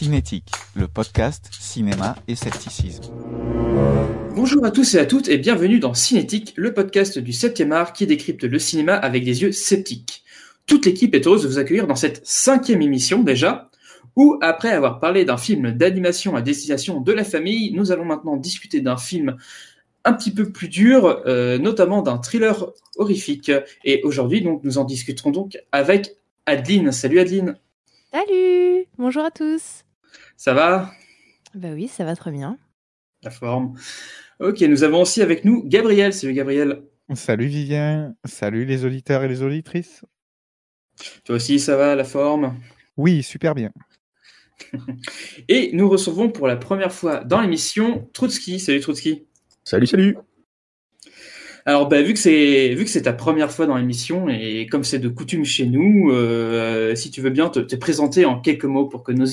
Cinétique, le podcast cinéma et scepticisme. Bonjour à tous et à toutes et bienvenue dans Cinétique, le podcast du 7e art qui décrypte le cinéma avec des yeux sceptiques. Toute l'équipe est heureuse de vous accueillir dans cette cinquième émission déjà, où après avoir parlé d'un film d'animation à destination de la famille, nous allons maintenant discuter d'un film un petit peu plus dur, euh, notamment d'un thriller horrifique. Et aujourd'hui, donc, nous en discuterons donc avec Adeline. Salut Adeline. Salut Bonjour à tous Ça va? Bah oui, ça va très bien. La forme. Ok, nous avons aussi avec nous Gabriel. Salut Gabriel. Salut Vivien, salut les auditeurs et les auditrices. Toi aussi, ça va, la forme? Oui, super bien. Et nous recevons pour la première fois dans l'émission Troutski. Salut Troutski. Salut, salut. Alors, bah, vu que c'est ta première fois dans l'émission et comme c'est de coutume chez nous, euh, si tu veux bien te, te, présenter en quelques mots pour que nos,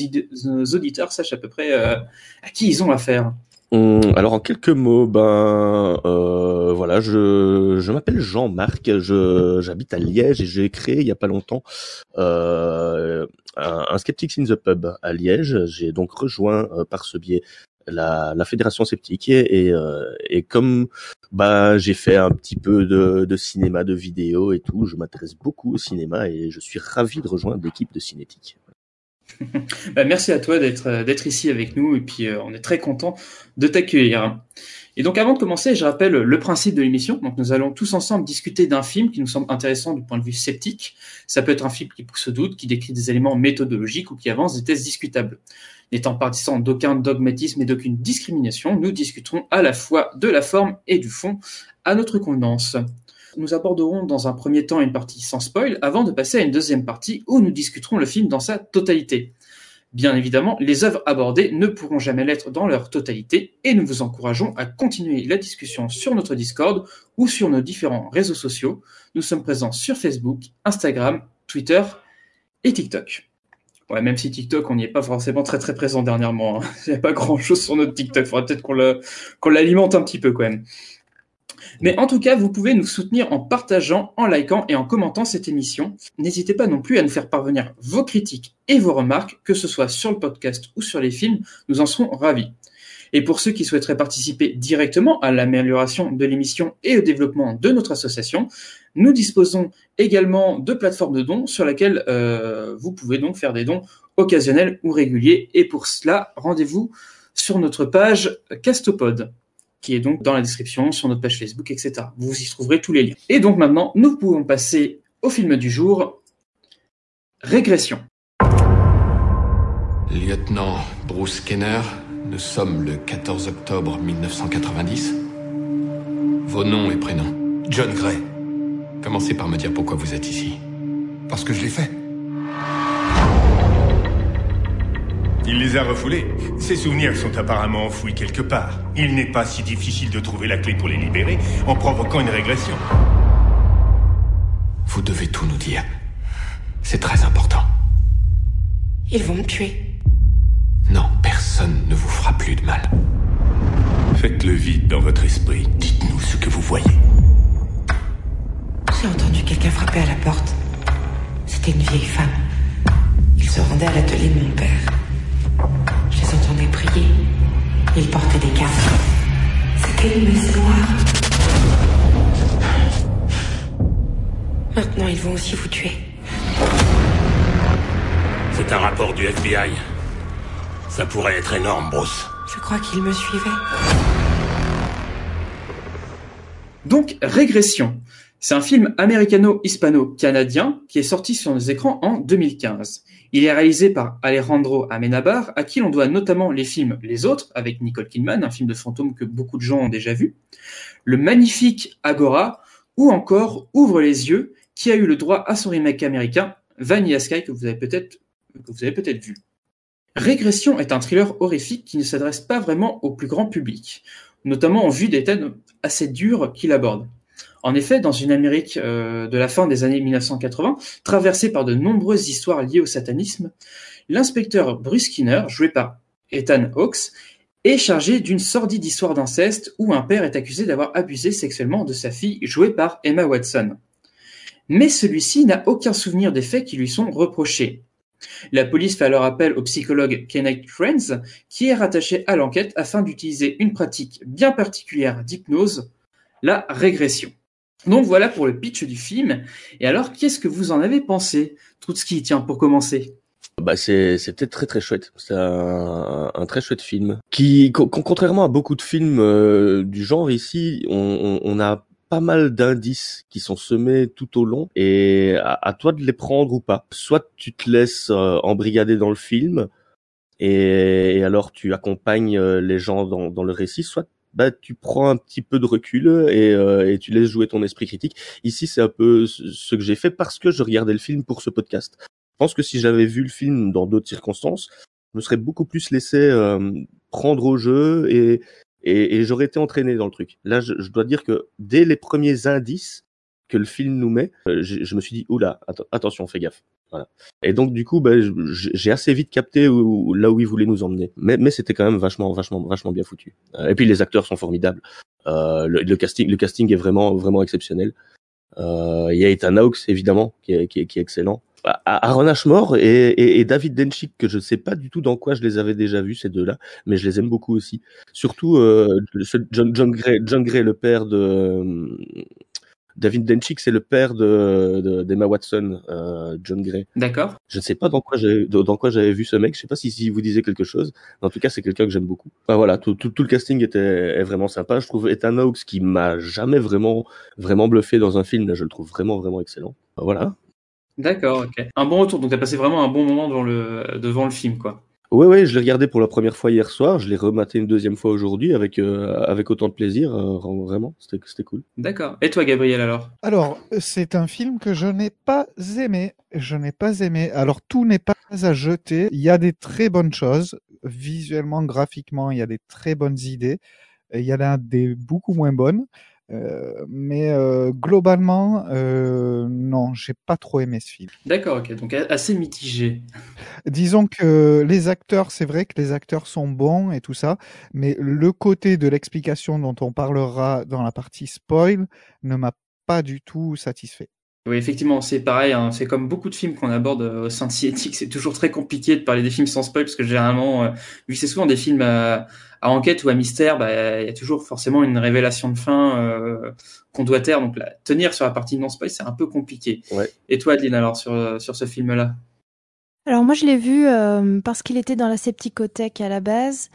auditeurs sachent à peu près euh, à qui ils ont affaire. Hum, alors en quelques mots, ben euh, voilà, je, m'appelle Jean-Marc, je j'habite à Liège et j'ai créé il y a pas longtemps un, Skeptics in the Pub à Liège. J'ai donc rejoint par ce biais la, la fédération sceptique et, et, euh, et comme bah j'ai fait un petit peu de, de cinéma, de vidéo et tout, je m'intéresse beaucoup au cinéma et je suis ravi de rejoindre l'équipe de Cinétique. bah, merci à toi d'être d'être ici avec nous et puis euh, on est très content de t'accueillir. Et donc avant de commencer, je rappelle le principe de l'émission. Donc nous allons tous ensemble discuter d'un film qui nous semble intéressant du point de vue sceptique. Ça peut être un film qui pousse au doute, qui décrit des éléments méthodologiques ou qui avance des tests discutables. N'étant partisan d'aucun dogmatisme et d'aucune discrimination, nous discuterons à la fois de la forme et du fond à notre convenance. Nous aborderons dans un premier temps une partie sans spoil avant de passer à une deuxième partie où nous discuterons le film dans sa totalité. Bien évidemment, les œuvres abordées ne pourront jamais l'être dans leur totalité et nous vous encourageons à continuer la discussion sur notre Discord ou sur nos différents réseaux sociaux. Nous sommes présents sur Facebook, Instagram, Twitter et TikTok. Ouais, même si TikTok, on n'y est pas forcément très très présent dernièrement. Hein. Il n'y a pas grand chose sur notre TikTok. Il faudrait peut-être qu'on qu'on l'alimente un petit peu quand même. Mais en tout cas, vous pouvez nous soutenir en partageant, en likant et en commentant cette émission. N'hésitez pas non plus à nous faire parvenir vos critiques et vos remarques, que ce soit sur le podcast ou sur les films, nous en serons ravis. Et pour ceux qui souhaiteraient participer directement à l'amélioration de l'émission et au développement de notre association, nous disposons également de plateformes de dons sur lesquelles euh, vous pouvez donc faire des dons occasionnels ou réguliers. Et pour cela, rendez-vous sur notre page Castopod qui est donc dans la description, sur notre page Facebook, etc. Vous y trouverez tous les liens. Et donc maintenant, nous pouvons passer au film du jour, Régression. Lieutenant Bruce Kenner, nous sommes le 14 octobre 1990. Vos noms et prénoms. John Gray. Commencez par me dire pourquoi vous êtes ici. Parce que je l'ai fait. Il les a refoulés. Ces souvenirs sont apparemment enfouis quelque part. Il n'est pas si difficile de trouver la clé pour les libérer en provoquant une régression. Vous devez tout nous dire. C'est très important. Ils vont me tuer. Personne ne vous fera plus de mal. Faites le vide dans votre esprit. Dites-nous ce que vous voyez. J'ai entendu quelqu'un frapper à la porte. C'était une vieille femme. Il se rendait à l'atelier de mon père. Je les entendais prier. Ils portaient des casques. C'était une messe noire. Maintenant, ils vont aussi vous tuer. C'est un rapport du FBI. Ça pourrait être énorme, Bruce. Je crois qu'ils me suivaient. Donc, Régression. C'est un film américano-hispano-canadien qui est sorti sur nos écrans en 2015. Il est réalisé par Alejandro Amenabar, à qui l'on doit notamment les films Les Autres, avec Nicole Kidman, un film de fantôme que beaucoup de gens ont déjà vu, le magnifique Agora, ou encore Ouvre les yeux, qui a eu le droit à son remake américain, Vanilla Sky, que vous avez peut-être que vous avez peut-être vu. Régression est un thriller horrifique qui ne s'adresse pas vraiment au plus grand public, notamment en vue des thèmes assez durs qu'il aborde. En effet, dans une Amérique euh, de la fin des années 1980, traversée par de nombreuses histoires liées au satanisme, l'inspecteur Bruce Skinner, joué par Ethan Hawks, est chargé d'une sordide histoire d'inceste où un père est accusé d'avoir abusé sexuellement de sa fille, jouée par Emma Watson. Mais celui-ci n'a aucun souvenir des faits qui lui sont reprochés. La police fait alors appel au psychologue Kenneth Friends, qui est rattaché à l'enquête afin d'utiliser une pratique bien particulière d'hypnose, la régression. Donc voilà pour le pitch du film. Et alors, qu'est-ce que vous en avez pensé Troutski, tiens, pour commencer? Bah c'est c'était très très chouette. C'est un, très chouette film qui, contrairement à beaucoup de films euh, du genre ici, on a pas mal d'indices qui sont semés tout au long et à, toi de les prendre ou pas. Soit tu te laisses euh, embrigader dans le film et, alors tu accompagnes euh, les gens dans, dans le récit, soit bah tu prends un petit peu de recul et, euh, et tu laisses jouer ton esprit critique. Ici, c'est un peu ce que j'ai fait parce que je regardais le film pour ce podcast. Je pense que si j'avais vu le film dans d'autres circonstances, je me serais beaucoup plus laissé prendre au jeu et, et, et j'aurais été entraîné dans le truc. Là, je, je, dois dire que dès les premiers indices que le film nous met, euh, je, je me suis dit oula, attention, fais gaffe. Voilà. Et donc du coup, bah, j'ai assez vite capté où, là où il voulait nous emmener. Mais, mais c'était quand même vachement, vachement, vachement bien foutu. Euh, et puis les acteurs sont formidables. Euh, le, le, casting, le casting est vraiment, vraiment exceptionnel. Euh, il y a Ethan Hawks évidemment qui est, qui est, qui est excellent. Aaron Ashmore et, et, et, David Denchik que je ne sais pas du tout dans quoi je les avais déjà vus ces deux-là, mais je les aime beaucoup aussi. Surtout euh, John, John, Gray, John Gray, le père de euh, David Denchik, c'est le père de d'Emma Watson, euh, John Gray. D'accord. Je ne sais pas dans quoi j'avais dans quoi j'avais vu ce mec. Je sais pas si, si vous disait quelque chose. En tout cas, c'est quelqu'un que j'aime beaucoup. voilà, tout, tout, tout, le casting était est vraiment sympa. Je trouve Ethan Hawke qui m'a jamais vraiment vraiment bluffé dans un film. Là, je le trouve vraiment vraiment excellent. Voilà. D'accord, ok. Un bon retour, donc t'as passé vraiment un bon moment devant le, devant le film, quoi. Oui, oui, je l'ai regardé pour la première fois hier soir, je l'ai rematé une deuxième fois aujourd'hui avec, euh, avec autant de plaisir, euh, vraiment, c'était cool. D'accord. Et toi, Gabriel, alors? Alors, c'est un film que je n'ai pas aimé. Je n'ai pas aimé. Alors, tout n'est pas à jeter. Il y a des très bonnes choses. Visuellement, graphiquement, il y a des très bonnes idées. Il y en a des beaucoup moins bonnes. Euh, mais euh, globalement, euh, non, j'ai pas trop aimé ce film. D'accord, ok, donc assez mitigé. Disons que les acteurs, c'est vrai que les acteurs sont bons et tout ça, mais le côté de l'explication dont on parlera dans la partie spoil ne m'a pas du tout satisfait. Oui, effectivement, c'est pareil. Hein. C'est comme beaucoup de films qu'on aborde euh, au sein de Ciétique. C'est toujours très compliqué de parler des films sans spoil parce que généralement, euh, vu que c'est souvent des films à, à, enquête ou à mystère, bah, il y a toujours forcément une révélation de fin euh, qu'on doit taire. Donc, là, tenir sur la partie non spoil, c'est un peu compliqué. Ouais. Et toi, Adeline, alors sur sur ce film-là? Alors moi, je l'ai vu euh, parce qu'il était dans la Septicothèque à la base.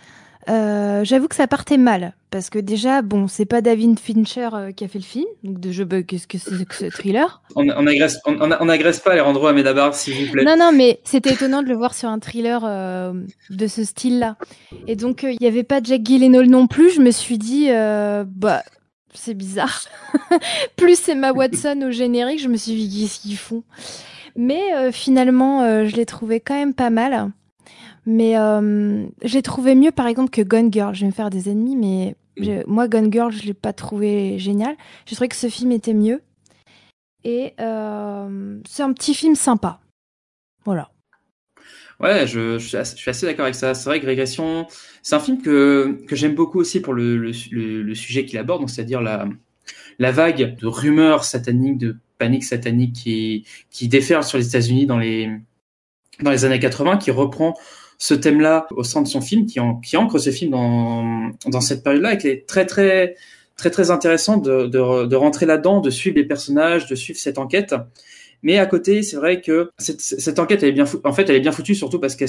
Euh, J'avoue que ça partait mal parce que déjà, bon, c'est pas David Fincher euh, qui a fait le film, donc de jeu, qu'est-ce que c'est que ce thriller? On, on agresse, on, on, agresse pas Alejandro Amenabar, s'il vous plaît. Non, non, mais c'était étonnant de le voir sur un thriller euh, de ce style-là. Et donc, euh, il y avait pas Jack Gyllenhaal non plus. Je me suis dit, euh, bah, c'est bizarre. plus c'est ma Watson au générique, je me suis dit, qu'est-ce qu'ils font? Mais euh, finalement, je l'ai trouvé quand même pas mal. Mais euh, j'ai trouvé mieux, par exemple, que Gone Girl. Je vais me faire des ennemis, mais je, moi, Gone Girl, je l'ai pas trouvé génial. J'ai trouvé que ce film était mieux. Et euh, c'est un petit film sympa. Voilà. Ouais, je, je, suis assez, je suis assez d'accord avec ça. C'est vrai que Régression, c'est un film que, que j'aime beaucoup aussi pour le, le, le, le sujet qu'il aborde, c'est-à-dire la, la vague de rumeurs sataniques, de panique satanique qui, qui déferle sur les États-Unis dans les, dans les années 80, qui reprend ce thème-là au sein de son film, qui, en, ancre ce film dans, dans cette période-là, et qui est très très très très intéressant de, de, de rentrer là-dedans, de suivre les personnages, de suivre cette enquête. Mais à côté, c'est vrai que cette, cette enquête, elle est bien, en fait, elle est bien foutue surtout parce qu'elle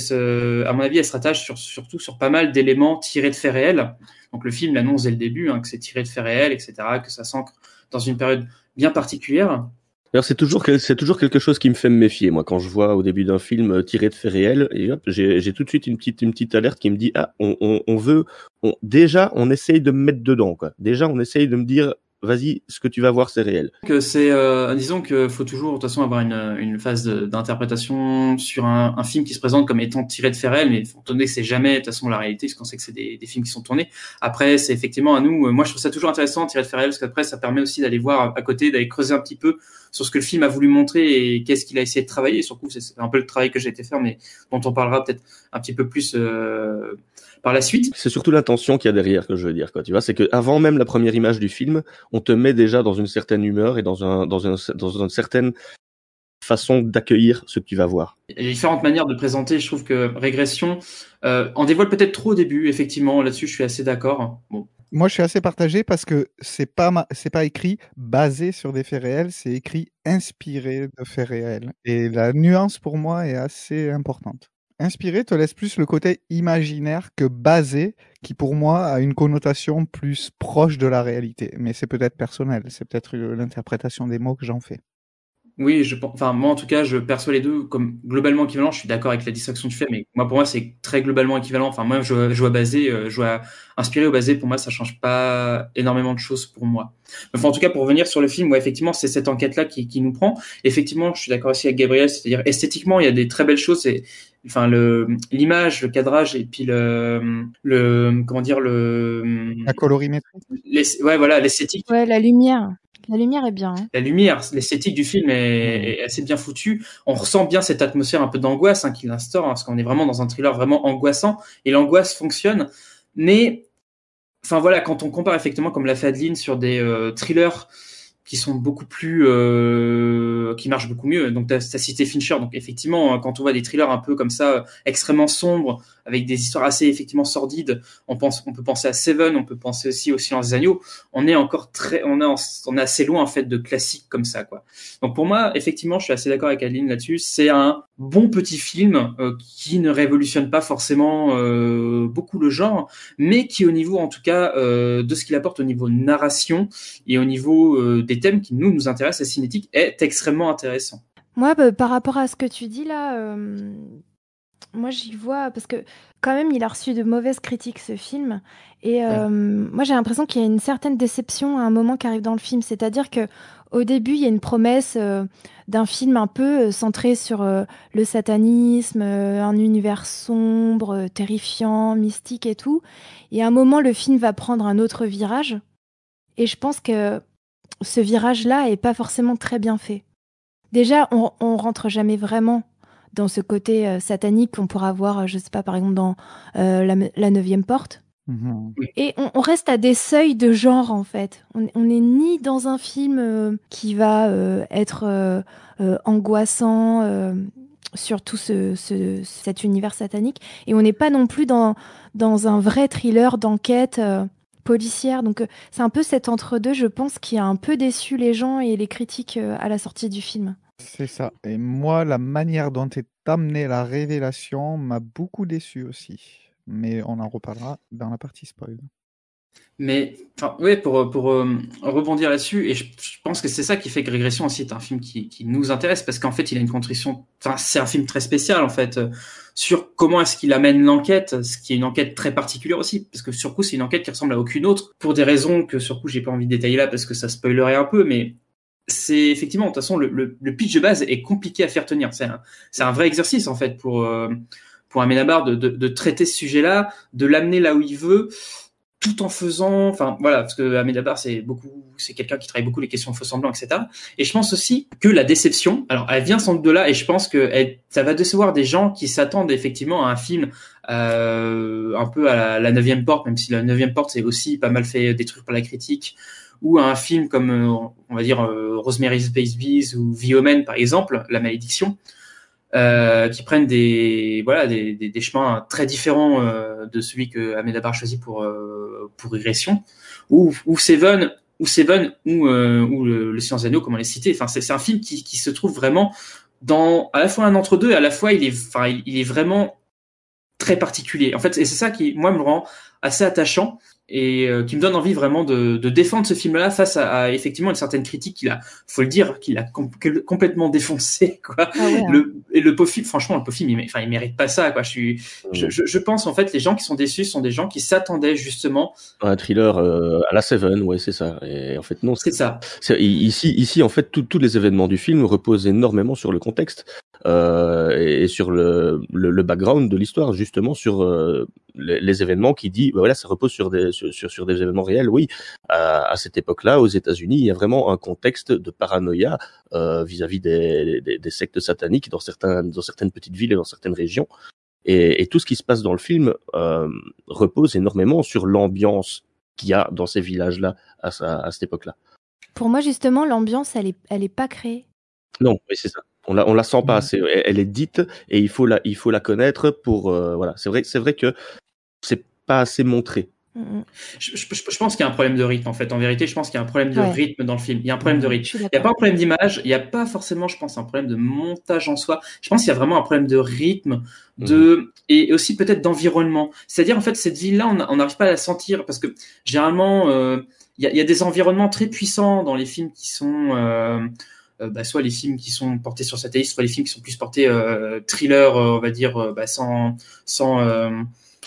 à mon avis, elle se rattache sur, surtout sur pas mal d'éléments tirés de faits réels. Donc le film l'annonce dès le début, hein, que c'est tiré de faits réels, etc., que ça s'ancre dans une période bien particulière. D'ailleurs, c'est toujours c'est toujours quelque chose qui me fait me méfier. Moi, quand je vois au début d'un film tiré de faits réels, j'ai tout de suite une petite une petite alerte qui me dit ah on, on, veut déjà on essaye de me mettre dedans quoi. Déjà on essaye de me dire vas-y, ce que tu vas voir, c'est réel. Que c'est, euh, disons que faut toujours de toute façon avoir une, une phase d'interprétation sur un, un film qui se présente comme étant tiré de faits mais faut donner que c'est jamais de toute façon la réalité, parce qu'on sait que c'est des, des films qui sont tournés. Après, c'est effectivement à nous. euh, Moi, je trouve ça toujours intéressant tiré de faits parce qu'après, ça permet aussi d'aller voir à côté, d'aller creuser un petit peu sur ce que le film a voulu montrer et qu'est-ce qu'il a essayé de travailler. Surtout, c'est un peu le travail que j'ai été faire, mais dont on parlera peut-être un petit peu plus euh, par la suite. C'est surtout l'intention qu'il y a derrière que je veux dire, quoi. Tu vois, c'est que avant même la première image du film, on te met déjà dans une certaine humeur et dans un dans un dans une certaine façon d'accueillir ce que tu vas voir. Il y a différentes manières de présenter. Je trouve que Régression euh, en dévoile peut-être trop au début. Effectivement, là-dessus, je suis assez d'accord. Bon. Moi, je suis assez partagé parce que c'est pas ma- c'est pas écrit basé sur des faits réels, c'est écrit inspiré de faits réels. Et la nuance pour moi est assez importante. Inspiré te laisse plus le côté imaginaire que basé, qui pour moi a une connotation plus proche de la réalité. Mais c'est peut-être personnel, c'est peut-être euh, l'interprétation des mots que j'en fais. Oui, je. Enfin, moi, en tout cas, je perçois les deux comme globalement équivalents. Je suis d'accord avec la distinction que tu fais, mais moi, pour moi, c'est très globalement équivalent. Enfin, moi, je, vois basé, euh, je vois inspiré ou basé. Pour moi, ça change pas énormément de choses pour moi. Enfin, en tout cas, pour revenir sur le film, ouais, effectivement, c'est cette enquête-là qui, qui nous prend. Effectivement, je suis d'accord aussi avec Gabriel. C'est-à-dire, esthétiquement, il y a des très belles choses. Et, enfin, le, l'image, le cadrage et puis le, le, comment dire, le, La colorimétrie. l'es- ouais, voilà, l'esthétique Ouais, la lumière. La lumière est bien. hein. la lumière, l'esthétique du film est, est assez bien foutue. On ressent bien cette atmosphère un peu d'angoisse hein, qu'il instaure, hein, parce qu'on est vraiment dans un thriller vraiment angoissant, et l'angoisse fonctionne. Mais, enfin voilà, quand on compare effectivement, comme l'a fait Adeline, sur des euh, thrillers qui sont beaucoup plus, euh, qui marchent beaucoup mieux. Donc, tu as, cité Fincher. Donc, effectivement, quand on voit des thrillers un peu comme ça, euh, extrêmement sombres, avec des histoires assez effectivement sordides, on pense, on peut penser à Seven, on peut penser aussi au Silence des agneaux. On est encore très, on est, on est assez loin en fait de classiques comme ça, quoi. Donc, pour moi, effectivement, je suis assez d'accord avec Adeline là-dessus. C'est un bon petit film euh, qui ne révolutionne pas forcément euh, beaucoup le genre, mais qui, au niveau, en tout cas, euh, de ce qu'il apporte au niveau narration et au niveau des thèmes qui nous nous intéressent, la cinétique, est extrêmement intéressant. Moi, bah, par rapport à ce que tu dis là, moi j'y vois parce que quand même il a reçu de mauvaises critiques ce film et moi j'ai l'impression qu'il y a une certaine déception à un moment qui arrive dans le film, c'est-à-dire que au début il y a une promesse euh, d'un film un peu euh, centré sur euh, le satanisme, un univers sombre, terrifiant, mystique et tout, et à un moment le film va prendre un autre virage et je pense que ce virage-là est pas forcément très bien fait. Déjà, on, on rentre jamais vraiment dans ce côté satanique qu'on pourra voir, je sais pas, par exemple dans la neuvième porte. Mhm. Et on, on reste à des seuils de genre en fait. On on n'est ni dans un film euh, qui va euh, être euh, euh, angoissant euh, sur tout ce, ce- cet univers satanique, et on n'est pas non plus dans, dans un vrai thriller d'enquête euh, policière. Donc euh, c'est un peu cet entre-deux, je pense, qui a un peu déçu les gens et les critiques euh, à la sortie du film. C'est ça. Et moi, la manière dont est amenée la révélation m'a beaucoup déçu aussi. Mais on en reparlera dans la partie spoil. Mais, ouais, pour, pour euh, rebondir là-dessus, et je, pense que c'est ça qui fait que Régression aussi est un film qui, qui nous intéresse, parce qu'en fait, il a une contrition, c'est un film très spécial, en fait, euh, sur comment est-ce qu'il amène l'enquête, ce qui est une enquête très particulière aussi, parce que sur c'est une enquête qui ressemble à aucune autre, pour des raisons que sur coup, j'ai pas envie de détailler là, parce que ça spoilerait un peu, mais c'est effectivement, de toute façon, le, le, pitch de base est compliqué à faire tenir. C'est un, un vrai exercice, en fait, pour, euh, pour Amenabar de, de, de traiter ce sujet-là, de l'amener là où il veut, tout en faisant, enfin voilà, parce que Amenabar c'est beaucoup, c'est quelqu'un qui travaille beaucoup les questions faux semblants, etc. Et je pense aussi que la déception, alors elle vient sans doute de là, et je pense que elle- ça va décevoir des gens qui s'attendent effectivement à un film euh, un peu à la, la neuvième porte, même si la neuvième porte c'est aussi pas mal fait détruire par la critique, ou à un film comme euh, on va dire euh, Rosemary's Babies ou The Omen par exemple, La Malédiction euh, qui prennent des voilà des, des, des chemins très différents euh, de celui que Amenabar choisit pour euh, pour régression. Ou ou Seven ou Seven ou euh, ou le, le Silence des Agneaux comme on l'a cité enfin c'est c'est un film qui qui se trouve vraiment dans à la fois un entre deux et à la fois il est enfin il, il est vraiment très particulier. En fait et c'est ça qui moi me rend assez attachant et euh, qui me donne envie vraiment de, de défendre ce film-là face à, à, effectivement une certaine critique qu'il a, faut le dire, qu'il a com complètement défoncé quoi. Ah ouais, hein. le, et le pauvre film, franchement, le pauvre film, il, enfin, il mérite pas ça quoi. Je suis, je, je, je pense en fait, les gens qui sont déçus sont des gens qui s'attendaient justement un thriller euh, à la Seven, ouais, c'est ça. Et en fait non, c'est ça. Ici, ici en fait, tous les événements du film reposent énormément sur le contexte. Euh, et sur le, le, le background de l'histoire, justement sur euh, les, les, événements qui dit, bah voilà, ça repose sur des sur, sur des événements réels. Oui, à, à cette époque-là, aux États-Unis, il y a vraiment un contexte de paranoïa euh, vis-à-vis des, des, des, sectes sataniques dans certains dans certaines petites villes et dans certaines régions. Et, et tout ce qui se passe dans le film euh, repose énormément sur l'ambiance qu'il y a dans ces villages-là à, à cette époque-là. Pour moi, justement, l'ambiance, elle est, elle est pas créée. Non, oui, c'est ça. On la, on la sent pas Mmh. assez. Elle, elle est dite et il faut la, il faut la connaître pour, euh, voilà. C'est vrai, c'est vrai que c'est pas assez montré. Mmh, Je, je, je pense qu'il y a un problème de rythme en fait. En vérité, je pense qu'il y a un problème de Ouais. rythme dans le film. Il y a un problème de rythme. Je suis Il n'y a pas un problème d'image. Il n'y a pas forcément, je pense, un problème de montage en soi. Je pense qu'il y a vraiment un problème de rythme, de et aussi peut-être d'environnement. C'est-à-dire en fait cette ville-là, on on n'arrive pas à la sentir parce que généralement euh, il y, a, il y a des environnements très puissants dans les films qui sont euh, bah, soit les films qui sont portés sur satellite, soit les films qui sont plus portés euh, thriller, euh, on va dire, euh, bah, sans sans, euh,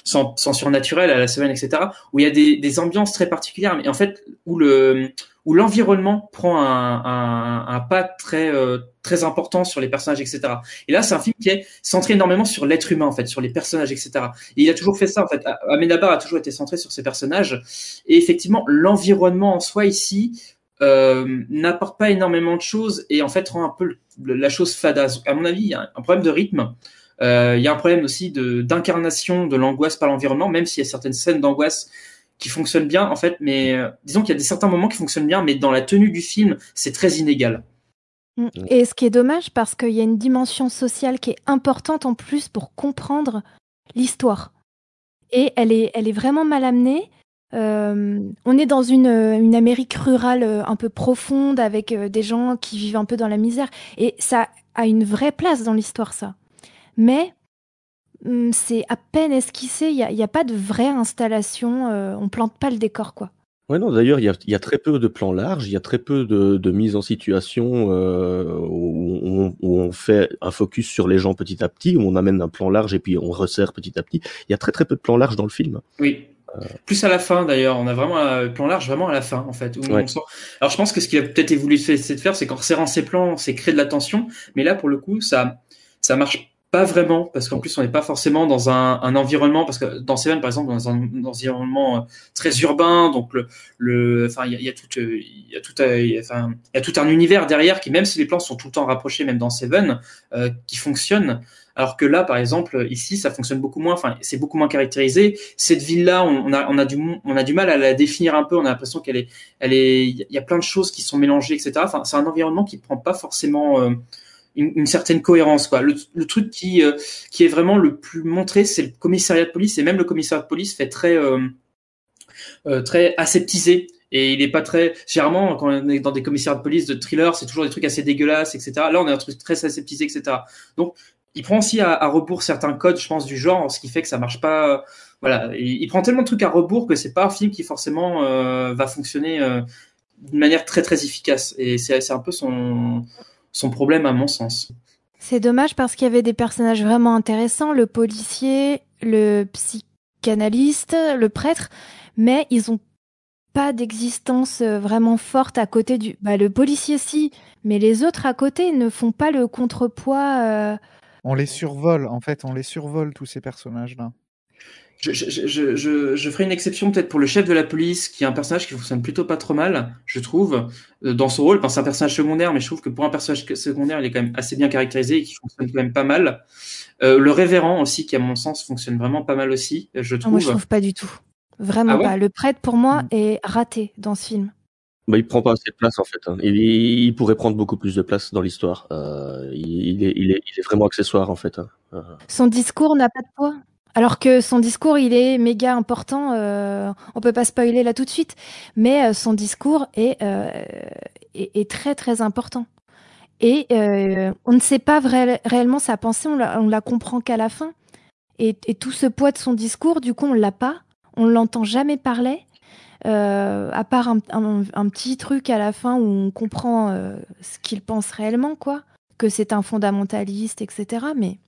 sans surnaturel à la semaine, etc. Où il y a des, des ambiances très particulières, mais en fait où le où l'environnement prend un, un, pas très euh, très important sur les personnages, etc. Et là, c'est un film qui est centré énormément sur l'être humain, en fait, sur les personnages, etc. Et il a toujours fait ça, en fait. Amenabar a toujours été centré sur ses personnages. Et effectivement, l'environnement en soi ici euh, n'apporte pas énormément de choses et en fait rend un peu le- la chose fada. Donc, à mon avis, il y a un problème de rythme. Euh, il y a un problème aussi de d'incarnation de l'angoisse par l'environnement, même s'il y a certaines scènes d'angoisse qui fonctionnent bien, en fait. Mais euh, disons qu'il y a des certains moments qui fonctionnent bien, mais dans la tenue du film, c'est très inégal. Mm. Et ce qui est dommage parce qu'il y a une dimension sociale qui est importante en plus pour comprendre l'histoire. Et elle est, elle est vraiment mal amenée. Euh, on est dans une, une Amérique rurale euh, un peu profonde avec euh, des gens qui vivent un peu dans la misère. Et ça a une vraie place dans l'histoire, ça. Mais hum, c'est à peine esquissé. Il n'y a, il y a pas de vraie installation. euh, on plante pas le décor, quoi. Ouais, non, d'ailleurs, il y a, il y a très peu de plans larges, il y a très peu de, de mise en situation euh, où, on, où on fait un focus sur les gens petit à petit, où on amène un plan large et puis on resserre petit à petit. Il y a très très peu de plans larges dans le film. Oui. Plus à la fin d'ailleurs, on a vraiment un plan large vraiment à la fin en fait. Où Ouais. on sent... Alors je pense que ce qu'il a peut-être voulu essayer de faire, c'est qu'en resserrant ses plans, c'est créer de la tension. Mais là pour le coup, ça ça marche pas vraiment parce qu'en plus on n'est pas forcément dans un, un environnement parce que dans Seven par exemple dans un, environnement euh, très urbain donc le le enfin il y a, il y a tout il y a tout il y a, enfin il y a tout un univers derrière qui même si les plans sont tout le temps rapprochés même dans Seven euh, qui fonctionne alors que là par exemple ici ça fonctionne beaucoup moins enfin c'est beaucoup moins caractérisé cette ville là on, a du mal à la définir un peu on a l'impression qu'elle est elle est il y a plein de choses qui sont mélangées etc enfin c'est un environnement qui prend pas forcément euh, une, certaine cohérence quoi. Le, truc qui euh, qui est vraiment le plus montré, c'est le commissariat de police et même le commissariat de police fait très euh, très aseptisé et il est pas très généralement quand on est dans des commissariats de police de thriller, c'est toujours des trucs assez dégueulasses etc. Là on a un truc très aseptisé etc. Donc il prend aussi à, rebours certains codes, je pense, du genre, ce qui fait que ça marche pas. Voilà, il, prend tellement de trucs à rebours que c'est pas un film qui forcément euh, va fonctionner euh, d'une manière très très efficace. Et c'est un peu son problème à mon sens. C'est dommage parce qu'il y avait des personnages vraiment intéressants, le policier, le psychanalyste, le prêtre, mais ils ont pas d'existence euh, vraiment forte à côté du. Bah, le policier si, mais les autres à côté ne font pas le contrepoids. euh, On les survole, en fait, on les survole tous ces personnages-là. Je, je, je, je, je ferai une exception peut-être pour le chef de la police, qui est un personnage qui fonctionne plutôt pas trop mal, je trouve, euh, dans son rôle. Enfin, c'est un personnage secondaire, mais je trouve que pour un personnage secondaire, il est quand même assez bien caractérisé et qui fonctionne quand même pas mal. Euh, le révérend aussi, qui à mon sens fonctionne vraiment pas mal aussi, je non, trouve. moi, je trouve pas du tout. Vraiment Ah ouais? pas. Le prêtre, pour moi, est raté dans ce film. Bah, il prend pas assez de place en fait. hein. Il, pourrait prendre beaucoup plus de place dans l'histoire. Euh, il, est, vraiment accessoire en fait. hein. Euh, Son discours n'a pas de poids. Alors que son discours, il est méga important. Euh, on peut pas spoiler là tout de suite, mais euh, son discours est, très très important. Et on ne sait pas réellement sa pensée, on la, la comprend qu'à la fin. Et, et tout ce poids de son discours, du coup, on l'a pas. on l'entend jamais parler. Euh, à part un, un- un petit truc à la fin où on comprend euh, ce qu'il pense réellement, quoi, que c'est un fondamentaliste, etc. Mais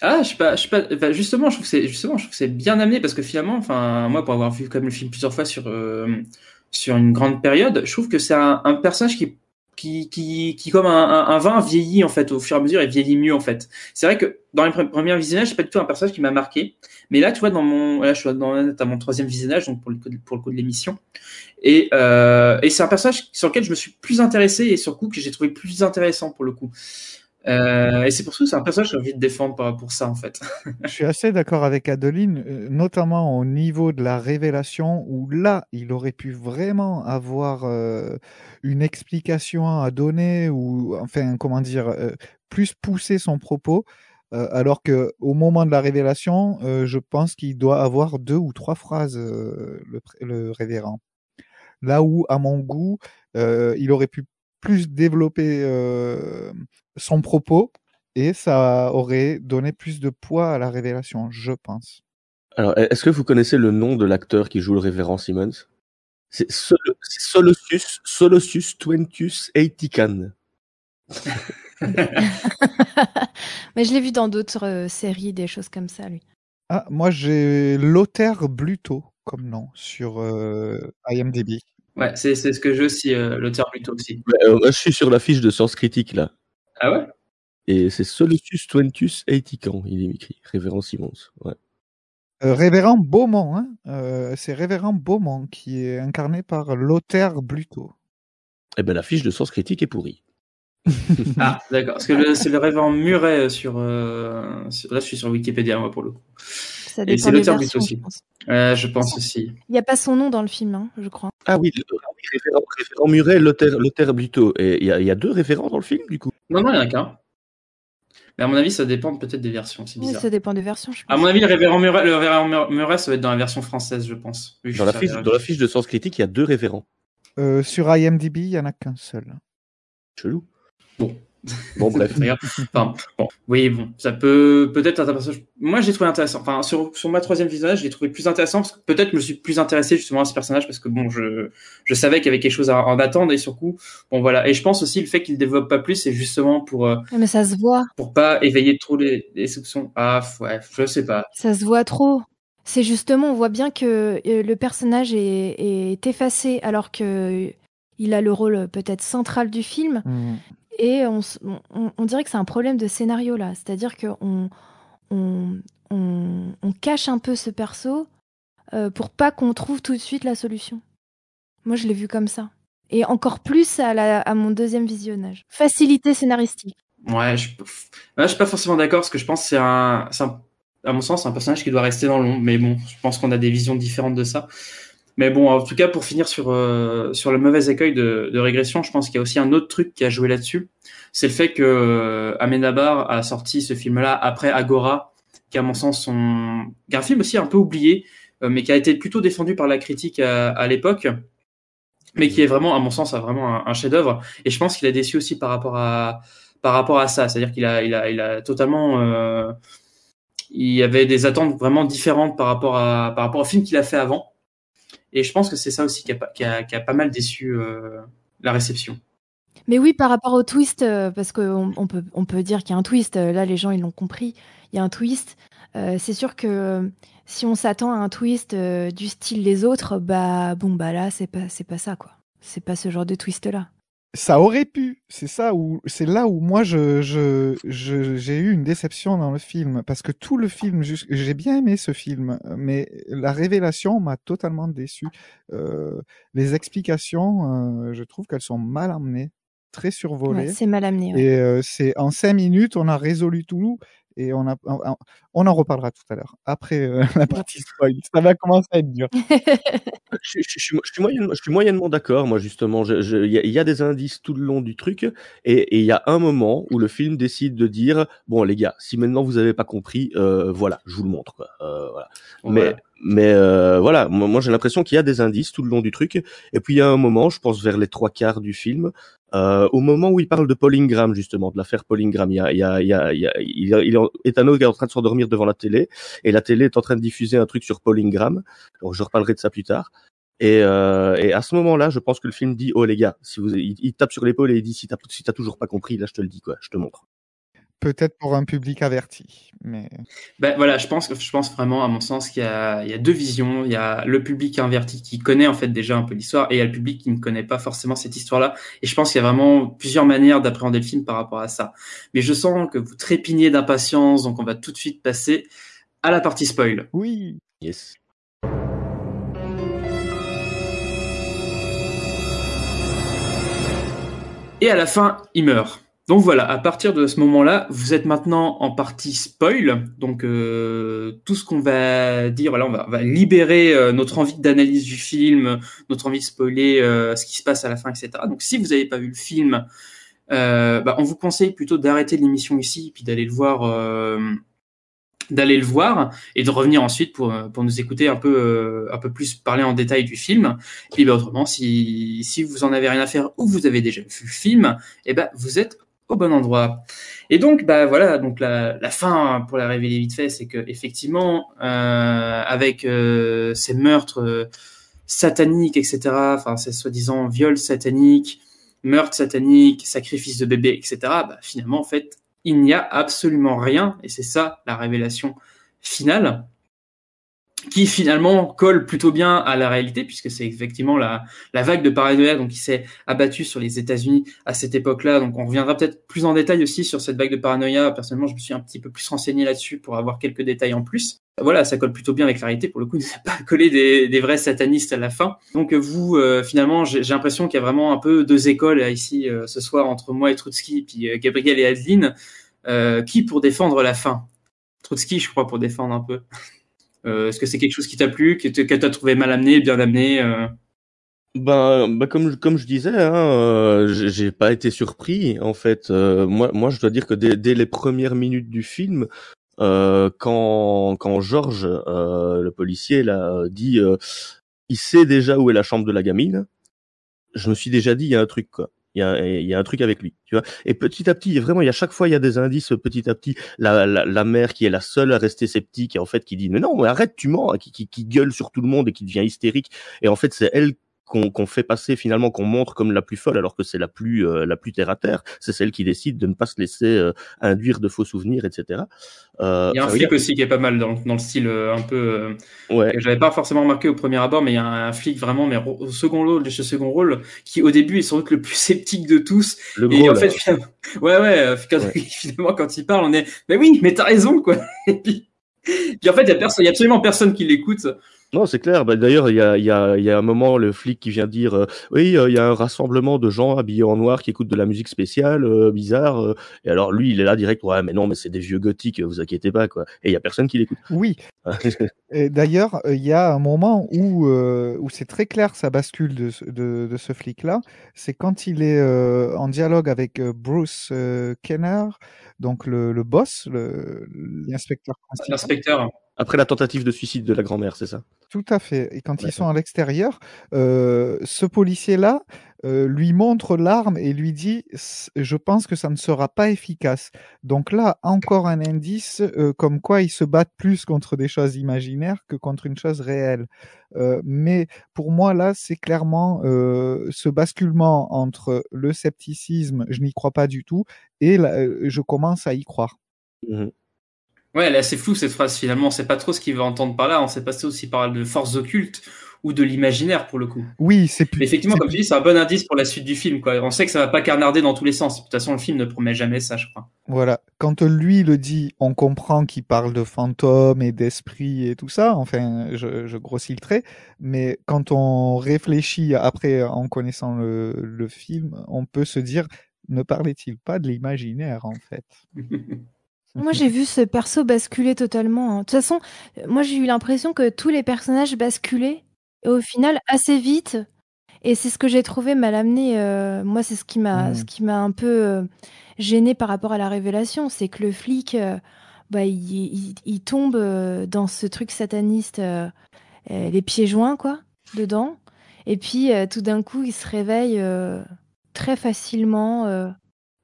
Ah, je sais pas, je sais pas. justement, je trouve que c'est justement, je trouve c'est bien amené parce que finalement, enfin, moi, pour avoir vu comme le film plusieurs fois sur euh, sur une grande période, je trouve que c'est un, un personnage qui qui qui qui comme un, un, vin vieillit en fait au fur et à mesure et vieillit mieux en fait. C'est vrai que dans les pre- premiers visionnages, c'est pas du tout un personnage qui m'a marqué, mais là, tu vois, dans mon là, je suis dans à mon troisième visionnage, donc pour le pour le coup de l'émission, et euh, et c'est un personnage sur lequel je me suis plus intéressé et sur le coup que j'ai trouvé plus intéressant pour le coup. Euh, et c'est pour ça que c'est un personnage que j'ai envie de défendre pour ça en fait. Je suis assez d'accord avec Adeline, euh, notamment au niveau de la révélation, où là, il aurait pu vraiment avoir euh, une explication à donner, ou enfin, comment dire, plus pousser son propos, alors que au moment de la révélation, je pense qu'il doit avoir deux ou trois phrases, le, révérend. Là où, à mon goût, il aurait pu plus développer son propos et ça aurait donné plus de poids à la révélation, je pense. Alors, est-ce que vous connaissez le nom de l'acteur qui joue le révérend Simmons? C'est Sol- Solosus Twentius Aitikan. Mais je l'ai vu dans d'autres euh, séries, des choses comme ça, lui. Ah, moi j'ai Lothaire Bluto comme nom sur euh, IMDb. Ouais, c'est c'est ce que je aussi, euh, l'auteur plutôt aussi. Ouais, euh, je suis sur la fiche de Sens Critique là. Ah ouais? Et c'est Solosus Twentius Aitikan, il est écrit, révérend Simmons. Ouais. Euh, Révérend Beaumont, hein euh, c'est Révérend Beaumont qui est incarné par Lothaire Bluto. Eh ben, la fiche de Sens Critique est pourrie. Ah, d'accord. Parce que c'est le révérend Muret sur, euh, sur- Là, je suis sur Wikipédia, moi, pour le coup. Ça Et c'est l'auteur Bluto aussi. je pense. Euh, je pense aussi. Il n'y a pas son nom dans le film, hein, je crois. Ah oui, le- ah révérend Muret, Lothaire Bluto. Et il y, a- il y a deux révérends dans le film, du coup Non, non, il n'y en a qu'un. Mais à mon avis, ça dépend peut-être des versions. C'est Oui, bizarre. ça dépend des versions, je pense. À mon avis, le révérend Muret, le révérend Mur- Muret, ça va être dans la version française, je pense. Oui, je dans la, fiche, dans la fiche de Sens Critique, il y a deux révérends. Euh, sur IMDb, il y en a qu'un seul. Chelou. Bon. Bon, bref. Regarde. Enfin, bon, oui, bon, ça peut peut-être être un personnage. Moi, j'ai trouvé intéressant. Enfin, sur, sur ma troisième visionnage, je l'ai trouvé plus intéressant parce que peut-être je me suis plus intéressé justement à ce personnage parce que bon, je, je savais qu'il y avait quelque chose à en attendre et surtout, bon voilà. Et je pense aussi le fait qu'il développe pas plus, c'est justement pour euh, Mais ça se voit. pour pas éveiller trop les, les soupçons. Ah, ouais, je sais pas. Ça se voit trop. C'est justement, on voit bien que euh, le personnage est, est effacé alors que euh, il a le rôle peut-être central du film. Et on, dirait que c'est un problème de scénario là. C'est-à-dire qu'on on, on, cache un peu ce perso euh, pour pas qu'on trouve tout de suite la solution. Moi, je l'ai vu comme ça. Et encore plus à, mon deuxième visionnage. Facilité scénaristique. Ouais, je, ouais, je suis pas forcément d'accord parce que je pense que c'est un, à mon sens, un personnage qui doit rester dans l'ombre. Mais bon, je pense qu'on a des visions différentes de ça. Mais bon, en tout cas, pour finir sur euh, sur le mauvais accueil de, de régression, je pense qu'il y a aussi un autre truc qui a joué là-dessus. C'est le fait que euh, Amenabar a sorti ce film-là après Agora, qui à mon sens sont... est un film aussi un peu oublié, euh, mais qui a été plutôt défendu par la critique à, à l'époque, mais qui est vraiment, à mon sens, a vraiment un, un chef-d'œuvre. Et je pense qu'il a déçu aussi par rapport à par rapport à ça, c'est-à-dire qu'il a il a il a totalement euh, il y avait des attentes vraiment différentes par rapport à par rapport au film qu'il a fait avant. Et je pense que c'est ça aussi qui a, pas- mal déçu euh, la réception. Mais oui, par rapport au twist, euh, parce qu'on on peut, dire qu'il y a un twist, euh, là les gens ils l'ont compris, il y a un twist. C'est sûr que si on s'attend à un twist du style les autres, bah bon bah là c'est pas c'est pas ça quoi. C'est pas ce genre de twist là. Ça aurait pu. C'est ça où c'est là où moi je je je- j'ai eu une déception dans le film parce que tout le film j'ai bien aimé ce film mais la révélation m'a totalement déçu. Euh, les explications, euh, je trouve qu'elles sont mal amenées, très survolées. Ouais, c'est mal amené. ouais. Et euh, c'est en cinq minutes on a résolu tout et on a on, on en reparlera tout à l'heure après euh, la partie spoil. Ça va commencer à être dur. je, je- je suis, je suis moyennement, d'accord, moi justement. Il y, a- il y a des indices tout le long du truc, et il y a un moment où le film décide de dire bon les gars, si maintenant vous avez pas compris, euh, voilà, je vous le montre. Quoi. Euh, voilà. Mais Mais euh, voilà, moi, j'ai l'impression qu'il y a des indices tout le long du truc. Et puis il y a un moment, je pense vers les trois quarts du film, euh, au moment où il parle de Paul Ingram justement, de l'affaire Paul Ingram, il y a, il y a, il y a, il est un autre qui est en train de s'endormir devant la télé, et la télé est en train de diffuser un truc sur Paul Ingram. Donc je reparlerai de ça plus tard. Et, euh, et à ce moment-là, je pense que le film dit, oh les gars, si vous, il, il tape sur l'épaule et il dit, si t'as, si toujours pas compris, là je te le dis quoi, je te montre. Peut-être pour un public averti, mais Ben voilà, je pense, je pense vraiment, à mon sens, qu'il y a, il y a deux visions. Il y a le public inverti qui connaît en fait déjà un peu l'histoire, et il y a le public qui ne connaît pas forcément cette histoire-là. Et je pense qu'il y a vraiment plusieurs manières d'appréhender le film par rapport à ça. Mais je sens que vous trépignez d'impatience, donc on va tout de suite passer à la partie spoil. Oui. Yes. Et à la fin, il meurt. Donc voilà, à partir de ce moment-là, vous êtes maintenant en partie spoil. Donc euh, tout ce qu'on va dire, voilà, on va, libérer euh, notre envie d'analyse du film, notre envie de spoiler euh, ce qui se passe à la fin, etc. Donc si vous n'avez pas vu le film, bah, on vous conseille plutôt d'arrêter l'émission ici, puis d'aller le voir, d'aller le voir et de revenir ensuite pour pour nous écouter un peu un peu plus parler en détail du film. Et ben autrement, si si vous en avez rien à faire ou vous avez déjà vu le film, et ben vous êtes au bon endroit. Et donc, bah voilà, donc la, la fin pour la révéler vite fait, c'est que effectivement, euh, avec euh, ces meurtres euh, sataniques, etc., enfin ces soi-disant viols sataniques, meurtres sataniques, sacrifices de bébés, etc., bah, finalement, en fait, il n'y a absolument rien, et c'est ça la révélation finale, qui finalement colle plutôt bien à la réalité, puisque c'est effectivement la, la vague de paranoïa donc, qui s'est abattue sur les États-Unis à cette époque-là. Donc on reviendra peut-être plus en détail aussi sur cette vague de paranoïa. Personnellement, je me suis un petit peu plus renseigné là-dessus pour avoir quelques détails en plus. Voilà, ça colle plutôt bien avec la réalité. Pour le coup, il n'a pas collé des, des vrais satanistes à la fin. Donc vous, euh, finalement, j'ai l'impression qu'il y a vraiment un peu deux écoles là, ici euh, ce soir entre moi et Trotsky, puis euh, Gabriel et Adeline, euh, qui pour défendre la fin? Trotsky, je crois, pour défendre un peu. Euh, Est-ce que c'est quelque chose qui t'a plu, que t- que t'as trouvé mal amené, bien amené euh Ben, ben comme je- comme je disais, hein, euh, j'ai pas été surpris en fait. Moi je dois dire que dès, les premières minutes du film, quand quand Georges le policier là dit, il sait déjà où est la chambre de la gamine. Je me suis déjà dit il y a un truc quoi. Il y a, y a un truc avec lui, tu vois. Et petit à petit, vraiment, il y a chaque fois, il y a des indices. Petit à petit, la, la, la mère qui est la seule à rester sceptique et en fait qui dit mais non, arrête, tu mens, qui, qui, qui gueule sur tout le monde et qui devient hystérique. Et en fait, c'est elle qu'on qu'on fait passer finalement, qu'on montre comme la plus folle, alors que c'est la plus euh, la plus terre à terre. C'est celle qui décide de ne pas se laisser euh, induire de faux souvenirs, etc. Euh, Il y a un flic aussi qui est pas mal dans, dans le style euh, un peu. euh, Ouais. que J'avais pas forcément remarqué au premier abord, mais il y a un, un flic vraiment, mais au second rôle, chez second rôle, qui au début est sans doute le plus sceptique de tous. Le et gros, en là. fait, finalement, ouais, ouais, euh, quand, Ouais. finalement, quand il parle, on est, mais oui, mais t'as raison, quoi. Et puis, puis en fait, il y a personne, il y a absolument personne qui l'écoute. Non, c'est clair. Bah, D'ailleurs, il y a, il y, a, il y a un moment, le flic qui vient dire euh, Oui, euh, il y a un rassemblement de gens habillés en noir qui écoutent de la musique spéciale, euh, bizarre. euh. et alors, lui, il est là direct Ouais, mais non, mais c'est des vieux gothiques, vous inquiétez pas. quoi. Et il y a personne qui l'écoute. Oui. Et D'ailleurs, il y a un moment où, euh, où c'est très clair sa bascule de, ce- de, de ce flic-là. C'est quand il est euh, en dialogue avec Bruce euh, Kenner, donc le, le boss, l'inspecteur principal. L'inspecteur. Après la tentative de suicide de la grand-mère, c'est ça? Tout à fait. Et quand ils sont à l'extérieur, euh, ce policier-là euh, lui montre l'arme et lui dit Je pense que ça ne sera pas efficace. Donc là, encore un indice euh, comme quoi ils se battent plus contre des choses imaginaires que contre une chose réelle. Mais pour moi, là, c'est clairement ce basculement entre le scepticisme, je n'y crois pas du tout, et là, je commence à y croire. Mhm. Ouais, elle est assez floue cette phrase finalement. On sait pas trop ce qu'il veut entendre par là. On sait pas si il parle de forces occultes ou de l'imaginaire pour le coup. Oui, c'est plus. Mais effectivement, comme tu dis, c'est un bon indice pour la suite du film. Quoi. On sait que ça va pas carnarder dans tous les sens. De toute façon, le film ne promet jamais ça, je crois. Voilà. Quand lui le dit, on comprend qu'il parle de fantômes et d'esprits et tout ça. Enfin, je, je grossis le trait. Mais quand on réfléchit après en connaissant le, le film, on peut se dire, ne parlait-il pas de l'imaginaire en fait? Moi, j'ai vu ce perso basculer totalement. hein. De toute façon, moi, j'ai eu l'impression que tous les personnages basculaient et au final assez vite. Et c'est ce que j'ai trouvé mal amené. euh, moi, c'est ce qui m'a, ce qui m'a un peu euh, gêné par rapport à la révélation, c'est que le flic, euh, bah, il, il- il tombe dans ce truc sataniste, les pieds joints, quoi, dedans. Et puis, tout d'un coup, il se réveille très facilement.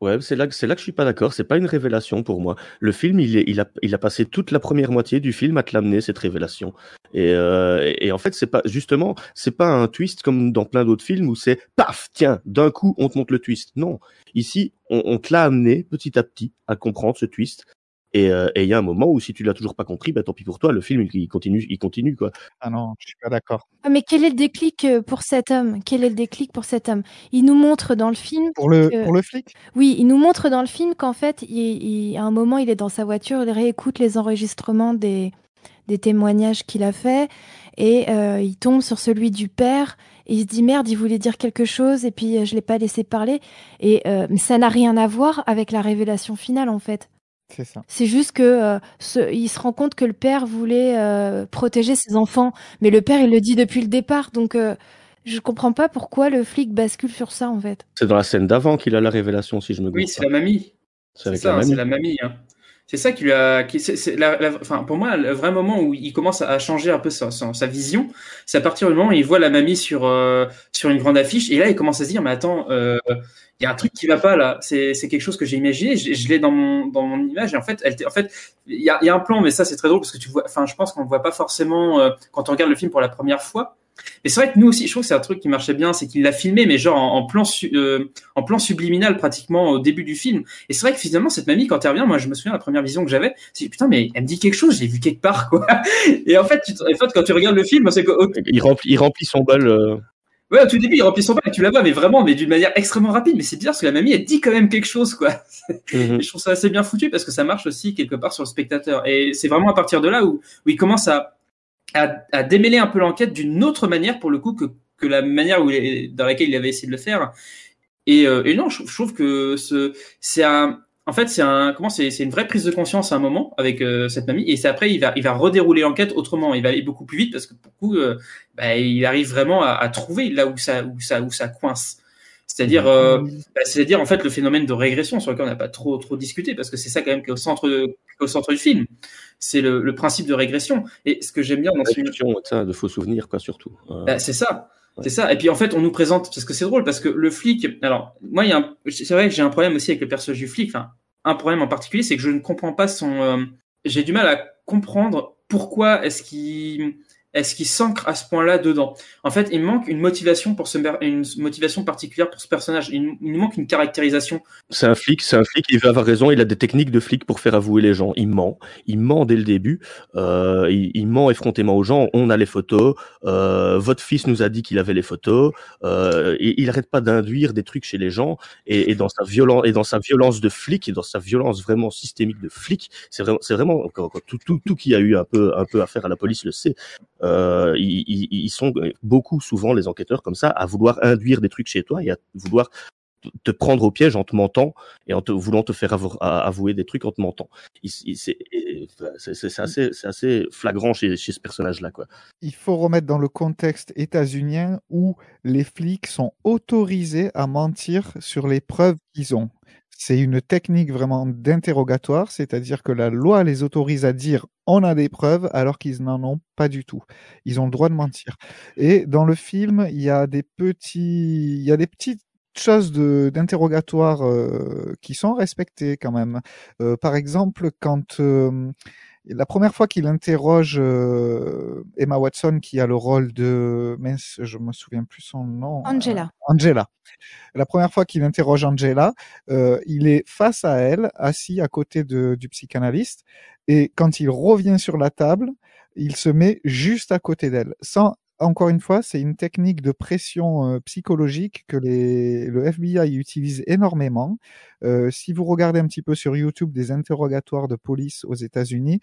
Ouais, c'est là, c'est là que je suis pas d'accord. C'est pas une révélation pour moi. Le film, il, est, il, a, il a passé toute la première moitié du film à te l'amener cette révélation. Et, euh, et en fait, c'est pas justement, c'est pas un twist comme dans plein d'autres films où c'est paf, tiens, d'un coup, on te montre le twist. Non, ici, on, on te l'a amené petit à petit à comprendre ce twist. Et euh, et il y a un moment où si tu l'as toujours pas compris, bah tant pis pour toi. Le film, il, il continue, il continue quoi. Ah non, je suis pas d'accord. Ah, mais quel est le déclic euh, pour cet homme? Quel est le déclic pour cet homme? Il nous montre dans le film. Pour le, que- pour le flic? Oui, il nous montre dans le film qu'en fait, il, il- à un moment, il est dans sa voiture, il réécoute les enregistrements des, des témoignages qu'il a fait et euh, il tombe sur celui du père et il se dit merde, il voulait dire quelque chose et puis euh, je l'ai pas laissé parler et euh, ça n'a rien à voir avec la révélation finale en fait. C'est ça. C'est juste que euh, ce- il se rend compte que le père voulait euh, protéger ses enfants, mais le père il le dit depuis le départ, donc euh, je comprends pas pourquoi le flic bascule sur ça en fait. C'est dans la scène d'avant qu'il a la révélation, si je me Oui, c'est la mamie. C'est la mamie. c'est la mamie. hein. C'est ça qui lui a. Qui, c'est, c'est la, la- enfin, pour moi, le vrai moment où il commence à changer un peu sa, sa, vision, c'est à partir du moment où il voit la mamie sur, euh, sur une grande affiche. Et là, il commence à se dire Mais attends, euh, il y a un truc qui va pas là. C'est, c'est quelque chose que j'ai imaginé. Je, je l'ai dans mon, dans mon image. Et en fait, elle, en fait il y a, y a un plan, mais ça, c'est très drôle parce que tu vois. Enfin, je pense qu'on ne voit pas forcément euh, quand on regarde le film pour la première fois. Mais c'est vrai que nous aussi, je trouve que c'est un truc qui marchait bien, c'est qu'il l'a filmé, mais genre en, en plan, su- euh, en plan subliminal pratiquement au début du film. Et c'est vrai que finalement, cette mamie, quand elle revient, moi, je me souviens, la première vision que j'avais, c'est putain, mais elle me dit quelque chose, j'ai vu quelque part, quoi. Et en fait, tu en fait quand tu regardes le film, c'est que, Il remplit, il remplit son bol. euh, ouais, au tout début, il remplit son et tu la vois, mais vraiment, mais d'une manière extrêmement rapide. Mais c'est bizarre parce que la mamie, elle dit quand même quelque chose, quoi. Et je trouve ça assez bien foutu parce que ça marche aussi quelque part sur le spectateur. Et c'est vraiment à partir de là où, où il commence à, à, à démêler un peu l'enquête d'une autre manière pour le coup que, que la manière où il dans laquelle il avait essayé de le faire. Et, euh, et non, je, je trouve que ce, c'est un, en fait, c'est un, comment c'est, c'est une vraie prise de conscience à un moment avec euh, cette mamie. Et c'est après, il va, il va redérouler l'enquête autrement. Il va aller beaucoup plus vite parce que pour coup, euh, bah, il arrive vraiment à, à trouver là où ça, où ça, où ça coince. C'est-à-dire, euh, bah, c'est-à-dire en fait le phénomène de régression sur lequel on n'a pas trop trop discuté parce que c'est ça quand même qui est au centre de- qui est au centre du film. C'est le, le principe de régression. Et ce que j'aime bien dans ce film, de faux souvenirs, quoi, surtout. Euh, bah, c'est ça. C'est ça. Et puis en fait, on nous présente parce que c'est drôle parce que le flic. Alors moi, il y a un... c'est vrai que j'ai un problème aussi avec le personnage du flic. Enfin, un problème en particulier, c'est que je ne comprends pas son. euh, J'ai du mal à comprendre pourquoi est-ce qu'il est-ce qu'il s'ancre à ce point-là dedans? En fait, il manque une motivation pour ce une motivation particulière pour ce personnage. Il, il manque une caractérisation. C'est un flic, c'est un flic, il veut avoir raison, il a des techniques de flic pour faire avouer les gens. Il ment, il ment dès le début, euh, il, il ment effrontément aux gens, on a les photos, euh, votre fils nous a dit qu'il avait les photos, euh, il arrête pas d'induire des trucs chez les gens, et, et dans sa violence, et dans sa violence de flic, et dans sa violence vraiment systémique de flic, c'est vraiment, c'est vraiment, tout, tout, tout qui a eu un peu, un peu affaire à la police le sait, euh, ils, sont beaucoup souvent les enquêteurs comme ça à vouloir induire des trucs chez toi et à vouloir te prendre au piège en te mentant et en te voulant te faire avouer des trucs en te mentant. C'est assez, flagrant chez, ce personnage-là. Il faut remettre dans le contexte états-unien où les flics sont autorisés à mentir sur les preuves qu'ils ont. C'est une technique vraiment d'interrogatoire, c'est-à-dire que la loi les autorise à dire on a des preuves alors qu'ils n'en ont pas du tout. Ils ont le droit de mentir. Et dans le film, il y a des petits, il y a des petites choses d'interrogatoire euh, qui sont respectées quand même. Euh, par exemple, quand euh, la première fois qu'il interroge euh, Emma Watson, qui a le rôle de, mince, je me souviens plus son nom. Angela. Euh, Angela. La première fois qu'il interroge Angela, euh, il est face à elle, assis à côté de, du psychanalyste, et quand il revient sur la table, il se met juste à côté d'elle, sans encore une fois, c'est une technique de pression euh, psychologique que les, le FBI utilise énormément. Euh, si vous regardez un petit peu sur YouTube des interrogatoires de police aux États-Unis,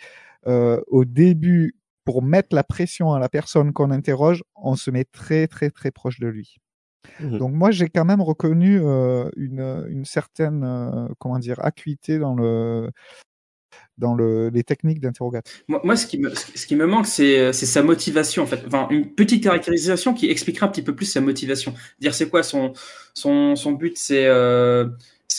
euh, au début, pour mettre la pression à la personne qu'on interroge, on se met très très très proche de lui. Mhm. Donc moi, j'ai quand même reconnu une, une certaine, comment dire, acuité dans le dans le, les techniques d'interrogatoire. Moi, ce qui me, ce qui me manque, c'est, c'est sa motivation, en fait. Enfin, une petite caractérisation qui expliquera un petit peu plus sa motivation. Dire c'est quoi son, son, son but, c'est, euh,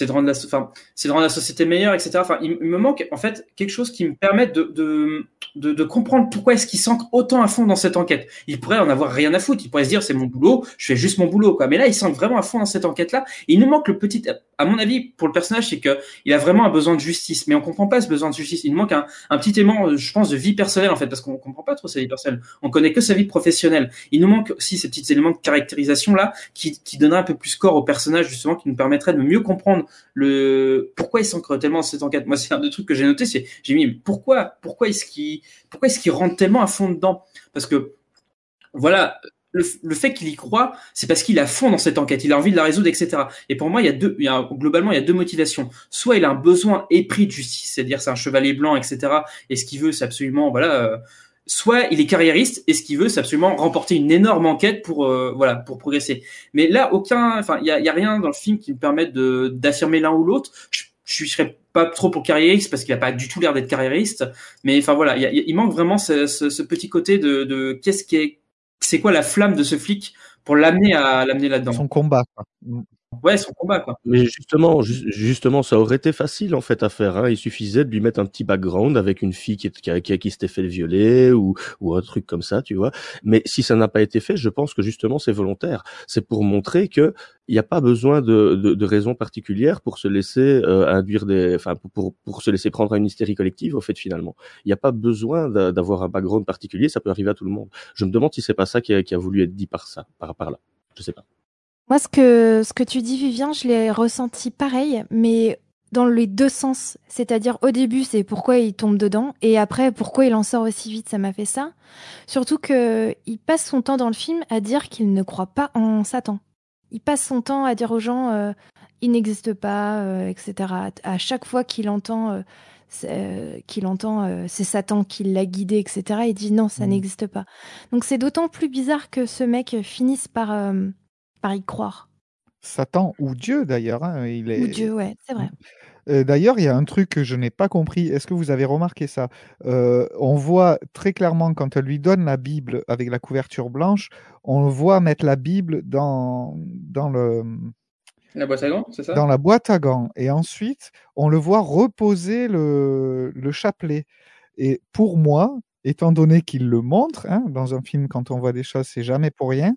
c'est de rendre la, enfin, c'est de rendre la société meilleure, etc. Enfin, il, me manque en fait quelque chose qui me permette de, de, de, de comprendre pourquoi est-ce qu'il s'ancre autant à fond dans cette enquête. Il pourrait en avoir rien à foutre. Il pourrait se dire c'est mon boulot, je fais juste mon boulot, quoi. Mais là, il s'ancre vraiment à fond dans cette enquête-là. Il nous manque le petit, à mon avis, pour le personnage, c'est que il a vraiment un besoin de justice, mais on comprend pas ce besoin de justice. Il nous manque un, un petit élément, je pense, de vie personnelle en fait, parce qu'on comprend pas trop sa vie personnelle. On connaît que sa vie professionnelle. Il nous manque aussi ces petits éléments de caractérisation là, qui, qui donneraient un peu plus corps au personnage justement, qui nous permettrait de mieux comprendre le pourquoi il s'ancre tellement dans cette enquête? Moi, c'est un des trucs que j'ai noté, c'est j'ai mis pourquoi pourquoi est-ce qu'il pourquoi est-ce qu'il rentre tellement à fond dedans? Parce que voilà, le, le, fait qu'il y croit, c'est parce qu'il a fond dans cette enquête, il a envie de la résoudre, etc. Et pour moi, il y a deux, il y a, globalement, il y a deux motivations. Soit il a un besoin épris de justice, c'est-à-dire c'est un chevalier blanc, etc. Et ce qu'il veut, c'est absolument, voilà. Soit il est carriériste et ce qu'il veut, c'est absolument remporter une énorme enquête pour, euh, voilà, pour progresser. Mais là, aucun, enfin, il y a, y rien dans le film qui me permette de d'affirmer l'un ou l'autre. Je, je serais pas trop pour carriériste parce qu'il a pas du tout l'air d'être carriériste. Mais enfin voilà, il, y a, il manque vraiment ce, ce, petit côté de, de qu'est-ce qui est c'est quoi la flamme de ce flic pour l'amener à l'amener là-dedans Son combat. Ouais, son combat, quoi. Mais justement, ju justement, ça aurait été facile en fait à faire. Hein. Il suffisait de lui mettre un petit background avec une fille qui, qui, qui, qui s'était fait violer ou, ou un truc comme ça, tu vois. Mais si ça n'a pas été fait, je pense que justement c'est volontaire. C'est pour montrer que il n'y a pas besoin de, de, de raison particulière pour se laisser euh, induire des, enfin pour, pour se laisser prendre à une hystérie collective. Au fait, finalement, il n'y a pas besoin d'avoir un background particulier. Ça peut arriver à tout le monde. Je me demande si c'est pas ça qui a, qui a voulu être dit par ça, par par là. Je sais pas. Moi, ce que, ce que tu dis, Vivien, je l'ai ressenti pareil, mais dans les deux sens. C'est-à-dire, au début, c'est pourquoi il tombe dedans, et après, pourquoi il en sort aussi vite, ça m'a fait ça. Surtout que il passe son temps dans le film à dire qu'il ne croit pas en Satan. Il passe son temps à dire aux gens, euh, il n'existe pas, euh, etc. À chaque fois qu'il entend, euh, euh qu'il entend, c'est Satan qui l'a guidé, etc. Il dit non, ça mmh. n'existe pas. Donc c'est d'autant plus bizarre que ce mec finisse par par y croire. Satan ou Dieu d'ailleurs. Hein, il est... Ou Dieu, ouais, c'est vrai. Euh, d'ailleurs, il y a un truc que je n'ai pas compris. Est-ce que vous avez remarqué ça? Euh, On voit très clairement quand elle lui donne la Bible avec la couverture blanche, on le voit mettre la Bible dans, dans le. La boîte à gants, c'est ça? Dans la boîte à gants. Et ensuite, on le voit reposer le, le chapelet. Et pour moi, étant donné qu'il le montre, hein, dans un film, quand on voit des choses, c'est jamais pour rien,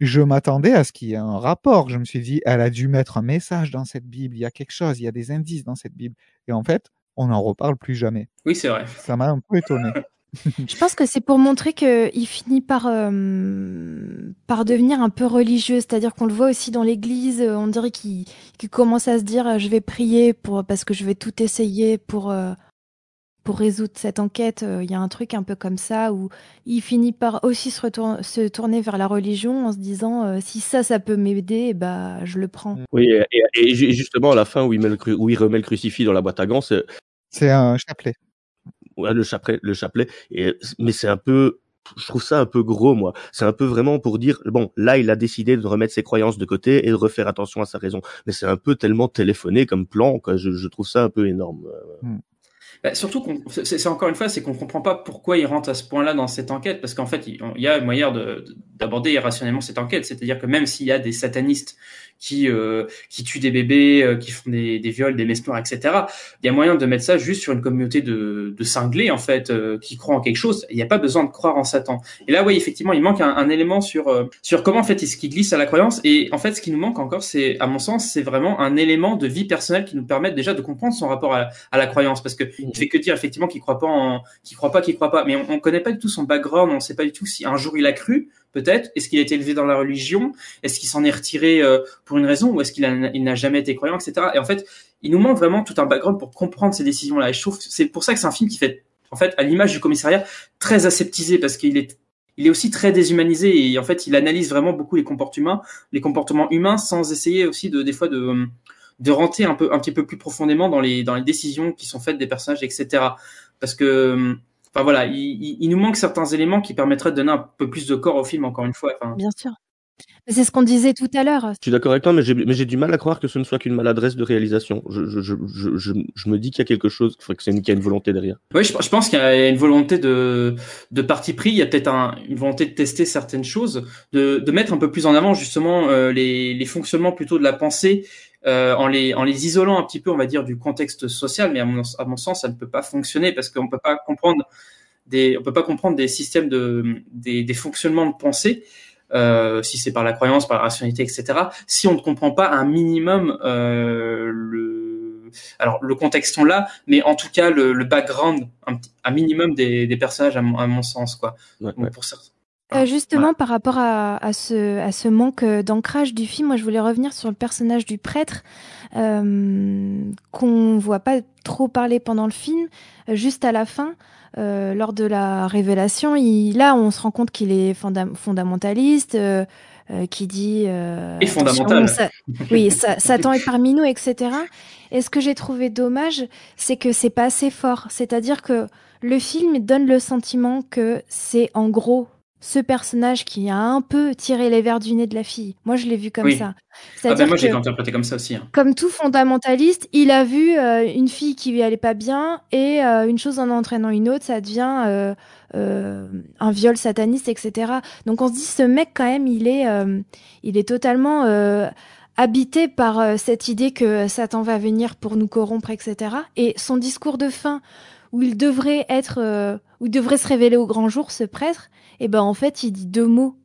je m'attendais à ce qu'il y ait un rapport. Je me suis dit, elle a dû mettre un message dans cette Bible, il y a quelque chose, il y a des indices dans cette Bible. Et en fait, on n'en reparle plus jamais. Oui, c'est vrai. Ça m'a un peu étonné. je pense que c'est pour montrer qu'il finit par, euh, par devenir un peu religieux, c'est-à-dire qu'on le voit aussi dans l'église, on dirait qu'il qu commence à se dire je vais prier pour, parce que je vais tout essayer pour, euh, pour résoudre cette enquête, il euh, y a un truc un peu comme ça où il finit par aussi se, retourner, se tourner vers la religion en se disant euh, si ça, ça peut m'aider, bah je le prends. Oui, et, et, justement à la fin où il, met le, où il remet le crucifix dans la boîte à gants, c'est c'est un chapelet. Ouais, le chapelet, le chapelet. Et, mais c'est un peu je trouve ça un peu gros, moi. C'est un peu vraiment pour dire, bon, là, il a décidé de remettre ses croyances de côté et de refaire attention à sa raison. Mais c'est un peu tellement téléphoné comme plan, quoi. Je, je trouve ça un peu énorme. Hmm. Bah, surtout, c'est encore une fois, c'est qu'on comprend pas pourquoi il rentre à ce point-là dans cette enquête, parce qu'en fait, il, il y a moyen d'aborder irrationnellement cette enquête. C'est-à-dire que même s'il y a des satanistes qui euh, qui tuent des bébés, euh, qui font des, des viols, des messes noires, etc. Il y a moyen de mettre ça juste sur une communauté de, de cinglés en fait, euh, qui croient en quelque chose. Il n'y a pas besoin de croire en Satan. Et là, oui, effectivement, il manque un, un élément sur euh, sur comment en fait est-ce qu'il glisse à la croyance. Et en fait, ce qui nous manque encore, c'est à mon sens, c'est vraiment un élément de vie personnelle qui nous permet déjà de comprendre son rapport à, à la croyance, parce que il fait que dire effectivement qu'il croit pas qu'il croit pas, qu'il croit pas, mais on, on connaît pas du tout son background, on sait pas du tout si un jour il a cru peut-être Est-ce qu'il a été élevé dans la religion? Est-ce qu'il s'en est retiré euh, pour une raison? Ou est-ce qu'il n'a jamais été croyant, etc. Et en fait, il nous manque vraiment tout un background pour comprendre ces décisions-là. Et je trouve c'est pour ça que c'est un film qui fait, en fait, à l'image du commissariat, très aseptisé parce qu'il est il est aussi très déshumanisé et en fait, il analyse vraiment beaucoup les comportements, les comportements humains sans essayer aussi de des fois de de rentrer un peu un petit peu plus profondément dans les dans les décisions qui sont faites des personnages, etc. Parce que Enfin voilà, il, il, nous manque certains éléments qui permettraient de donner un peu plus de corps au film, encore une fois. Enfin, Bien sûr. C'est ce qu'on disait tout à l'heure. Je suis d'accord avec toi, mais j'ai du mal à croire que ce ne soit qu'une maladresse de réalisation. Je, je, je, je, je me dis qu'il y a quelque chose, qu'il y a une volonté derrière. Oui, je, je pense qu'il y a une volonté de, de parti pris. Il y a peut-être un, une volonté de tester certaines choses, de, de mettre un peu plus en avant justement euh, les, les fonctionnements plutôt de la pensée euh, en les en les isolant un petit peu, on va dire, du contexte social. Mais à mon, à mon sens, ça ne peut pas fonctionner parce qu'on peut pas comprendre des on peut pas comprendre des systèmes de des, des fonctionnements de pensée. Euh, si c'est par la croyance, par la rationalité, etc. Si on ne comprend pas un minimum euh, le, alors le contexte on l'a, mais en tout cas le, le background, un, un minimum des, des personnages à mon, à mon sens quoi. Ouais, Donc, ouais. pour certains. Euh, justement, par rapport à, à, ce, à ce manque euh, d'ancrage du film, moi je voulais revenir sur le personnage du prêtre euh, qu'on voit pas trop parler pendant le film. Euh, juste à la fin, euh, lors de la révélation, il, là on se rend compte qu'il est fonda fondamentaliste, euh, euh, qui dit euh, Et fondamental. ça- oui, ça, Satan est parmi nous, etc. Et ce que j'ai trouvé dommage, c'est que c'est pas assez fort. C'est-à-dire que le film donne le sentiment que c'est en gros ce personnage qui a un peu tiré les verres du nez de la fille. Moi, je l'ai vu comme Oui. ça. Ah ben moi j'ai interprété comme ça aussi. hein. comme tout fondamentaliste, il a vu euh, une fille qui lui allait pas bien et euh, une chose en entraînant une autre, ça devient euh, un viol sataniste, etc. Donc on se dit, ce mec quand même, il est, il est totalement habité par cette idée que Satan va venir pour nous corrompre, etc. Et son discours de fin, où il devrait être, euh, où devrait se révéler au grand jour, ce prêtre, et ben en fait, il dit deux mots.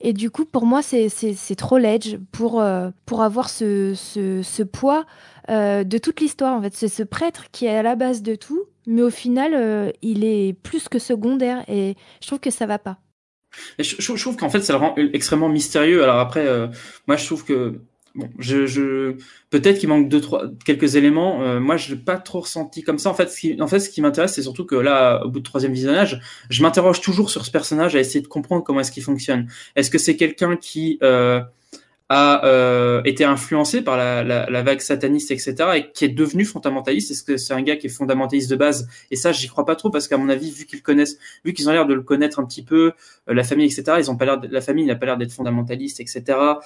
Et du coup, pour moi, c'est trop ledge pour euh, pour avoir ce ce, poids euh, de toute l'histoire. En fait, c'est ce prêtre qui est à la base de tout, mais au final, il est plus que secondaire. Et je trouve que ça va pas. Je, trouve qu'en fait, ça le rend extrêmement mystérieux. Alors après, moi, je trouve que bon, je, je peut-être qu'il manque deux, trois, quelques éléments. Euh, moi, je l'ai pas trop ressenti comme ça. En fait, ce qui, en fait, ce qui m'intéresse, c'est surtout que là, au bout de troisième visionnage, je m'interroge toujours sur ce personnage à essayer de comprendre comment est-ce qu'il fonctionne. Est-ce que c'est quelqu'un qui euh, a euh, été influencé par la, la, la vague sataniste, etc., et qui est devenu fondamentaliste Est-ce que c'est un gars qui est fondamentaliste de base? Et ça, j'y crois pas trop parce qu'à mon avis, vu qu'ils connaissent, vu qu'ils ont l'air de le connaître un petit peu, euh, la famille, etc., ils ont pas l'air, la famille n'a pas l'air d'être fondamentaliste, etc.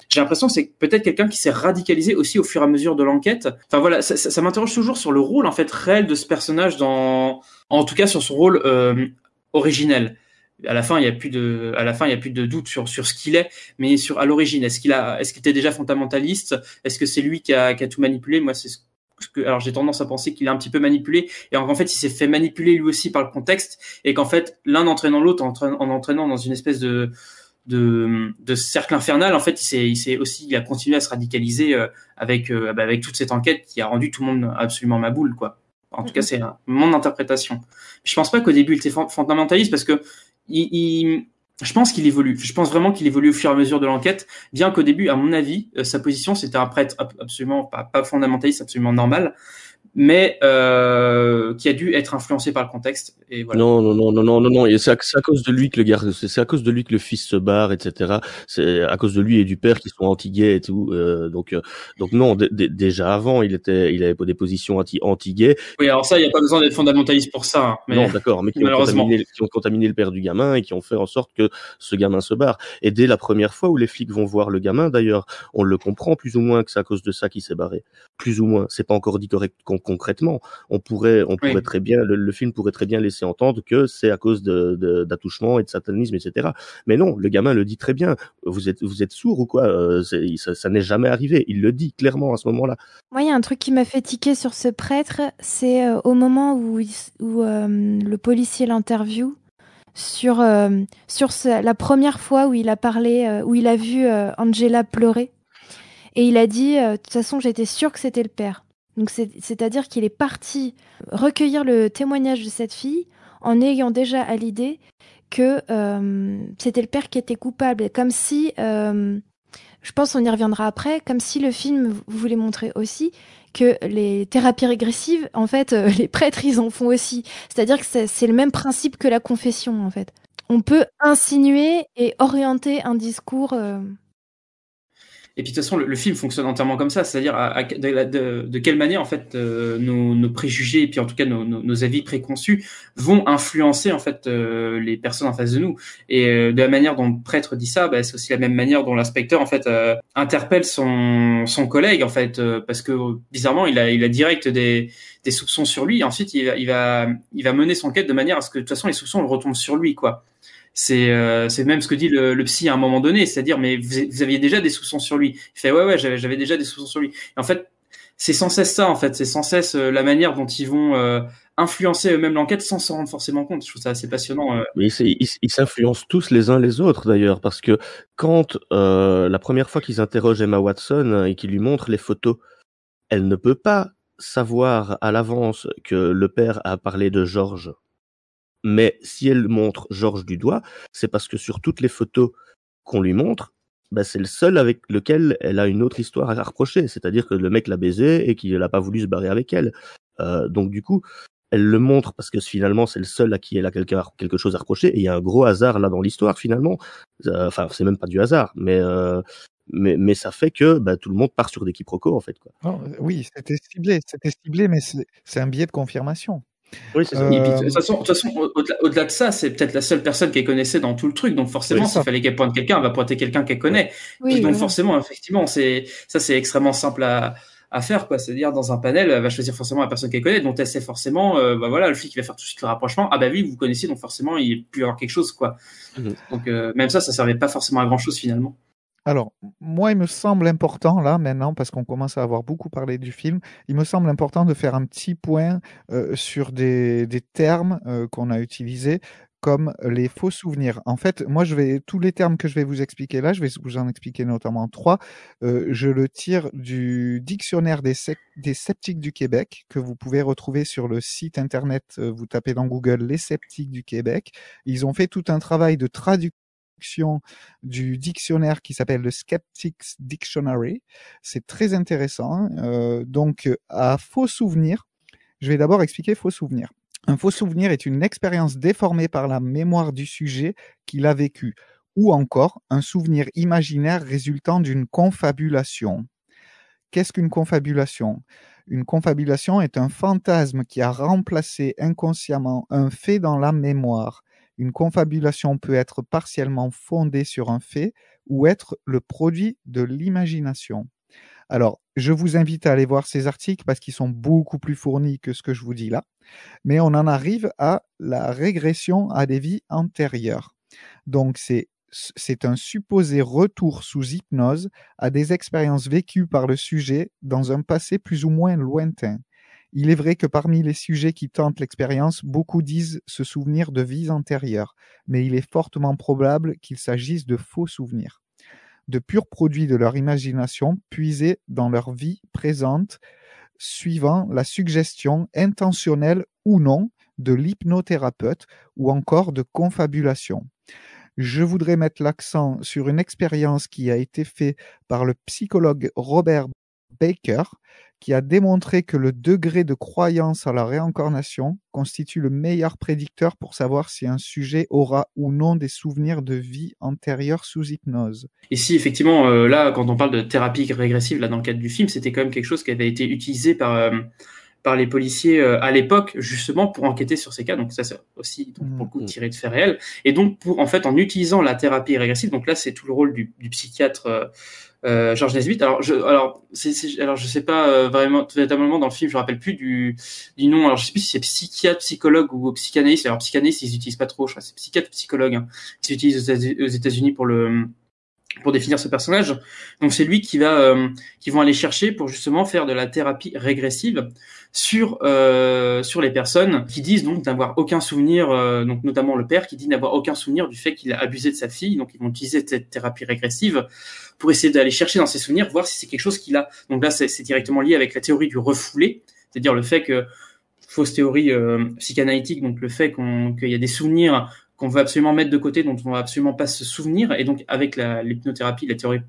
J'ai l'impression que c'est peut-être quelqu'un qui s'est radicalisé aussi au fur et à mesure de l'enquête. Enfin voilà, ça, ça, ça m'interroge toujours sur le rôle en fait réel de ce personnage dans, en tout cas sur son rôle euh, originel. À la fin, il y a plus de, à la fin, il y a plus de doute sur sur ce qu'il est, mais sur à l'origine, est-ce qu'il a, est-ce qu'il était déjà fondamentaliste? Est-ce que c'est lui qui a, qui a tout manipulé? Moi, c'est ce que, alors j'ai tendance à penser qu'il a un petit peu manipulé et en fait il s'est fait manipuler lui aussi par le contexte et qu'en fait l'un entraînant l'autre en, entraînant- en entraînant dans une espèce de de, de cercle infernal en fait il s'est il s'est aussi il a continué à se radicaliser euh, avec euh, bah, avec toute cette enquête qui a rendu tout le monde absolument maboule quoi. En tout cas c'est un- mon interprétation. Je pense pas qu'au début il était fon- fondamentaliste parce que je pense qu'il évolue. Je pense vraiment qu'il évolue au fur et à mesure de l'enquête, bien qu'au début, à mon avis, euh, sa position c'était un prêtre ab- absolument pas fondamentaliste, absolument normal, mais euh, qui a dû être influencé par le contexte. Et voilà. Non, non, non, non, non, non, non. C'est à, cause de lui que le gars, c'est à cause de lui que le fils se barre, etc. C'est à cause de lui et du père qui sont anti-gays et tout. euh, donc, euh, donc non. dé- dé- déjà avant, il était, il avait des positions anti anti-gays. Oui, alors ça, il n'y a pas besoin d'être fondamentaliste pour ça. hein, mais Non, d'accord, mais qui ont, contaminé, qui ont contaminé le père du gamin et qui ont fait en sorte que ce gamin se barre. Et dès la première fois où les flics vont voir le gamin, d'ailleurs, on le comprend plus ou moins que c'est à cause de ça qu'il s'est barré. Plus ou moins. C'est pas encore dit correct, concrètement. On pourrait, on pourrait très bien, le, le film pourrait très bien laisser entendre que c'est à cause de, de- d'attouchement et de satanisme, etc. Mais non, le gamin le dit très bien. Vous êtes, vous êtes sourd ou quoi Euh, Ça, ça n'est jamais arrivé. Il le dit clairement à ce moment-là. Moi, il y a un truc qui m'a fait tiquer sur ce prêtre, c'est euh, au moment où, il s- où euh, le policier l'interview sur, euh, sur ce- la première fois où il a parlé, euh, où il a vu euh, Angela pleurer. Et il a dit, euh, de toute façon, j'étais sûr que c'était le père. Donc, c'est- c'est-à-dire qu'il est parti recueillir le témoignage de cette fille en ayant déjà à l'idée que euh, c'était le père qui était coupable. Comme si, euh, je pense on y reviendra après, comme si le film voulait montrer aussi que les thérapies régressives, en fait, euh, les prêtres, ils en font aussi. C'est-à-dire que c'est le même principe que la confession, en fait. On peut insinuer et orienter un discours. Et puis de toute façon, le, film fonctionne entièrement comme ça, c'est-à-dire de, quelle manière en fait euh, nos, préjugés et puis en tout cas nos, avis préconçus vont influencer en fait euh, les personnes en face de nous. Et euh, de la manière dont le prêtre dit ça, bah, c'est aussi la même manière dont l'inspecteur en fait interpelle son, collègue en fait parce que bizarrement il a direct des, soupçons sur lui. Et ensuite il va il va il va mener son quête de manière à ce que de toute façon les soupçons retombent sur lui quoi. C'est euh, même ce que dit le, le psy à un moment donné, c'est-à-dire mais vous, vous aviez déjà des soupçons sur lui. Il fait ouais ouais j'avais déjà des soupçons sur lui. Et en fait c'est sans cesse ça en fait, c'est sans cesse euh, la manière dont ils vont euh, influencer eux-mêmes l'enquête sans s'en rendre forcément compte. Je trouve ça assez passionnant. euh. Ils s'influencent tous les uns les autres d'ailleurs, parce que quand euh, la première fois qu'ils interrogent Emma Watson et qu'ils lui montrent les photos, elle ne peut pas savoir à l'avance que le père a parlé de Georges. Mais si elle montre Georges du doigt, c'est parce que sur toutes les photos qu'on lui montre, bah, c'est le seul avec lequel elle a une autre histoire à reprocher. C'est-à-dire que le mec l'a baisé et qu'il n'a pas voulu se barrer avec elle. Euh, donc du coup, elle le montre parce que finalement c'est le seul à qui elle a quelque, chose à reprocher. Et il y a un gros hasard là dans l'histoire finalement. Euh, Enfin, c'est même pas du hasard, mais euh, mais, mais ça fait que bah, tout le monde part sur des quiproquos en fait. Quoi. Oui, c'était ciblé, c'était ciblé, mais c'est un biais de confirmation. Oui, c'est ça. Euh, de toute façon, de toute façon, au- au-delà de ça, c'est peut-être la seule personne qu'elle connaissait dans tout le truc. Donc forcément, Oui, s'il ça. fallait qu'elle pointe quelqu'un, elle va pointer quelqu'un qu'elle connaît. Oui, donc forcément, effectivement, c'est ça, c'est extrêmement simple à, à faire, quoi. C'est-à-dire dans un panel, elle va choisir forcément la personne qu'elle connaît, dont elle sait forcément, euh, bah voilà, le flic qui va faire tout de suite le rapprochement. Ah bah oui, vous connaissez, donc forcément, il peut y avoir quelque chose, quoi. Mhm. Donc euh, même ça, ça servait pas forcément à grand chose finalement. Alors, moi, il me semble important, là, maintenant, parce qu'on commence à avoir beaucoup parlé du film, il me semble important de faire un petit point euh, sur des, termes euh, qu'on a utilisés comme les faux souvenirs. En fait, moi, je vais tous les termes que je vais vous expliquer là, je vais vous en expliquer notamment trois. Euh, je le tire du dictionnaire des, sceptiques du Québec que vous pouvez retrouver sur le site internet. vous tapez dans Google les sceptiques du Québec. Ils ont fait tout un travail de traduction du dictionnaire qui s'appelle le Skeptics Dictionary. C'est très intéressant. Euh, donc, à faux souvenir, je vais d'abord expliquer faux souvenir. Un faux souvenir est une expérience déformée par la mémoire du sujet qu'il a vécu, ou encore un souvenir imaginaire résultant d'une confabulation. Qu'est-ce qu'une confabulation? Une confabulation est un fantasme qui a remplacé inconsciemment un fait dans la mémoire. Une confabulation peut être partiellement fondée sur un fait ou être le produit de l'imagination. Alors, je vous invite à aller voir ces articles parce qu'ils sont beaucoup plus fournis que ce que je vous dis là. Mais on en arrive à la régression à des vies antérieures. Donc, c'est un supposé retour sous hypnose à des expériences vécues par le sujet dans un passé plus ou moins lointain. Il est vrai que parmi les sujets qui tentent l'expérience, beaucoup disent se souvenir de vies antérieures, mais il est fortement probable qu'il s'agisse de faux souvenirs, de purs produits de leur imagination puisés dans leur vie présente, suivant la suggestion intentionnelle ou non de l'hypnothérapeute ou encore de confabulation. Je voudrais mettre l'accent sur une expérience qui a été faite par le psychologue Robert Baker, qui a démontré que le degré de croyance à la réincarnation constitue le meilleur prédicteur pour savoir si un sujet aura ou non des souvenirs de vie antérieure sous hypnose. Ici, effectivement, euh, là, quand on parle de thérapie régressive, là, dans le cadre du film, c'était quand même quelque chose qui avait été utilisé par, euh, par les policiers euh, à l'époque, justement, pour enquêter sur ces cas. Donc, ça, c'est aussi, donc, pour le coup, tiré de faits réels. Et donc, pour, en fait, en utilisant la thérapie régressive, donc là, c'est tout le rôle du, du psychiatre, euh, Georges Nesbitt. Alors, je, alors, alors, je sais pas euh, vraiment, véritablement dans le film, je me rappelle plus du, du nom. Alors, je sais plus si c'est psychiatre, psychologue ou psychanalyste. Alors, psychanalyste, ils utilisent pas trop. Je crois c'est psychiatre, psychologue. Hein, qu'ils utilisent aux États-Unis pour le, pour définir ce personnage. Donc, c'est lui qui va, euh, qui vont aller chercher pour justement faire de la thérapie régressive sur euh, sur les personnes qui disent donc n'avoir aucun souvenir, euh, donc notamment le père qui dit n'avoir aucun souvenir du fait qu'il a abusé de sa fille. Donc, ils vont utiliser cette thérapie régressive pour essayer d'aller chercher dans ses souvenirs, voir si c'est quelque chose qu'il a. Donc là, c'est directement lié avec la théorie du refoulé, c'est-à-dire le fait que fausse théorie euh, psychanalytique, donc le fait qu'il y a des souvenirs qu'on veut absolument mettre de côté, dont on va absolument pas se souvenir, et donc avec la- l'hypnothérapie, la théorie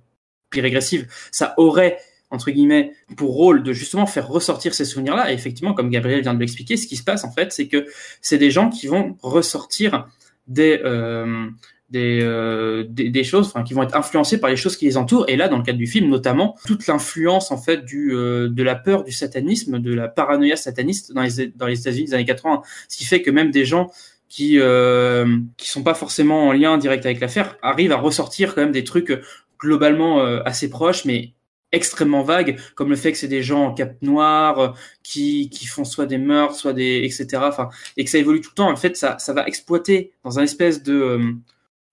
régressive, ça aurait entre guillemets pour rôle de justement faire ressortir ces souvenirs-là. Et effectivement, comme Gabriel vient de l'expliquer, ce qui se passe en fait, c'est que c'est des gens qui vont ressortir des euh, euh, des, choses, enfin, qui vont être influencés par les choses qui les entourent. Et là, dans le cadre du film, notamment toute l'influence en fait euh, de la peur du satanisme, de la paranoïa sataniste dans les dans les États-Unis des années 80, ce qui fait que même des gens qui euh, qui sont pas forcément en lien direct avec l'affaire arrivent à ressortir quand même des trucs globalement euh, assez proches, mais extrêmement vagues, comme le fait que c'est des gens en cap noir euh, qui qui font soit des meurtres, soit des etc. Enfin, et que ça évolue tout le temps. En fait, ça ça va exploiter dans un espèce de euh,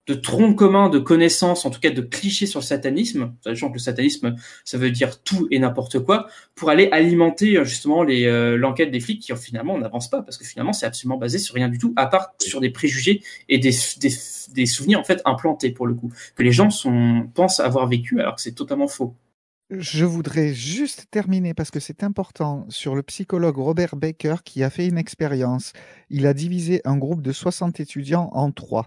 de tronc commun de connaissances, en tout cas de clichés sur le satanisme, sachant que le satanisme, ça veut dire tout et n'importe quoi, pour aller alimenter justement les l'enquête des flics qui finalement n'avance pas parce que finalement c'est absolument basé sur rien du tout, à part sur des préjugés et des, des, des souvenirs en fait implantés pour le coup que les gens sont pensent avoir vécu alors que c'est totalement faux. Je voudrais juste terminer parce que c'est important sur le psychologue Robert Baker qui a fait une expérience. Il a divisé un groupe de 60 étudiants en trois.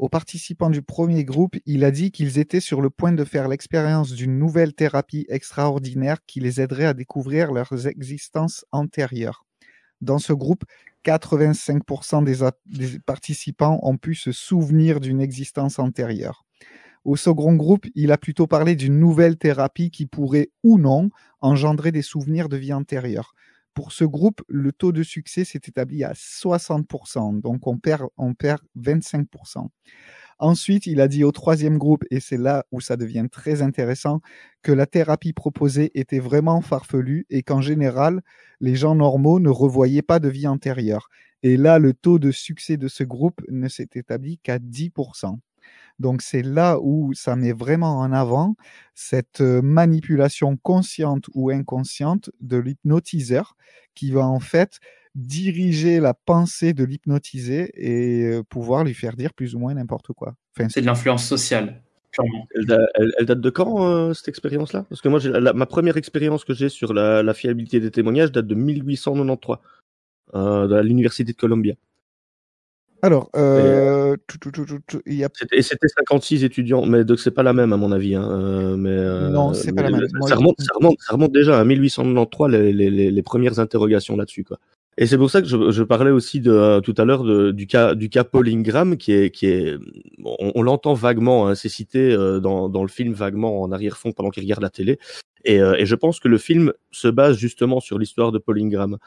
Aux participants du premier groupe, il a dit qu'ils étaient sur le point de faire l'expérience d'une nouvelle thérapie extraordinaire qui les aiderait à découvrir leurs existences antérieures. Dans ce groupe, 85% des, participants ont pu se souvenir d'une existence antérieure. Au second groupe, il a plutôt parlé d'une nouvelle thérapie qui pourrait ou non engendrer des souvenirs de vie antérieure. Pour ce groupe, le taux de succès s'est établi à 60%, donc on perd, on perd 25%. Ensuite, il a dit au troisième groupe, et c'est là où ça devient très intéressant, que la thérapie proposée était vraiment farfelue et qu'en général, les gens normaux ne revoyaient pas de vie antérieure. Et là, le taux de succès de ce groupe ne s'est établi qu'à 10%. Donc c'est là où ça met vraiment en avant cette manipulation consciente ou inconsciente de l'hypnotiseur qui va en fait diriger la pensée de l'hypnotisé et pouvoir lui faire dire plus ou moins n'importe quoi. Enfin, c'est de l'influence sociale. Elle, date de quand cette expérience-là? Parce que moi, ma première expérience que j'ai sur la, la, fiabilité des témoignages date de 1893 euh, à l'université de Columbia. Alors, euh, il y a... et c'était 56 étudiants, mais donc c'est pas la même à mon avis. Hein, euh, mais euh, non, c'est pas la même. Ça, remonte, ça, remonte, ça, remonte, déjà à 1893 les, les, les premières interrogations là-dessus, quoi. Et c'est pour ça que je, je parlais aussi de tout à l'heure du cas du cas Paulingram qui est qui est on, on l'entend vaguement, hein, c'est cité dans, dans le film vaguement en arrière-fond pendant qu'il regarde la télé. Et, et, je pense que le film se base justement sur l'histoire de Paulingram.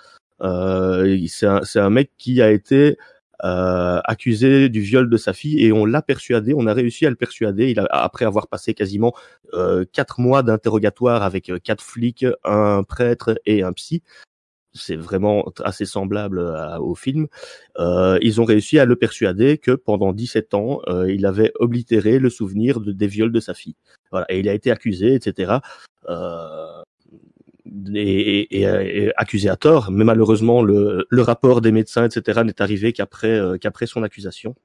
Euh, c'est un, un mec qui a été euh, accusé du viol de sa fille et on l'a persuadé, on a réussi à le persuader. Il a, après avoir passé quasiment euh, quatre mois d'interrogatoire avec euh, quatre flics, un prêtre et un psy. C'est vraiment assez semblable au film. Euh, ils ont réussi à le persuader que pendant 17 ans, euh, il avait oblitéré le souvenir de, des viols de sa fille. Voilà, et il a été accusé, etc. Euh, et, et, accusé à tort, mais malheureusement le, le rapport des médecins, etc., n'est arrivé qu'après euh, qu'après son accusation.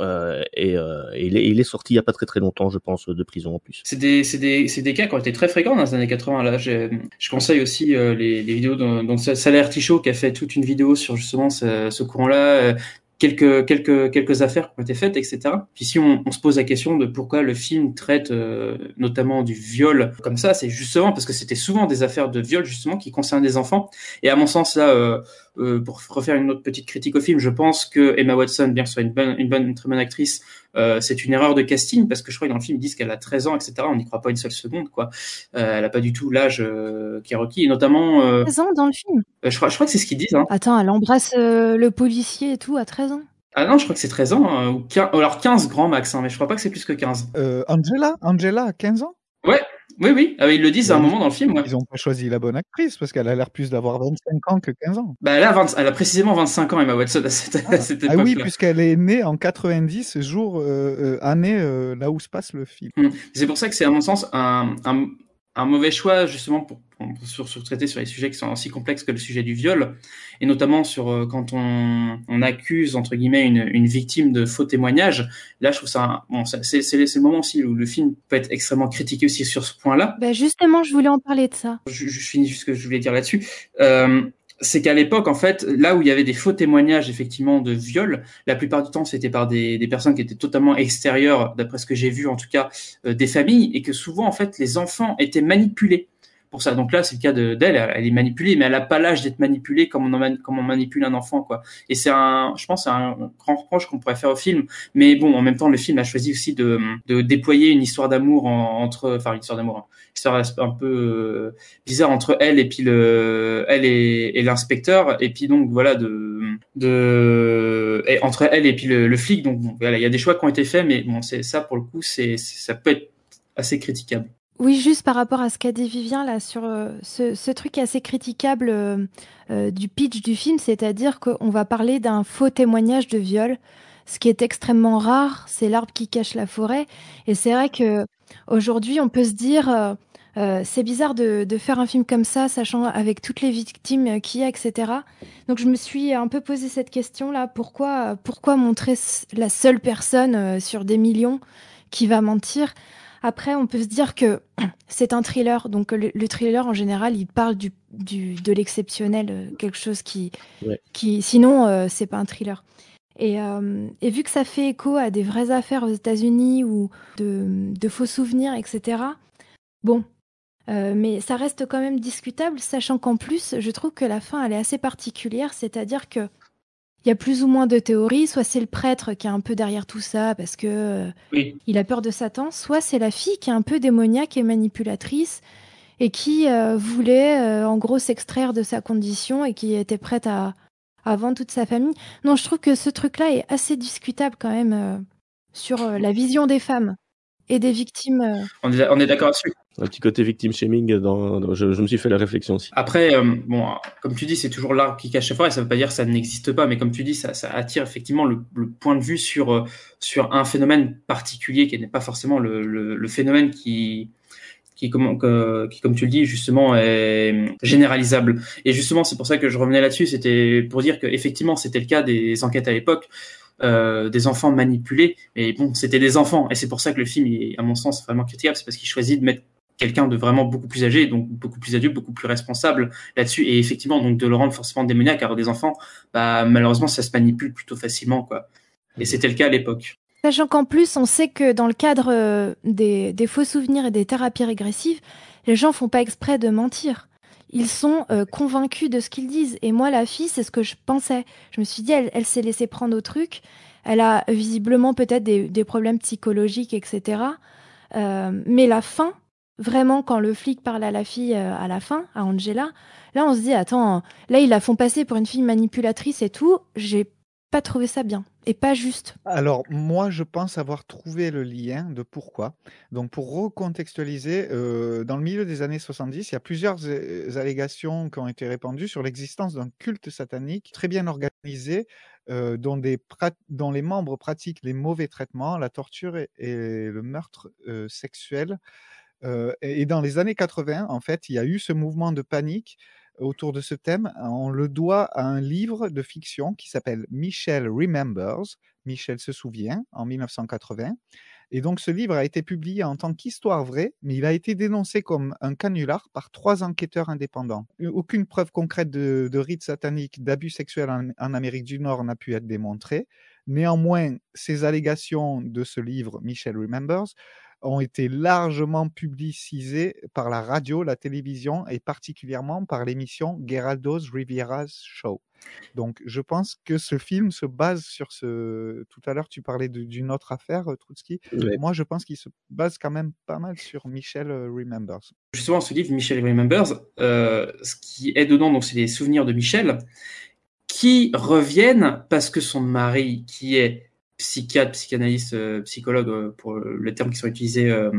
Euh, et, euh, il, est, il, est, sorti il y a pas très très longtemps, je pense, de prison en plus. C'est des, des, des, cas qui ont été très fréquents dans les années 80. Là, je, je conseille aussi euh, les, les, vidéos dont, dont Salaire Tichot qui a fait toute une vidéo sur justement ce, ce courant-là, quelques quelques quelques affaires qui ont été faites, etc. Puis si on, on se pose la question de pourquoi le film traite euh, notamment du viol comme ça, c'est justement parce que c'était souvent des affaires de viol justement qui concernent des enfants. Et à mon sens là, euh, euh, pour refaire une autre petite critique au film, je pense que Emma Watson, bien que soit une bonne une bonne une très bonne actrice, euh, c'est une erreur de casting parce que je crois que dans le film ils disent qu'elle a 13 ans, etc. On n'y croit pas une seule seconde, quoi. Euh, elle a pas du tout l'âge euh, qui est requis, et notamment. 13 ans dans le film? je crois, je crois que c'est ce qu'ils disent. Hein. Attends, elle embrasse le policier et tout à 13 ans? Ah non, je crois que c'est 13 ans, hein, ou 15, alors 15 grand max, hein, mais je crois pas que c'est plus que 15. Angela, Angela, 15 ans? Ouais, oui, oui, ah, ils le disent à un moment dans le film. Ouais. Ils ont pas choisi la bonne actrice parce qu'elle a l'air plus d'avoir 25 ans que 15 ans. Bah, elle a, 20, elle a précisément 25 ans, Emma Watson, à cette, ah, cette époque. Ah oui, puisqu'elle est née en 90, jour, euh, euh, année euh, là où se passe le film. Hum. C'est pour ça que c'est, à mon sens, un, un, un mauvais choix justement pour, pour sur, sur, traiter sur les sujets qui sont aussi complexes que le sujet du viol, et notamment sur euh, quand on, on, accuse entre guillemets une, une, victime de faux témoignages. Là, je trouve ça bon, c'est le moment aussi où le film peut être extrêmement critiqué aussi sur ce point-là. Bah justement, je voulais en parler de ça. Je, je finis juste ce que je voulais dire là-dessus. Euh, c'est qu'à l'époque, en fait, là où il y avait des faux témoignages, effectivement, de viol, la plupart du temps, c'était par des, personnes qui étaient totalement extérieures, d'après ce que j'ai vu, en tout cas, euh, des familles, et que souvent, en fait, les enfants étaient manipulés pour ça. Donc là, c'est le cas d'elle, elle est manipulée, mais elle a pas l'âge d'être manipulée comme on, comme on manipule un enfant, quoi. Et c'est un, je pense, c'est un grand reproche qu'on pourrait faire au film. Mais bon, en même temps, le film a choisi aussi de, de déployer une histoire d'amour entre, enfin, une histoire d'amour, hein, histoire un peu euh, bizarre entre elle et puis le, elle et, l'inspecteur, et puis donc voilà de, de, et entre elle et puis le, le flic. Donc voilà, il y a des choix qui ont été faits, mais bon, c'est ça pour le coup, c'est, ça peut être assez critiquable. Oui, juste par rapport à ce qu'a dit Vivien là sur euh, ce, truc assez critiquable euh, euh, du pitch du film, c'est-à-dire qu'on va parler d'un faux témoignage de viol. ce qui est extrêmement rare, c'est l'arbre qui cache la forêt. Et c'est vrai que aujourd'hui, on peut se dire, c'est bizarre de, de, faire un film comme ça, sachant avec toutes les victimes qu'il y a, etc. Donc je me suis un peu posé cette question-là. Pourquoi, pourquoi montrer la seule personne sur des millions qui va mentir? Après, on peut se dire que c'est un thriller. Donc, le, le, thriller, en général, il parle du, du de l'exceptionnel, euh, quelque chose qui. Ouais. qui sinon, euh, c'est pas un thriller. Et, euh, et, vu que ça fait écho à des vraies affaires aux États-Unis ou de, de, faux souvenirs, etc., bon. Euh, mais ça reste quand même discutable, sachant qu'en plus, je trouve que la fin, elle est assez particulière, c'est-à-dire que il y a plus ou moins de théories. Soit c'est le prêtre qui est un peu derrière tout ça parce que oui. il a peur de Satan, soit c'est la fille qui est un peu démoniaque et manipulatrice et qui euh, voulait euh, en gros s'extraire de sa condition et qui était prête à, à vendre toute sa famille. Non, je trouve que ce truc-là est assez discutable quand même euh, sur la vision des femmes et des victimes. On est, on est d'accord là-dessus un petit côté victime shaming dans, dans je, je, me suis fait la réflexion aussi. Après, euh, bon, comme tu dis, c'est toujours l'arbre qui cache la forêt. Ça veut pas dire que ça n'existe pas, mais comme tu dis, ça, ça attire effectivement le, le, point de vue sur euh, sur un phénomène particulier qui n'est pas forcément le, le, le, phénomène qui qui comme, que, qui, comme tu le dis, justement, est généralisable. Et justement, c'est pour ça que je revenais là-dessus. C'était pour dire que effectivement, c'était le cas des enquêtes à l'époque. Euh, des enfants manipulés, mais bon, c'était des enfants, et c'est pour ça que le film est, à mon sens, vraiment critiquable, c'est parce qu'il choisit de mettre quelqu'un de vraiment beaucoup plus âgé, donc beaucoup plus adulte, beaucoup plus responsable là-dessus, et effectivement, donc de le rendre forcément démoniaque, car des enfants, bah, malheureusement, ça se manipule plutôt facilement, quoi. Et c'était le cas à l'époque. Sachant qu'en plus, on sait que dans le cadre euh, des, des, faux souvenirs et des thérapies régressives, les gens font pas exprès de mentir. Ils sont euh, convaincus de ce qu'ils disent. Et moi, la fille, c'est ce que je pensais. Je me suis dit, elle, elle s'est laissée prendre au truc. Elle a visiblement peut-être des, problèmes psychologiques, etc. Euh, mais la fin, vraiment quand le flic parle à la fille euh, à la fin, à Angela, là on se dit attends, là ils la font passer pour une fille manipulatrice et tout, j'ai pas trouvé ça bien et pas juste. Alors moi je pense avoir trouvé le lien de pourquoi. Donc pour recontextualiser, euh, dans le milieu des années 70, il y a plusieurs allégations qui ont été répandues sur l'existence d'un culte satanique très bien organisé euh, dont, les membres pratiquent les mauvais traitements, la torture et, le meurtre euh, sexuel. Euh, et dans les années 80, en fait, il y a eu ce mouvement de panique autour de ce thème. On le doit à un livre de fiction qui s'appelle Michel Remembers. Michel se souvient en 1980. Et donc ce livre a été publié en tant qu'histoire vraie, mais il a été dénoncé comme un canular par trois enquêteurs indépendants. Aucune preuve concrète de, de rite satanique, d'abus sexuels en, en Amérique du Nord n'a pu être démontrée. Néanmoins, ces allégations de ce livre, Michel Remembers, ont été largement publicisés par la radio, la télévision et particulièrement par l'émission Geraldo's Riviera's Show. Donc, je pense que ce film se base sur ce. Tout à l'heure, tu parlais d'une autre affaire, Trotsky. Ouais. Moi, je pense qu'il se base quand même pas mal sur Michel Remembers. Justement, ce livre, Michel Remembers, euh, ce qui est dedans, donc, c'est les souvenirs de Michel qui reviennent parce que son mari, qui est psychiatre, psychanalyste, euh, psychologue euh, pour le terme qui sont utilisés euh,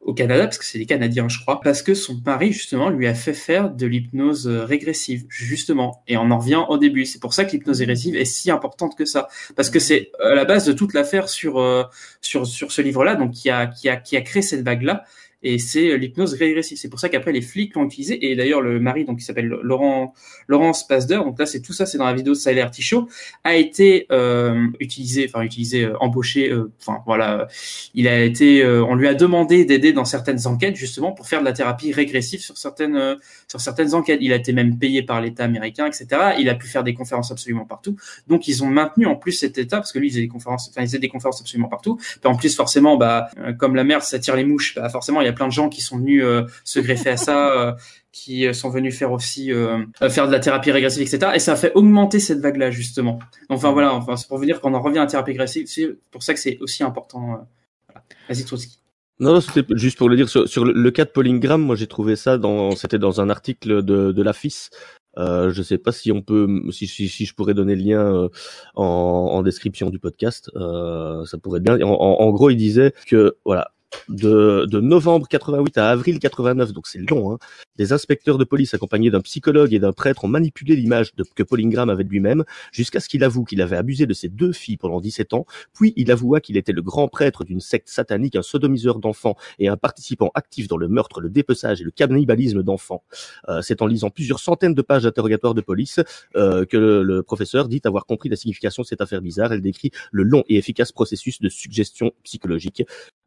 au Canada, parce que c'est des Canadiens, je crois, parce que son mari, justement, lui a fait faire de l'hypnose régressive, justement. Et on en revient au début. C'est pour ça que l'hypnose régressive est si importante que ça. Parce que c'est à la base de toute l'affaire sur, sur, sur ce livre-là, donc qui a, qui, a, qui a créé cette vague-là et c'est l'hypnose régressive. C'est pour ça qu'après les flics l'ont utilisé et d'ailleurs le mari donc qui s'appelle Laurent Laurence Pasder, donc là c'est tout ça c'est dans la vidéo de Tyler Tichot a été euh, utilisé enfin utilisé euh, embauché euh, enfin voilà, il a été euh, on lui a demandé d'aider dans certaines enquêtes justement pour faire de la thérapie régressive sur certaines euh, sur certaines enquêtes. Il a été même payé par l'État américain etc. Il a pu faire des conférences absolument partout. Donc ils ont maintenu en plus cet état parce que lui il faisait des conférences enfin il faisait des conférences absolument partout. En plus forcément bah comme la merde ça tire les mouches, bah forcément il y a plein de gens qui sont venus euh, se greffer à ça, euh, qui sont venus faire aussi euh, faire de la thérapie régressive, etc. Et ça a fait augmenter cette vague-là justement. Enfin voilà, enfin c'est pour vous dire qu'on en revient à la thérapie régressive. C'est pour ça que c'est aussi important. Voilà. Vas-y Trotsky. Non, c'était juste pour le dire sur, sur le, le, cas de Pauline Graham. Moi, j'ai trouvé ça dans, c'était dans un article de, de la FIS. Euh, je sais pas si on peut, si, si, si je pourrais donner le lien euh, en, en, description du podcast. Euh, ça pourrait être bien. En, en, en, gros, il disait que voilà, de, novembre 88 à avril 89, donc c'est long, hein, des inspecteurs de police accompagnés d'un psychologue et d'un prêtre ont manipulé l'image que Paul Ingram avait de lui-même jusqu'à ce qu'il avoue qu'il avait abusé de ses deux filles pendant 17 ans, puis il avoua qu'il était le grand prêtre d'une secte satanique, un sodomiseur d'enfants et un participant actif dans le meurtre, le dépeçage et le cannibalisme d'enfants. Euh, c'est en lisant plusieurs centaines de pages d'interrogatoire de police euh, que le professeur dit avoir compris la signification de cette affaire bizarre. Elle décrit le long et efficace processus de suggestion psychologique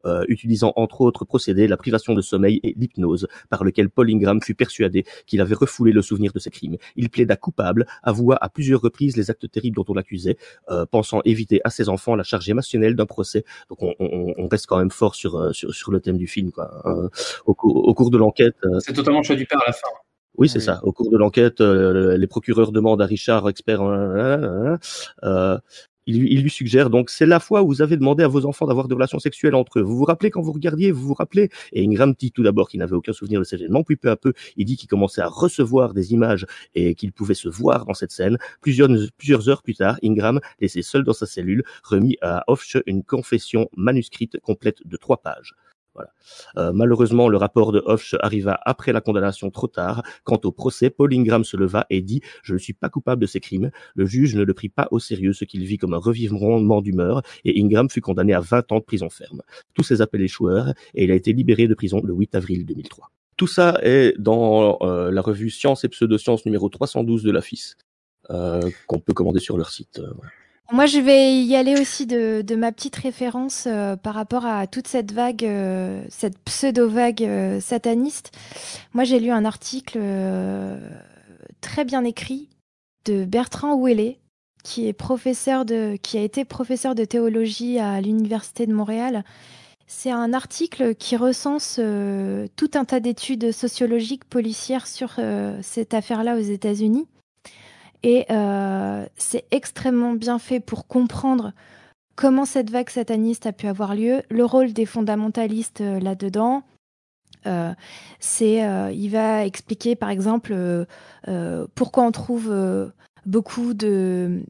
euh, utilisant entre autres procédés la privation de sommeil et l'hypnose, par lequel Paul Ingram fut persuadé qu'il avait refoulé le souvenir de ses crimes. Il plaida coupable, avoua à plusieurs reprises les actes terribles dont on l'accusait, euh, pensant éviter à ses enfants la charge émotionnelle d'un procès. Donc on, on- on reste quand même fort sur, euh, sur, sur le thème du film. Quoi. Euh, au, cours, au cours de l'enquête... euh, C'est totalement choix du père à la fin. oui, c'est ça. Au cours de l'enquête, euh, les procureurs demandent à Richard, expert, en- euh, il, lui- suggère donc c'est la fois où vous avez demandé à vos enfants d'avoir des relations sexuelles entre eux. Vous vous rappelez quand vous regardiez, vous vous rappelez? Et Ingram dit tout d'abord qu'il n'avait aucun souvenir de cet événement, puis peu à peu, il dit qu'il commençait à recevoir des images et qu'il pouvait se voir dans cette scène. Plusieurs, plusieurs heures plus tard, Ingram, laissé seul dans sa cellule, remit à Hoffsch une confession manuscrite complète de trois pages. Euh, malheureusement, le rapport de Hoffsch arriva après la condamnation trop tard. Quant au procès, Paul Ingram se leva et dit « Je ne suis pas coupable de ces crimes ». Le juge ne le prit pas au sérieux, ce qu'il vit comme un revivement d'humeur, et Ingram fut condamné à 20 ans de prison ferme. Tous ses appels échouèrent, et il a été libéré de prison le 8 avril 2003. Tout ça est dans euh, la revue Science et Pseudosciences numéro 312 de la FIS, euh, qu'on peut commander sur leur site. Moi, je vais y aller aussi de, ma petite référence euh, par rapport à toute cette vague, euh, cette pseudo-vague euh, sataniste. Moi, j'ai lu un article très bien écrit de Bertrand Ouellet, qui est professeur de, qui a été professeur de théologie à l'université de Montréal. C'est un article qui recense tout un tas d'études sociologiques policières sur cette affaire-là aux États-Unis. Et euh, c'est extrêmement bien fait pour comprendre comment cette vague sataniste a pu avoir lieu, le rôle des fondamentalistes euh, là-dedans. Euh, il va expliquer par exemple pourquoi on trouve beaucoup de,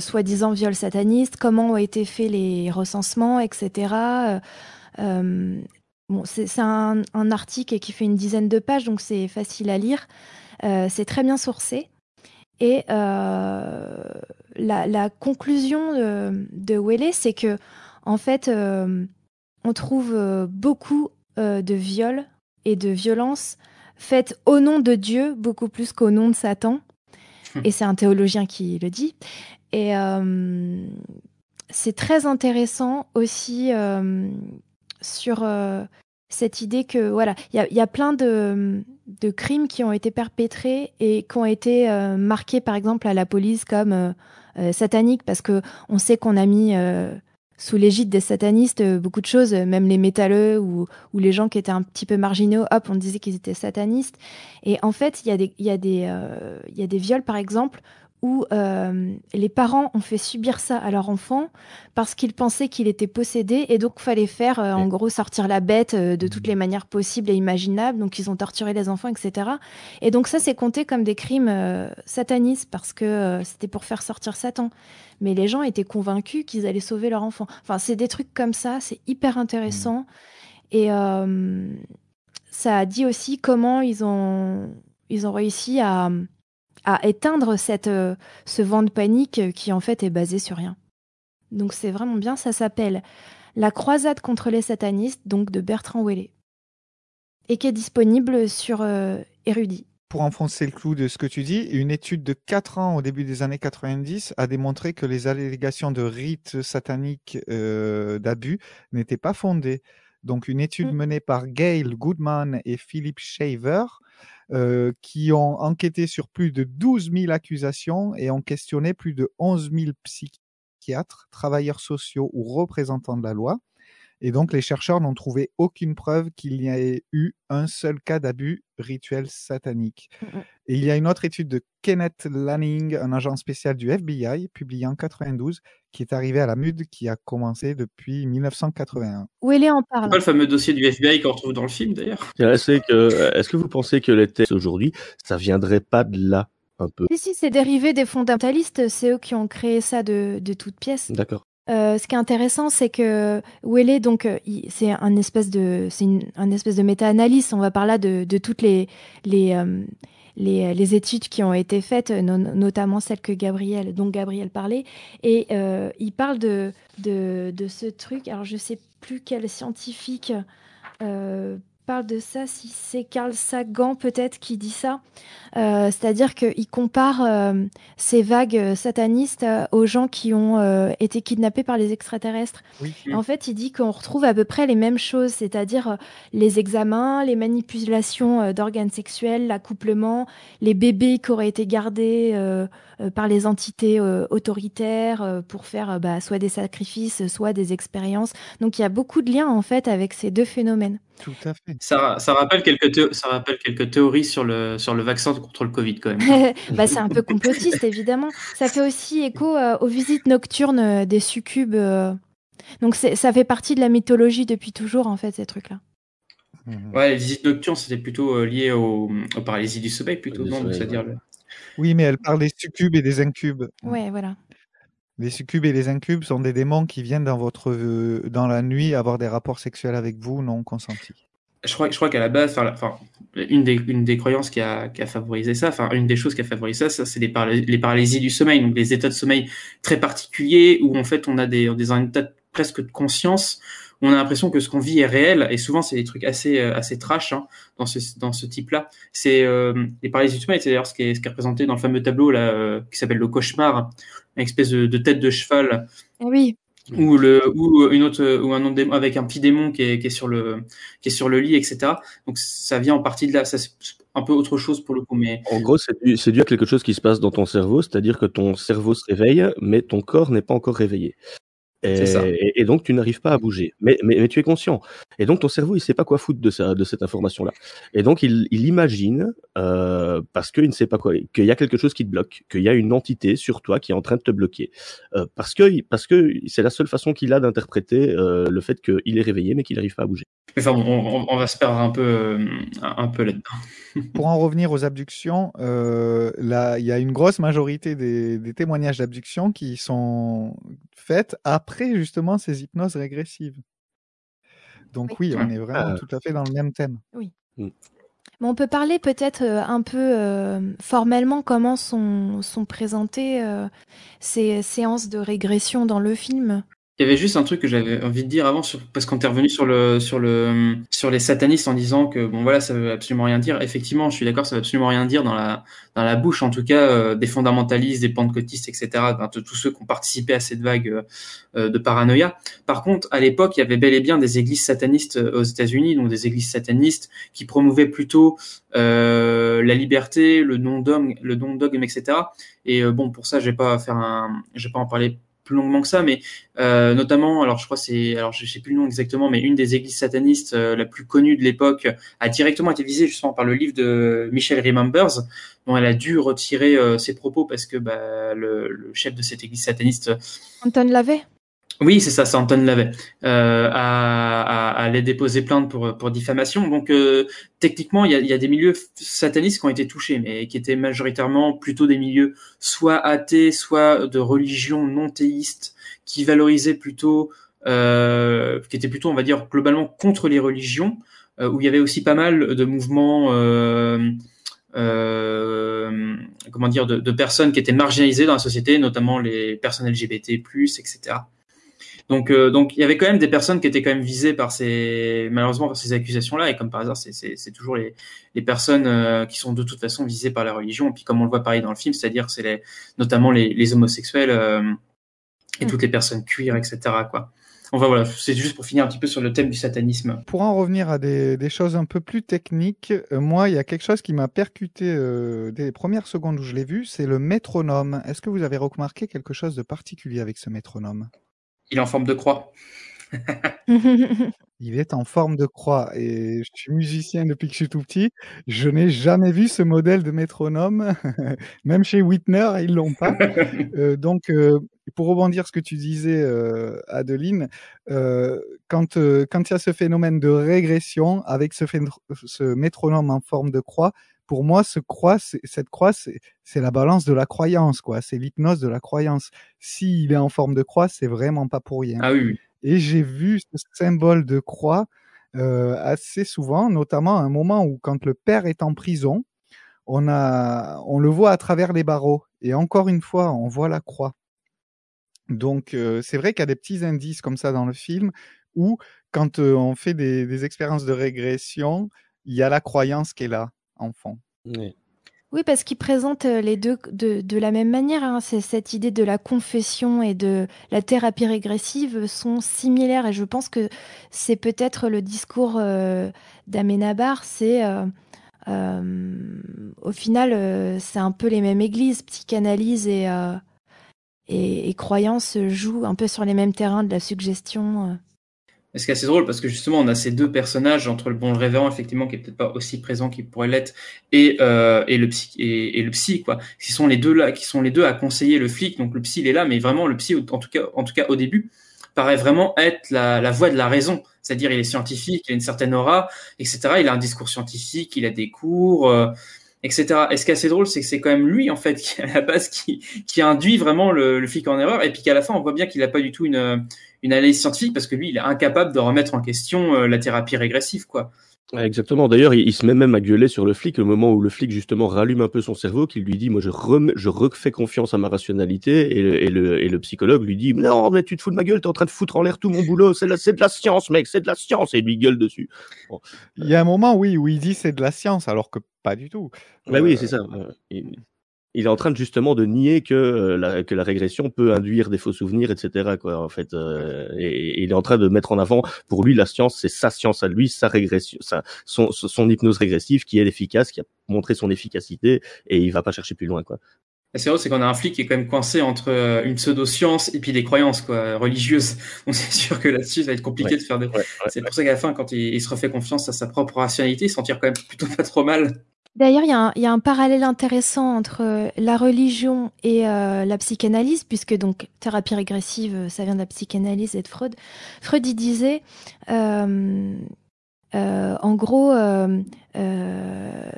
soi-disant viols satanistes, comment ont été faits les recensements, etc. Bon, c'est un, article qui fait une dizaine de pages, donc c'est facile à lire. C'est très bien sourcé. Et euh, la, la conclusion de, de Welle, c'est que en fait, euh, on trouve euh, beaucoup de viols et de violences faites au nom de Dieu, beaucoup plus qu'au nom de Satan. Et c'est un théologien qui le dit. Et euh, c'est très intéressant aussi euh, sur euh, cette idée que voilà, il y a, plein de, crimes qui ont été perpétrés et qui ont été euh, marqués par exemple à la police comme euh, euh, sataniques parce que on sait qu'on a mis sous l'égide des satanistes beaucoup de choses, même les métalleux ou, les gens qui étaient un petit peu marginaux, hop, on disait qu'ils étaient satanistes. Et en fait, il y a des viols par exemple où euh, les parents ont fait subir ça à leur enfant parce qu'ils pensaient qu'il était possédé et donc fallait faire euh, en gros sortir la bête euh, de toutes les manières possibles et imaginables. Donc ils ont torturé les enfants etc et donc ça c'est compté comme des crimes satanistes parce que c'était pour faire sortir Satan. Mais les gens étaient convaincus qu'ils allaient sauver leur enfant. Enfin c'est des trucs comme ça c'est hyper intéressant. Et euh, ça dit aussi comment ils ont ils ont réussi à à éteindre cette, euh, ce vent de panique euh, qui en fait est basé sur rien. Donc c'est vraiment bien, ça s'appelle La croisade contre les satanistes, donc de Bertrand Ouellet, et qui est disponible sur euh, Érudit. Pour enfoncer le clou de ce que tu dis, une étude de 4 ans au début des années 90 a démontré que les allégations de rites sataniques euh, d'abus n'étaient pas fondées. Donc une étude menée par Gail Goodman et Philip Shaver euh, qui ont enquêté sur plus de 12 000 accusations et ont questionné plus de 11 000 psychiatres, travailleurs sociaux ou représentants de la loi. Et donc, les chercheurs n'ont trouvé aucune preuve qu'il y ait eu un seul cas d'abus rituel satanique. Et il y a une autre étude de Kenneth Lanning, un agent spécial du FBI, publiée en 92, qui est arrivé à la MUD, qui a commencé depuis 1981. Ouellet en C'est parle? pas le fameux dossier du FBI qu'on retrouve dans le film d'ailleurs? C'est que, est-ce que vous pensez que les textes aujourd'hui, ça viendrait pas de là un peu? Si, si, c'est dérivé des fondamentalistes, c'est eux qui ont créé ça de, de toutes pièces. D'accord. Euh, ce qui est intéressant, c'est que Welle, donc, euh, c'est un espèce de, c'est un espèce de méta-analyse. On va par là de, de toutes les, les, euh, les, études qui ont été faites, no- notamment celles que Gabriel, dont Gabriel parlait. Et il parle de, de, de ce truc. Alors, je sais plus quel scientifique parle de ça, si c'est Carl Sagan peut-être qui dit ça. Euh, C'est-à-dire qu'il compare euh, ces vagues euh, satanistes aux gens qui ont euh, été kidnappés par les extraterrestres. Oui. En fait, il dit qu'on retrouve à peu près les mêmes choses, c'est-à-dire les examens, les manipulations d'organes sexuels, l'accouplement, les bébés qui auraient été gardés par les entités euh, autoritaires euh, pour faire euh, bah, soit des sacrifices, soit des expériences. Donc il y a beaucoup de liens en fait avec ces deux phénomènes. Tout à fait. Ça, ça rappelle quelques théo- ça rappelle quelques théories sur le sur le vaccin contre le Covid quand même. bah, c'est un peu complotiste, évidemment. Ça fait aussi écho euh, aux visites nocturnes euh, des succubes. euh. Donc c'est- ça fait partie de la mythologie depuis toujours, en fait, ces trucs-là. Ouais, les visites nocturnes, c'était plutôt euh, lié au, aux paralysie du sommeil, plutôt, non C'est-à-dire ouais. Oui, mais elle parle des succubes et des incubes. Ouais, voilà. Les succubes et les incubes sont des démons qui viennent dans votre euh, dans la nuit avoir des rapports sexuels avec vous non consentis. Je crois, je crois qu'à la base, enfin, la- enfin, une des, une des croyances qui a, qui a favorisé ça, enfin, une des choses qui a favorisé ça, ça c'est les, paraly- les paralysies du sommeil, donc des états de sommeil très particuliers où en fait on a des, des un état de- presque de conscience, on a l'impression que ce qu'on vit est réel, et souvent c'est des trucs assez, euh, assez trash hein, dans ce, dans ce type-là. C'est euh, les paralysies c'est d'ailleurs ce qui est, ce qui est représenté dans le fameux tableau là, euh, qui s'appelle le cauchemar, une espèce de, de tête de cheval Ah Oui. ou le ou une autre ou un autre démon avec un petit démon qui est, qui est sur le qui est sur le lit etc donc ça vient en partie de là ça c'est un peu autre chose pour le coup mais En gros, c'est dû, c'est dû à quelque chose qui se passe dans ton cerveau, c'est-à-dire que ton cerveau se réveille, mais ton corps n'est pas encore réveillé. Et, C'est ça. et- et donc tu n'arrives pas à bouger. Mais, mais, mais tu es conscient. Et donc ton cerveau, il sait pas quoi foutre de, ça, de cette information-là. Et donc il, il imagine, euh, parce qu'il ne sait pas quoi, qu'il y a quelque chose qui te bloque, qu'il y a une entité sur toi qui est en train de te bloquer. Euh, parce que parce que c'est la seule façon qu'il a d'interpréter euh, le fait qu'il est réveillé, mais qu'il n'arrive pas à bouger. enfin on, on, on va se perdre un peu euh, un peu là-dedans Pour en revenir aux abductions, euh, là, il y a une grosse majorité des, des témoignages d'abduction qui sont faits après justement ces hypnoses régressives. Donc oui, on est vraiment Ah. tout à fait dans le même thème. Oui. Mm. Mais on peut parler peut-être euh, un peu euh, formellement comment sont, sont présentées euh, ces séances de régression dans le film? Il y avait juste un truc que j'avais envie de dire avant, parce qu'on est revenu sur le sur le sur les satanistes en disant que bon voilà ça veut absolument rien dire. Effectivement, je suis d'accord, ça veut absolument rien dire dans la dans la bouche en tout cas euh, des fondamentalistes, des pentecôtistes, etc. de tous ceux qui ont participé à cette vague euh, euh, de paranoïa. Par contre, à l'époque, il y avait bel et bien des églises satanistes aux États-Unis, donc des églises satanistes qui promouvaient plutôt euh, la liberté, le non dogme, le non dogme, etc. Et bon, pour ça, je vais pas faire un, je vais pas en parler plus longuement que ça, mais euh, notamment, alors je crois c'est, alors je sais plus le nom exactement, mais une des églises satanistes euh, la plus connue de l'époque a directement été visée justement par le livre de Michelle Remembers, dont elle a dû retirer euh, ses propos parce que bah, le, le chef de cette église sataniste Anton Lavey oui, c'est ça, c'est Anton Lavey. Euh, à, à, à aller déposer plainte pour, diffamation. Donc, euh, techniquement, il y a, des milieux satanistes qui ont été touchés, mais qui étaient majoritairement plutôt des milieux soit athées, soit de religion non théiste, qui valorisaient plutôt, euh, qui étaient plutôt, on va dire, globalement contre les religions, euh, où il y avait aussi pas mal de mouvements. Euh, comment dire de personnes qui étaient marginalisées dans la société, notamment les personnes LGBT+, etc. Donc, euh, donc il y avait quand même des personnes qui étaient quand même visées par ces, malheureusement par ces accusations-là, et comme par hasard, c'est, toujours les, les personnes euh, qui sont de toute façon visées par la religion. Et puis comme on le voit pareil dans le film, c'est-à-dire c'est les, notamment les, les homosexuels euh, et toutes les personnes queer, etc. Quoi. Enfin voilà, c'est juste pour finir un petit peu sur le thème du satanisme. Pour en revenir à des, des choses un peu plus techniques, euh, moi, il y a quelque chose qui m'a percuté euh, dès les premières secondes où je l'ai vu, c'est le métronome. Est-ce que vous avez remarqué quelque chose de particulier avec ce métronome? Il est en forme de croix. Il est en forme de croix et je suis musicien depuis que je suis tout petit. Je n'ai jamais vu ce modèle de métronome. Même chez Whitner, ils l'ont pas. Euh, donc, euh, pour rebondir ce que tu disais, euh, Adeline, euh, quand euh, quand il y a ce phénomène de régression avec ce métronome en forme de croix, pour moi, ce croix, cette croix, c'est la balance de la croyance, quoi. C'est l'hypnose de la croyance. S'il est en forme de croix, c'est vraiment pas pour rien. Ah oui. Et j'ai vu ce symbole de croix euh, assez souvent, notamment à un moment où, quand le père est en prison, on a, on le voit à travers les barreaux. Et encore une fois, on voit la croix. Donc, euh, c'est vrai qu'il y a des petits indices comme ça dans le film où, quand euh, on fait des, des expériences de régression, il y a la croyance qui est là, en fond. Oui. Oui, parce qu'il présente euh, les deux de, de la même manière. Hein. C'est cette idée de la confession et de la thérapie régressive sont similaires. Et je pense que c'est peut-être le discours euh, d'Amenabar. C'est euh, euh, au final, euh, c'est un peu les mêmes églises. Psychanalyse et, euh, et, et croyance jouent un peu sur les mêmes terrains de la suggestion. Et ce qui est assez drôle parce que justement on a ces deux personnages entre le bon révérend effectivement qui est peut-être pas aussi présent qu'il pourrait l'être et euh, et le psy et, le psy quoi. Qui sont les deux là qui sont les deux à conseiller le flic. Donc le psy il est là mais vraiment le psy en tout cas en tout cas au début paraît vraiment être la, la voix de la raison. C'est-à-dire il est scientifique il a une certaine aura etc il a un discours scientifique il a des cours euh, etc. Et ce qui est assez drôle, c'est que c'est quand même lui, en fait, qui, à la base, qui, qui induit vraiment le, le flic en erreur, et puis qu'à la fin, on voit bien qu'il n'a pas du tout une, une analyse scientifique, parce que lui, il est incapable de remettre en question euh, la thérapie régressive, quoi. Exactement. D'ailleurs, il, il, se met même à gueuler sur le flic au moment où le flic justement rallume un peu son cerveau, qu'il lui dit "Moi, je, remets, je refais confiance à ma rationalité." Et le, et, le, et le psychologue lui dit "Non, mais tu te fous de ma gueule, t'es en train de foutre en l'air tout mon boulot. C'est de la science, mec, c'est de la science." Et il lui gueule dessus. Bon. Il y a un moment, oui, où il dit "C'est de la science", alors que pas du tout. Bah euh... oui, c'est ça. Il, il est en train de justement de nier que euh, la, que la régression peut induire des faux souvenirs, etc. Quoi, en fait, euh, et, et, il est en train de mettre en avant, pour lui, la science, c'est sa science à lui, sa régression, sa, son, son hypnose régressive qui est efficace, qui a montré son efficacité, et il va pas chercher plus loin, quoi. C'est vrai, c'est qu'on a un flic qui est quand même coincé entre euh, une pseudo-science et puis des croyances quoi, religieuses. Donc c'est sûr que là-dessus, ça va être compliqué ouais, de faire des... Ouais, ouais, c'est pour ça qu'à la fin, quand il, il, se refait confiance à sa propre rationalité, il s'en tire quand même plutôt pas trop mal. D'ailleurs, il y, a un parallèle intéressant entre euh, la religion et euh, la psychanalyse, puisque donc thérapie régressive, euh, ça vient de la psychanalyse et de Freud. Freud, disait, euh, euh, en gros,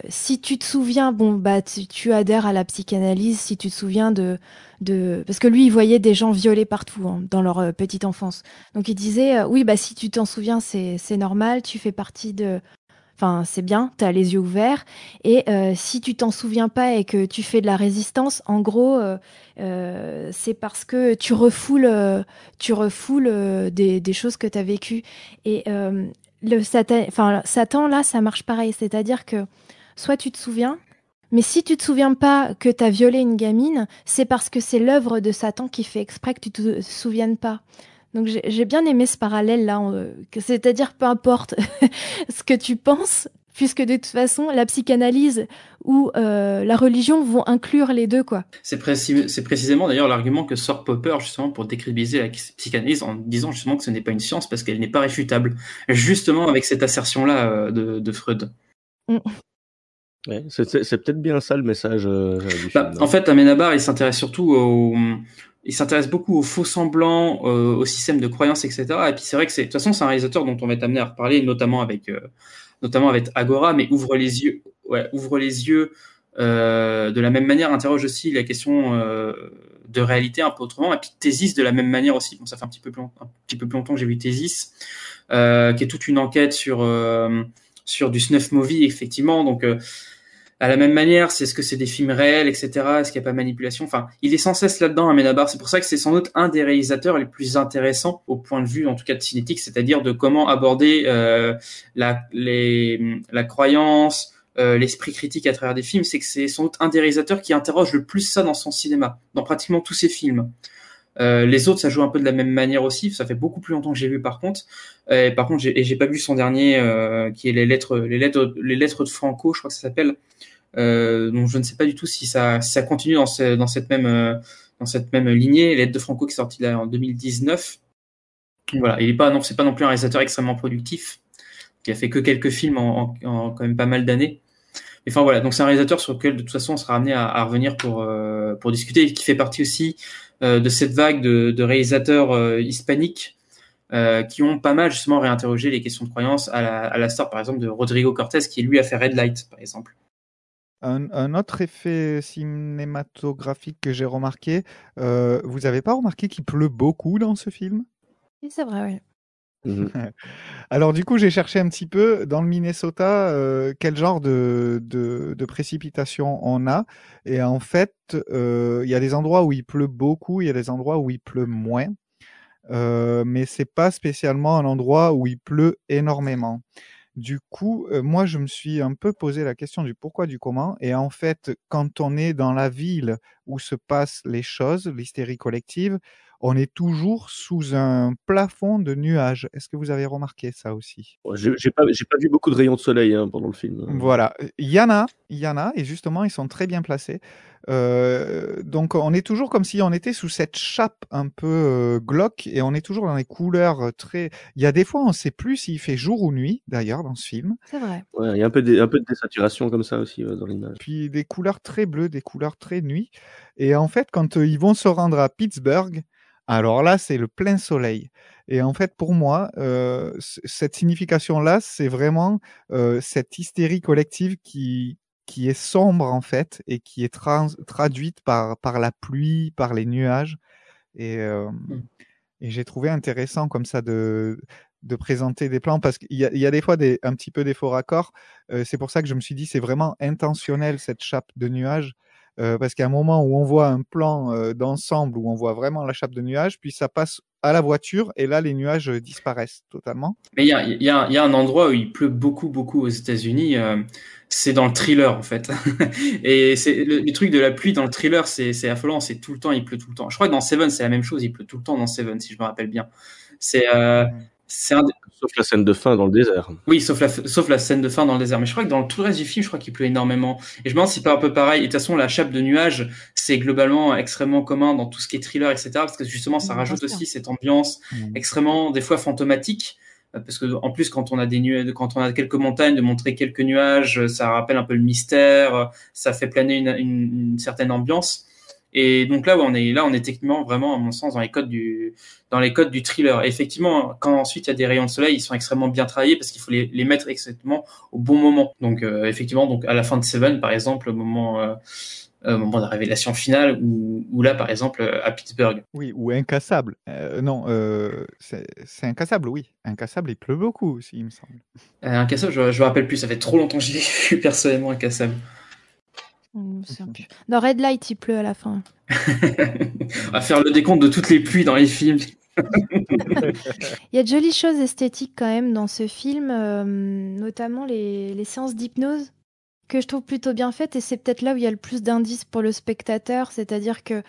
si tu te souviens, bon, bah, tu, tu, adhères à la psychanalyse, si tu te souviens de, de, parce que lui, il voyait des gens violés partout hein, dans leur petite enfance. Donc, il disait, oui, bah, si tu t'en souviens, c'est normal, tu fais partie de Enfin, c'est bien, tu as les yeux ouverts. Et euh, si tu t'en souviens pas et que tu fais de la résistance, en gros, euh, euh, c'est parce que tu refoules, tu refoules des, choses que tu as vécues. Et le Satan, Satan, là, ça marche pareil. C'est-à-dire que soit tu te souviens, mais si tu te souviens pas que tu as violé une gamine, c'est parce que c'est l'œuvre de Satan qui fait exprès que tu te souviennes pas. Donc j'ai bien aimé ce parallèle là, euh, c'est-à-dire peu importe ce que tu penses, puisque de toute façon la psychanalyse ou euh, la religion vont inclure les deux quoi. C'est précis, précisément d'ailleurs l'argument que sort Popper justement pour décribiliser la psychanalyse en disant justement que ce n'est pas une science parce qu'elle n'est pas réfutable, justement avec cette assertion là euh, de, de, Freud. Mm. Ouais, c'est peut-être bien ça le message euh, du bah, film. En fait, Amenabar, il s'intéresse surtout au, il s'intéresse beaucoup aux faux semblants, euh, au système de croyances, etc. Et puis c'est vrai que c'est, de toute façon, c'est un réalisateur dont on va être amené à reparler, notamment avec, euh, notamment avec Agora, mais ouvre les yeux, ouais, ouvre les yeux. Euh, de la même manière, interroge aussi la question euh, de réalité un peu autrement. Et puis Thésis de la même manière aussi. Bon, ça fait un petit peu plus, un petit peu plus longtemps que j'ai vu Thésis, euh, qui est toute une enquête sur euh, sur du snuff movie, effectivement. Donc à la même manière, c'est ce que c'est des films réels, etc. Est-ce qu'il n'y a pas manipulation? Enfin, il est sans cesse là-dedans, Amenabar. C'est pour ça que c'est sans doute un des réalisateurs les plus intéressants au point de vue, en tout cas de cinétique, c'est-à-dire de comment aborder euh, la, la croyance, euh, l'esprit critique à travers des films. C'est que c'est sans doute un des réalisateurs qui interroge le plus ça dans son cinéma, dans pratiquement tous ses films. Euh, les autres, ça joue un peu de la même manière aussi. Ça fait beaucoup plus longtemps que j'ai vu, par contre. Euh, par contre, j'ai, j'ai pas vu son dernier, euh, qui est les lettres, les lettres, les lettres de Franco, je crois que ça s'appelle. Euh, donc je ne sais pas du tout si ça, si ça continue dans, dans cette même, euh, dans cette même lignée. Les lettres de Franco qui est sorti là en 2019. Voilà, il est pas, non, c'est pas non plus un réalisateur extrêmement productif, qui a fait que quelques films en, en, en quand même pas mal d'années. Mais enfin voilà, donc c'est un réalisateur sur lequel de toute façon on sera amené à, à revenir pour euh, pour discuter, et qui fait partie aussi de cette vague de, de réalisateurs euh, hispaniques euh, qui ont pas mal justement réinterrogé les questions de croyance à la, à la star par exemple de Rodrigo Cortés qui lui a fait Red Light par exemple. un, un autre effet cinématographique que j'ai remarqué, euh, vous avez pas remarqué qu'il pleut beaucoup dans ce film? Oui, c'est vrai, oui. Mhm. Alors du coup, j'ai cherché un petit peu dans le Minnesota euh, quel genre de, de, précipitations on a. Et en fait, euh, il y a des endroits où il pleut beaucoup, il y a des endroits où il pleut moins. Euh, mais c'est pas spécialement un endroit où il pleut énormément. Du coup, moi, je me suis un peu posé la question du pourquoi, du comment. Et en fait, quand on est dans la ville où se passent les choses, l'hystérie collective, on est toujours sous un plafond de nuages. Est-ce que vous avez remarqué ça aussi? J'ai j'ai pas, pas vu beaucoup de rayons de soleil hein, pendant le film. Voilà, il y en a, il y en a, et justement, ils sont très bien placés. Euh, donc, on est toujours comme si on était sous cette chape un peu euh, glauque, et on est toujours dans les couleurs euh, très. Il y a des fois, on ne sait plus s'il fait jour ou nuit, d'ailleurs, dans ce film. C'est vrai. Ouais, il y a un peu, de, un peu de désaturation comme ça aussi dans l'image. Puis des couleurs très bleues, des couleurs très nuit. Et en fait, quand euh, ils vont se rendre à Pittsburgh, alors là, c'est le plein soleil. Et en fait, pour moi, euh, cette signification-là, c'est vraiment euh, cette hystérie collective qui, qui est sombre, en fait, et qui est trans- traduite par, par la pluie, par les nuages. Et, euh, et j'ai trouvé intéressant comme ça de, de présenter des plans parce qu'il y a, il y a des fois des, un petit peu des faux raccords. Euh, c'est pour ça que je me suis dit c'est vraiment intentionnel cette chape de nuages. Euh, parce qu'il y a un moment où on voit un plan euh, d'ensemble où on voit vraiment la chape de nuages, puis ça passe à la voiture et là les nuages euh, disparaissent totalement. Mais il y a, il y, a, il y a un endroit où il pleut beaucoup, beaucoup aux États-Unis. euh, c'est dans le thriller en fait. Et c'est le, le truc de la pluie dans le thriller, c'est c'est affolant. C'est tout le temps, il pleut tout le temps. Je crois que dans Seven, c'est la même chose. Il pleut tout le temps dans Seven, si je me rappelle bien. C'est euh, c'est un des- Sauf la scène de fin dans le désert. oui, sauf la, sauf la scène de fin dans le désert. Mais je crois que dans tout le reste du film, je crois qu'il pleut énormément. Et je me demande si c'est pas un peu pareil. Et de toute façon, la chape de nuages, c'est globalement extrêmement commun dans tout ce qui est thriller, etc. Parce que justement, ça rajoute aussi cette ambiance extrêmement, des fois, fantomatique. Euh, Parce que, en plus, quand on a des nuages, quand on a quelques montagnes, de montrer quelques nuages, ça rappelle un peu le mystère, ça fait planer une, une, une certaine ambiance. Et donc là, on est là, on est techniquement vraiment, à mon sens, dans les codes du, dans les codes du thriller. Et effectivement, quand ensuite il y a des rayons de soleil, ils sont extrêmement bien travaillés parce qu'il faut les, les mettre exactement au bon moment. Donc euh, effectivement, donc à la fin de Seven, par exemple, au moment, euh, euh, au moment de la révélation finale, ou, ou là, par exemple, à Pittsburgh. Oui, ou incassable. Euh, non, euh, c'est c'est incassable, oui. Incassable, il pleut beaucoup aussi, il me semble. Euh, incassable, je, je me rappelle plus. Ça fait trop longtemps que je l'ai vu personnellement, incassable. Je me souviens plus. Dans Red Light, il pleut à la fin. On va faire le décompte de toutes les pluies dans les films. Il y a de jolies choses esthétiques quand même dans ce film, euh, notamment les, les séances d'hypnose que je trouve plutôt bien faites et c'est peut-être là où il y a le plus d'indices pour le spectateur, c'est-à-dire que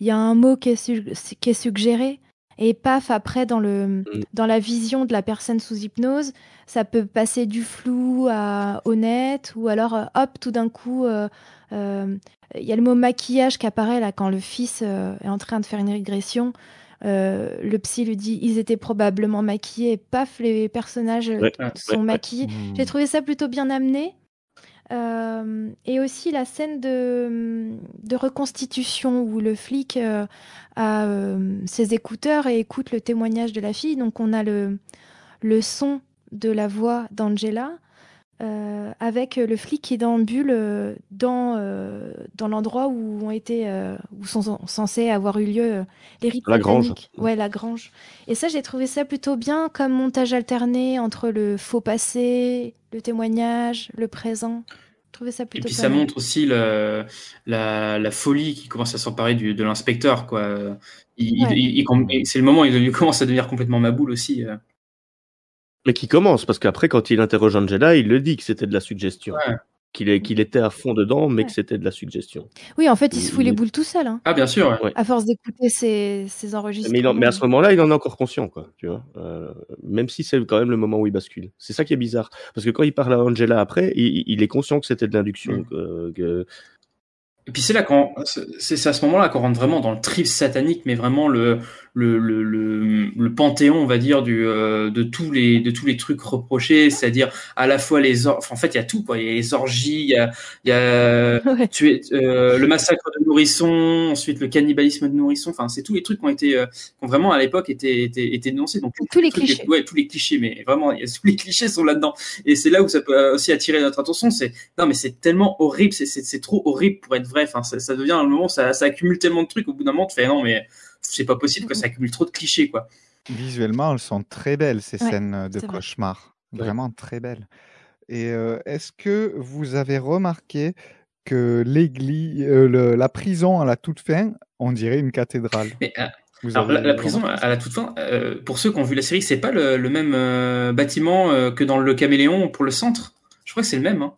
il y a un mot qui est, qui est suggéré et paf après dans le dans la vision de la personne sous hypnose, ça peut passer du flou à honnête ou alors euh, hop tout d'un coup euh, euh, il y a le mot maquillage qui apparaît là quand le fils euh, est en train de faire une régression. Euh, le psy lui dit ils étaient probablement maquillés et paf les personnages Ouais, sont ouais, ouais. maquillés. J'ai trouvé ça plutôt bien amené. Euh, et aussi la scène de, reconstitution où le flic euh, a euh, ses écouteurs et écoute le témoignage de la fille. Donc on a le son de la voix d'Angela euh, avec le flic qui déambule euh, dans, euh, dans l'endroit où ont été euh, où sont censés avoir eu lieu les rites La grange. Ouais, la grange. Et ça, j'ai trouvé ça plutôt bien comme montage alterné entre le faux passé, le témoignage, le présent. Ça Et puis ça mal. montre aussi le, la, la folie qui commence à s'emparer de l'inspecteur, quoi. Il, Ouais. il- il- il- c'est le moment où il commence à devenir complètement maboule aussi. Mais qui commence, parce qu'après, quand il interroge Angela, il le dit que c'était de la suggestion. Ouais. Qu'il était à fond dedans, mais Ouais. que c'était de la suggestion. Oui, en fait, il se fout Il- les boules tout seul. Hein. Ah, bien sûr. ouais. Ouais. À force d'écouter ses, enregistrements. en- mais à ce moment-là, il en est encore conscient, quoi. Tu vois, Euh, même si c'est quand même le moment où il bascule. C'est ça qui est bizarre, parce que quand il parle à Angela après, il, il est conscient que c'était de l'induction. Mm. que- que- Et puis c'est là quand c'est c'est à ce moment-là qu'on rentre vraiment dans le trip satanique, mais vraiment le le, le, le, le panthéon, on va dire, du, euh, de tous les de tous les trucs reprochés, c'est-à-dire à la fois les or... enfin, en fait il y a tout quoi, il y a les orgies, il y a, il y a tuer, euh, le massacre de nourrissons, ensuite le cannibalisme de nourrissons, enfin c'est tous les trucs qui ont été euh, qui ont vraiment à l'époque été, été été dénoncés. Donc tous les clichés. ouais, tous les clichés, mais vraiment tous les clichés sont là-dedans. Et c'est là où ça peut aussi attirer notre attention, c'est non mais c'est tellement horrible, c'est c'est c'est trop horrible pour être vrai. Enfin ça, ça devient à un moment ça ça accumule tellement de trucs au bout d'un moment tu fais non mais c'est pas possible que ça accumule trop de clichés quoi. Visuellement, elles sont très belles, ces Ouais, scènes de vrai. cauchemar. Vraiment très belles. Et euh, est-ce que vous avez remarqué que l'église, euh, le- la prison à la toute fin, on dirait une cathédrale? Mais, euh, Vous alors, avez la, la prison, à la toute fin, euh, pour ceux qui ont vu la série, c'est pas le, le même euh, bâtiment euh, que dans le Caméléon pour le centre? Je crois que c'est le même. Hein.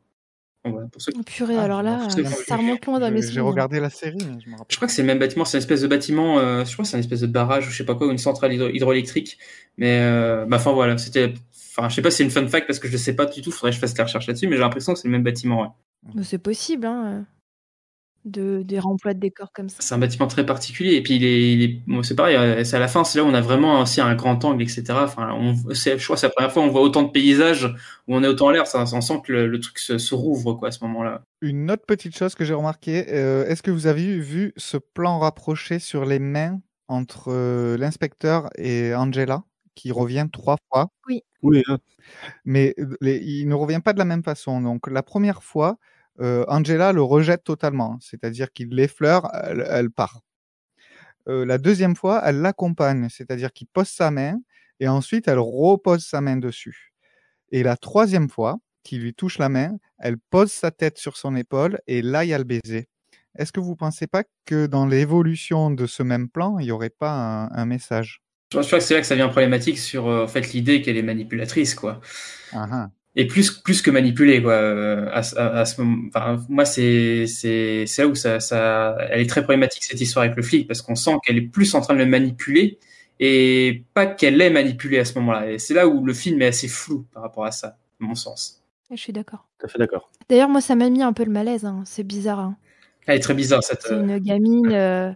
Voilà, pour ceux qui- Oh, Purée, alors là, ont ça remonte loin dans mes J'ai regardé la série, mais je me rappelle. Je crois que c'est le même bâtiment, c'est une espèce de bâtiment, euh, je crois que c'est une espèce de barrage ou je sais pas quoi, ou une centrale hydro- hydroélectrique. Mais euh, bah, enfin voilà, c'était, enfin je sais pas si c'est une fun fact parce que je le sais pas du tout, faudrait que je fasse la recherche là-dessus, mais j'ai l'impression que c'est le même bâtiment. Ouais. C'est possible, hein, de, des remplois de décors comme ça. C'est un bâtiment très particulier et puis il est, il est bon, c'est pareil, euh, c'est à la fin, c'est là où on a vraiment aussi un grand angle, etc. Enfin, on, c'est, je crois que c'est la première fois où on voit autant de paysages où on est autant en l'air, ça, on sent que le, le truc se, se rouvre quoi à ce moment-là. Une autre petite chose que j'ai remarqué, euh, est-ce que vous avez vu, ce plan rapproché sur les mains entre euh, l'inspecteur et Angela, qui revient trois fois? Oui. Oui. hein. Mais les- il ne revient pas de la même façon. Donc la première fois, euh, Angela le rejette totalement, c'est-à-dire qu'il l'effleure, elle, elle part. Euh, la deuxième fois, elle l'accompagne, c'est-à-dire qu'il pose sa main et ensuite elle repose sa main dessus. Et la troisième fois, qu'il lui touche la main, elle pose sa tête sur son épaule et là il y a le baiser. Est-ce que vous pensez pas que dans l'évolution de ce même plan, il n'y aurait pas un, un message? Je crois que c'est là que ça devient problématique sur euh, en fait l'idée qu'elle est manipulatrice quoi. Ah, ah. Et plus plus que manipulée quoi. euh, À, ce- à, à ce moment, enfin moi c'est c'est c'est là où ça ça elle est très problématique cette histoire avec le flic parce qu'on sent qu'elle est plus en train de le manipuler et pas qu'elle est manipulée à ce moment-là. Et c'est là où le film est assez flou par rapport à ça, à mon sens. Je suis d'accord. Tout à fait d'accord. D'ailleurs, moi, ça m'a mis un peu le malaise. hein. C'est bizarre. hein. Elle est très bizarre cette. C'est une gamine. euh,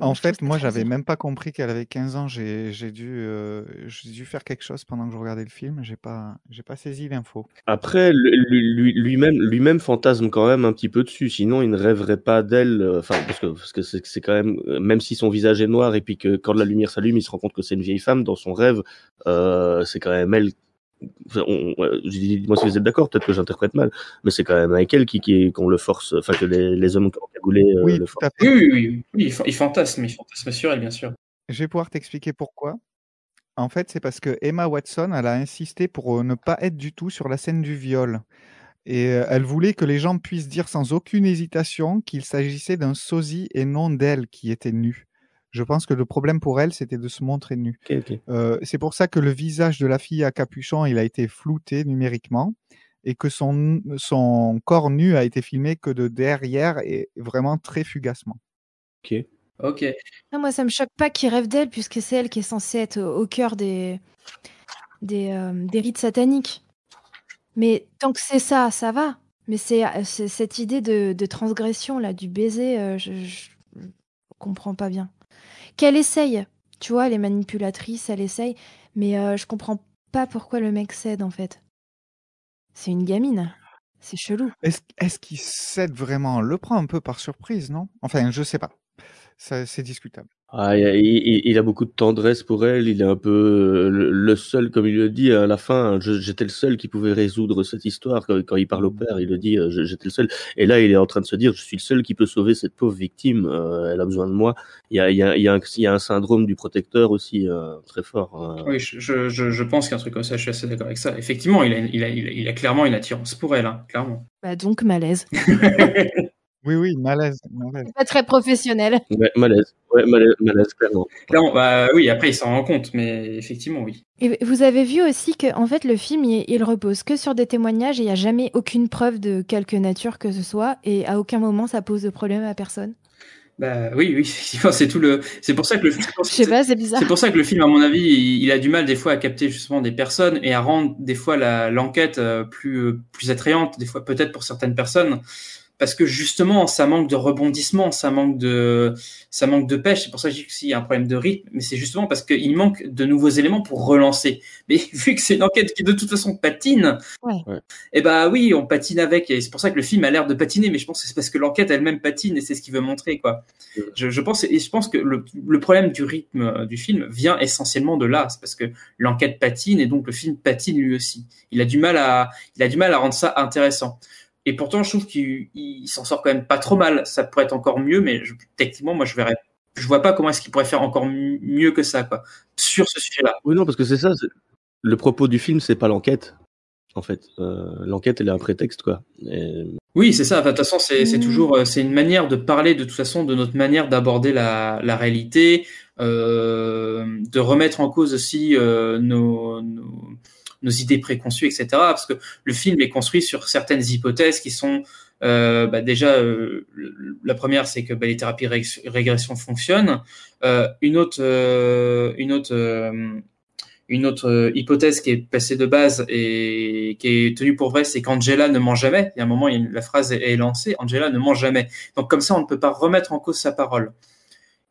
En fait, moi, j'avais même pas compris qu'elle avait 15 ans. J'ai j'ai dû, euh, j'ai dû faire quelque chose pendant que je regardais le film. J'ai pas, j'ai pas saisi l'info. Après, lui- lui- lui-même, lui-même fantasme quand même un petit peu dessus. Sinon, il ne rêverait pas d'elle. euh, Enfin, parce que parce que c'est quand même, euh, même si son visage est noir et puis que quand la lumière s'allume, il se rend compte que c'est une vieille femme. Dans son rêve, euh, c'est quand même elle. Enfin, on- on- je dis- Dis-moi si vous êtes d'accord. Peut-être que j'interprète mal, mais c'est quand même avec elle qui, qui qu'on le force. Enfin, que les, les hommes qui ont cagoulé euh, Oui, le tout forcent. à fait. Oui, oui, oui, oui, il fantasme, il fantasme sur elle bien sûr. Je vais pouvoir t'expliquer pourquoi. En fait, c'est parce que Emma Watson, elle a insisté pour euh, ne pas être du tout sur la scène du viol. Et euh, elle voulait que les gens puissent dire sans aucune hésitation qu'il s'agissait d'un sosie et non d'elle qui était nue. Je pense que le problème pour elle, c'était de se montrer nue. Euh, c'est pour ça que le visage de la fille à capuchon, il a été flouté numériquement et que son, son corps nu a été filmé que de derrière et vraiment très fugacement. Ok. Ok. Ah, moi, ça me choque pas qu'il rêve d'elle, puisque c'est elle qui est censée être au au cœur des, des, euh, des rites sataniques. Mais tant que c'est ça, ça va. Mais c'est c'est cette idée de, de transgression, là, du baiser, euh, je, je, je comprends pas bien. Qu'elle essaye, tu vois, elle est manipulatrice, elle essaye, mais euh, je comprends pas pourquoi le mec cède, en fait. C'est une gamine. C'est chelou. Est-ce qu'il cède vraiment? Le prend un peu par surprise, non? Enfin, je sais pas. C'est discutable. Ah, il, il- il a beaucoup de tendresse pour elle. Il est un peu euh, le, le seul, comme il le dit à la fin. je- J'étais le seul qui pouvait résoudre cette histoire. Quand, quand il parle au père, il le dit. euh, J'étais le seul. Et là, il est en train de se dire, je suis le seul qui peut sauver cette pauvre victime. euh, elle a besoin de moi. Il y a, il y a, il y a, un, il y a un syndrome du protecteur aussi euh, très fort. hein. Oui, je, je, je, je pense qu'il y a un truc comme ça, je suis assez d'accord avec ça. Effectivement, il a, il a, il a, il a clairement une attirance pour elle, hein, clairement. Bah donc, malaise. Oui, oui, malaise. malaise. Pas très professionnel. Ouais, malaise. Ouais, malaise, malaise, clairement. Clairement, bah oui, après il s'en rend compte, mais effectivement, oui. Et vous avez vu aussi que en fait le film il, il repose que sur des témoignages et il n'y a jamais aucune preuve de quelque nature que ce soit et à aucun moment ça pose de problème à personne? Bah oui, oui, effectivement, c'est tout le. C'est pour ça que le. Je sais pas, c'est bizarre. C'est pour ça que le film, à mon avis, il, il a du mal des fois à capter justement des personnes et à rendre des fois la l'enquête euh, plus plus attrayante, des fois peut-être pour certaines personnes, parce que justement ça manque de rebondissement, ça manque de ça manque de pêche. C'est pour ça que je dis qu'il y a un problème de rythme, mais c'est justement parce qu'il manque de nouveaux éléments pour relancer. Mais vu que c'est une enquête qui de toute façon patine, Ouais. et bah oui, on patine avec, et c'est pour ça que le film a l'air de patiner. Mais je pense que c'est parce que l'enquête elle-même patine et c'est ce qu'il veut montrer, quoi. Je, je pense et je pense que le, le problème du rythme euh, du film vient essentiellement de là, c'est parce que l'enquête patine et donc le film patine lui aussi. Il a du mal à il a du mal à rendre ça intéressant. Et pourtant, je trouve qu'il il s'en sort quand même pas trop mal. Ça pourrait être encore mieux, mais je, techniquement, moi, je verrais, je vois pas comment est-ce qu'il pourrait faire encore mieux que ça, quoi, sur ce sujet-là. Oui, non, parce que c'est ça. Le propos du film, c'est pas l'enquête. En fait, euh, l'enquête, elle est un prétexte, quoi. Et- Oui, c'est ça. Enfin, de toute façon, c'est c'est Mm. toujours, euh, c'est une manière de parler de toute façon de notre manière d'aborder la, la réalité, euh, de remettre en cause aussi euh, nos, nos, nos idées préconçues, etc. Parce que le film est construit sur certaines hypothèses qui sont euh, bah, déjà euh, la première, c'est que bah, les thérapies rég- régression fonctionnent. Euh, une autre, hypothèse qui est passée de base et qui est tenue pour vraie, c'est qu'Angela ne ment jamais. Il y a un moment, la phrase est lancée, Angela ne ment jamais. Donc comme ça, on ne peut pas remettre en cause sa parole.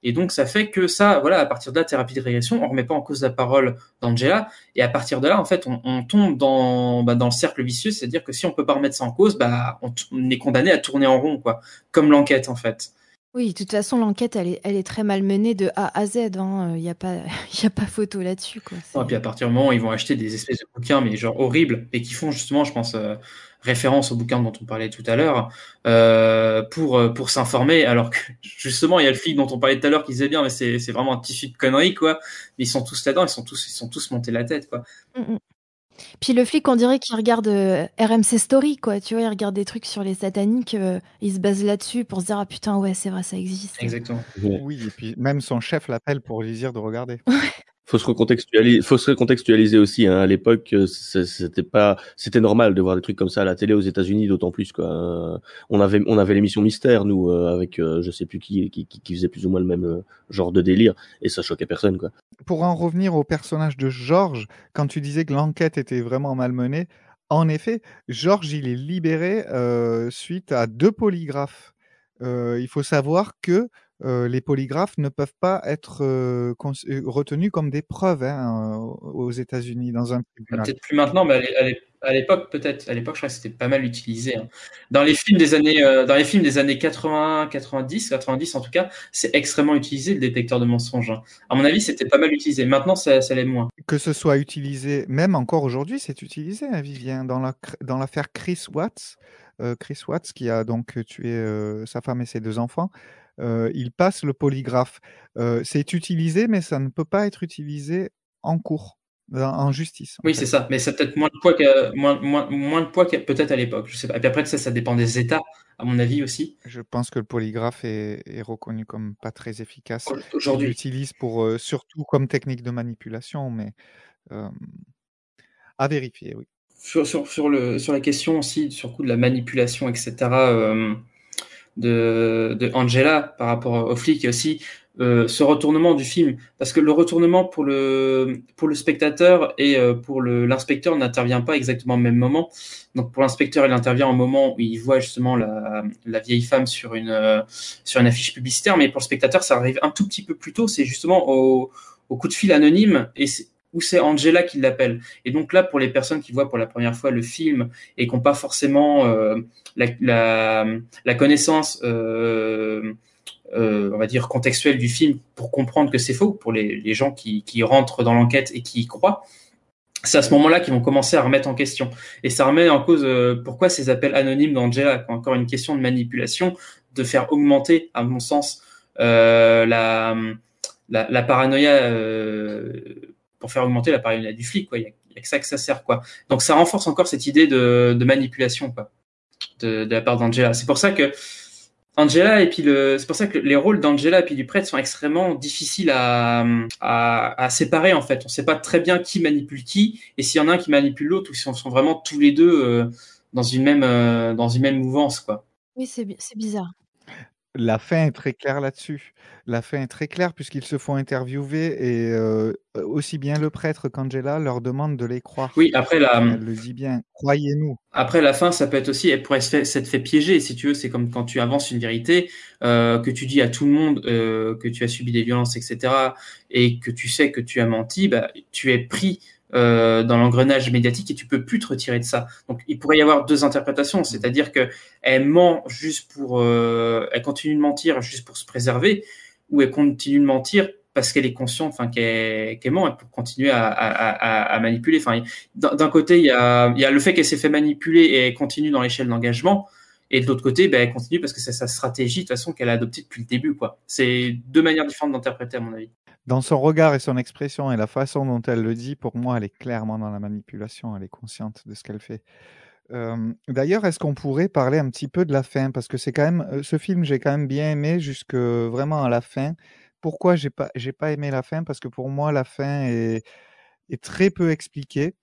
Et donc ça fait que ça, voilà, à partir de la thérapie de régression, on remet pas en cause la parole d'Angela. Et à partir de là, en fait, on, on tombe dans, bah, dans le cercle vicieux, c'est-à-dire que si on peut pas remettre ça en cause, bah, on, est condamné à tourner en rond, quoi, comme l'enquête en fait. Oui, de toute façon, l'enquête, elle est, elle est très mal menée de A à Z. Il n'y a, pas- y a pas photo là-dessus. quoi. Et puis à partir du moment où ils vont acheter des espèces de bouquins, mais genre horribles, et qui font justement, je pense, euh, référence au bouquin dont on parlait tout à l'heure, euh, pour euh, pour s'informer, alors que justement il y a le flic dont on parlait tout à l'heure qui disait bien, mais c'est c'est vraiment un tissu de conneries quoi. Mais ils sont tous là-dedans, ils sont tous ils sont tous montés la tête quoi. Mm, mm. Puis le flic, on dirait qu'il regarde euh, RMC Story, quoi. Tu vois, il regarde des trucs sur les sataniques, euh, il se base là-dessus pour se dire ah putain ouais c'est vrai ça existe. Exactement. Oui, et puis même son chef l'appelle pour lui dire de regarder. Faut se recontextualiser, faut se recontextualiser aussi. Hein. À l'époque, euh, c'était pas, c'était normal de voir des trucs comme ça à la télé aux États-Unis, d'autant plus quoi. Euh, On avait, on avait l'émission Mystère, nous, euh, avec euh, je sais plus qui, qui, faisait plus ou moins le même genre de délire, et ça choquait personne quoi. Pour en revenir au personnage de Georges, quand tu disais que l'enquête était vraiment malmenée, en effet, Georges, il est libéré suite à deux polygraphes. Il faut savoir que euh, les polygraphes ne peuvent pas être euh, euh, retenus comme des preuves hein, aux États-Unis dans un Bah, tribunal. Peut-être plus maintenant, mais à l'é- à l'é- à l'époque peut-être. À l'époque, je crois que c'était pas mal utilisé. hein. Dans les films des années, euh, dans les films des années 80, 90, 90 en tout cas, c'est extrêmement utilisé le détecteur de mensonges. hein. À mon avis, c'était pas mal utilisé. Maintenant, ça, ça l'est moins. Que ce soit utilisé, même encore aujourd'hui, c'est utilisé, hein, Vivien, dans la dans l'affaire Chris Watts. Chris Watts, qui a donc tué euh, sa femme et ses deux enfants, euh, il passe le polygraphe. Euh, c'est utilisé, mais ça ne peut pas être utilisé en cours, en justice. en Oui, c'est ça. Mais c'est peut-être moins de poids que moins, moins, moins de poids que peut-être à l'époque. Je sais pas. Et puis après, ça, ça dépend des États, à mon avis aussi. Je pense que le polygraphe est, est reconnu comme pas très efficace. Aujourd'hui. Il l'utilise pour euh, surtout comme technique de manipulation, mais à vérifier, oui. sur, sur, sur, le, sur la question aussi, sur le coup de la manipulation, etc., euh, de, de Angela par rapport aux flics et aussi euh, ce retournement du film. Parce que le retournement pour le, pour le spectateur et euh, pour le- l'inspecteur n'intervient pas exactement au même moment. Donc pour l'inspecteur, il intervient au moment où il voit justement la, la vieille femme sur une, euh, sur une affiche publicitaire, mais pour le spectateur, ça arrive un tout petit peu plus tôt. C'est justement au, au coup de fil anonyme et où c'est Angela qui l'appelle. Et donc là, pour les personnes qui voient pour la première fois le film et qui n'ont pas forcément euh, la, la, la connaissance, euh, euh, on va dire, contextuelle du film pour comprendre que c'est faux, pour les, gens qui, qui rentrent dans l'enquête et qui y croient, c'est à ce moment-là qu'ils vont commencer à remettre en question. Et ça remet en cause euh, pourquoi ces appels anonymes d'Angela, encore une question de manipulation, de faire augmenter, à mon sens, euh, la, la, la paranoïa, euh, pour faire augmenter la paranoïa du flic. Quoi. Il y a, que ça que ça sert. Quoi. Donc ça renforce encore cette idée de, de manipulation quoi, de, de la part d'Angela. C'est pour ça que Angela et puis le, c'est pour ça que les rôles d'Angela et puis du prêtre sont extrêmement difficiles à, à, à séparer en fait. On sait pas très bien qui manipule qui et s'il y en a un qui manipule l'autre ou si on sont vraiment tous les deux euh, dans une même euh, dans une même mouvance quoi. Oui, c'est c'est bizarre. La fin est très claire là-dessus. La fin est très claire puisqu'ils se font interviewer et euh, aussi bien le prêtre qu'Angela leur demandent de les croire. Oui, après la. Elle le dit bien. Croyez-nous. Après la fin, ça peut être aussi, elle pourrait s'être fait piéger. Si tu veux, c'est comme quand tu avances une vérité, euh, que tu dis à tout le monde euh, que tu as subi des violences, etc., et que tu sais que tu as menti, bah, tu es pris euh, dans l'engrenage médiatique et tu peux plus te retirer de ça. Donc il pourrait y avoir deux interprétations, c'est-à-dire que elle ment juste pour, euh, elle continue de mentir juste pour se préserver, ou elle continue de mentir parce qu'elle est consciente, enfin qu'elle qu ment, pour continuer à, à, à, manipuler. Enfin, d'un côté il y a, y a le fait qu'elle s'est fait manipuler et elle continue dans l'échelle d'engagement. Et de l'autre côté, ben, elle continue parce que c'est sa stratégie de toute façon qu'elle a adoptée depuis le début. quoi. C'est deux manières différentes d'interpréter, à mon avis dans son regard et son expression et la façon dont elle le dit, pour moi, elle est clairement dans la manipulation, elle est consciente de ce qu'elle fait. Euh, D'ailleurs, est-ce qu'on pourrait parler un petit peu de la fin? Parce que c'est quand même ce film, j'ai quand même bien aimé jusque vraiment à la fin. Pourquoi j'ai pas j'ai pas aimé la fin? Parce que pour moi, la fin est, est très peu expliquée.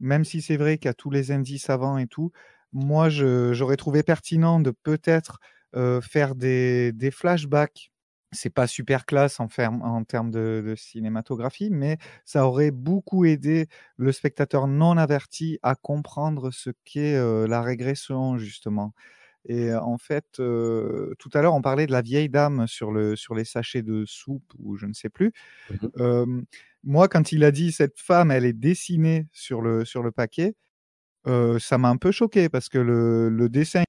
Même si c'est vrai qu'il y a tous les indices avant et tout, moi, j'aurais trouvé pertinent de peut-être euh, faire des, des flashbacks c'est pas super classe en, en termes de, de, cinématographie, mais ça aurait beaucoup aidé le spectateur non averti à comprendre ce qu'est euh, la régression justement. Et en fait, euh, tout à l'heure, on parlait de la vieille dame sur, le, sur les sachets de soupe ou je ne sais plus. Mmh euh, moi, quand il a dit cette femme, elle est dessinée sur le, sur le paquet, ça m'a un peu choqué parce que le, le dessin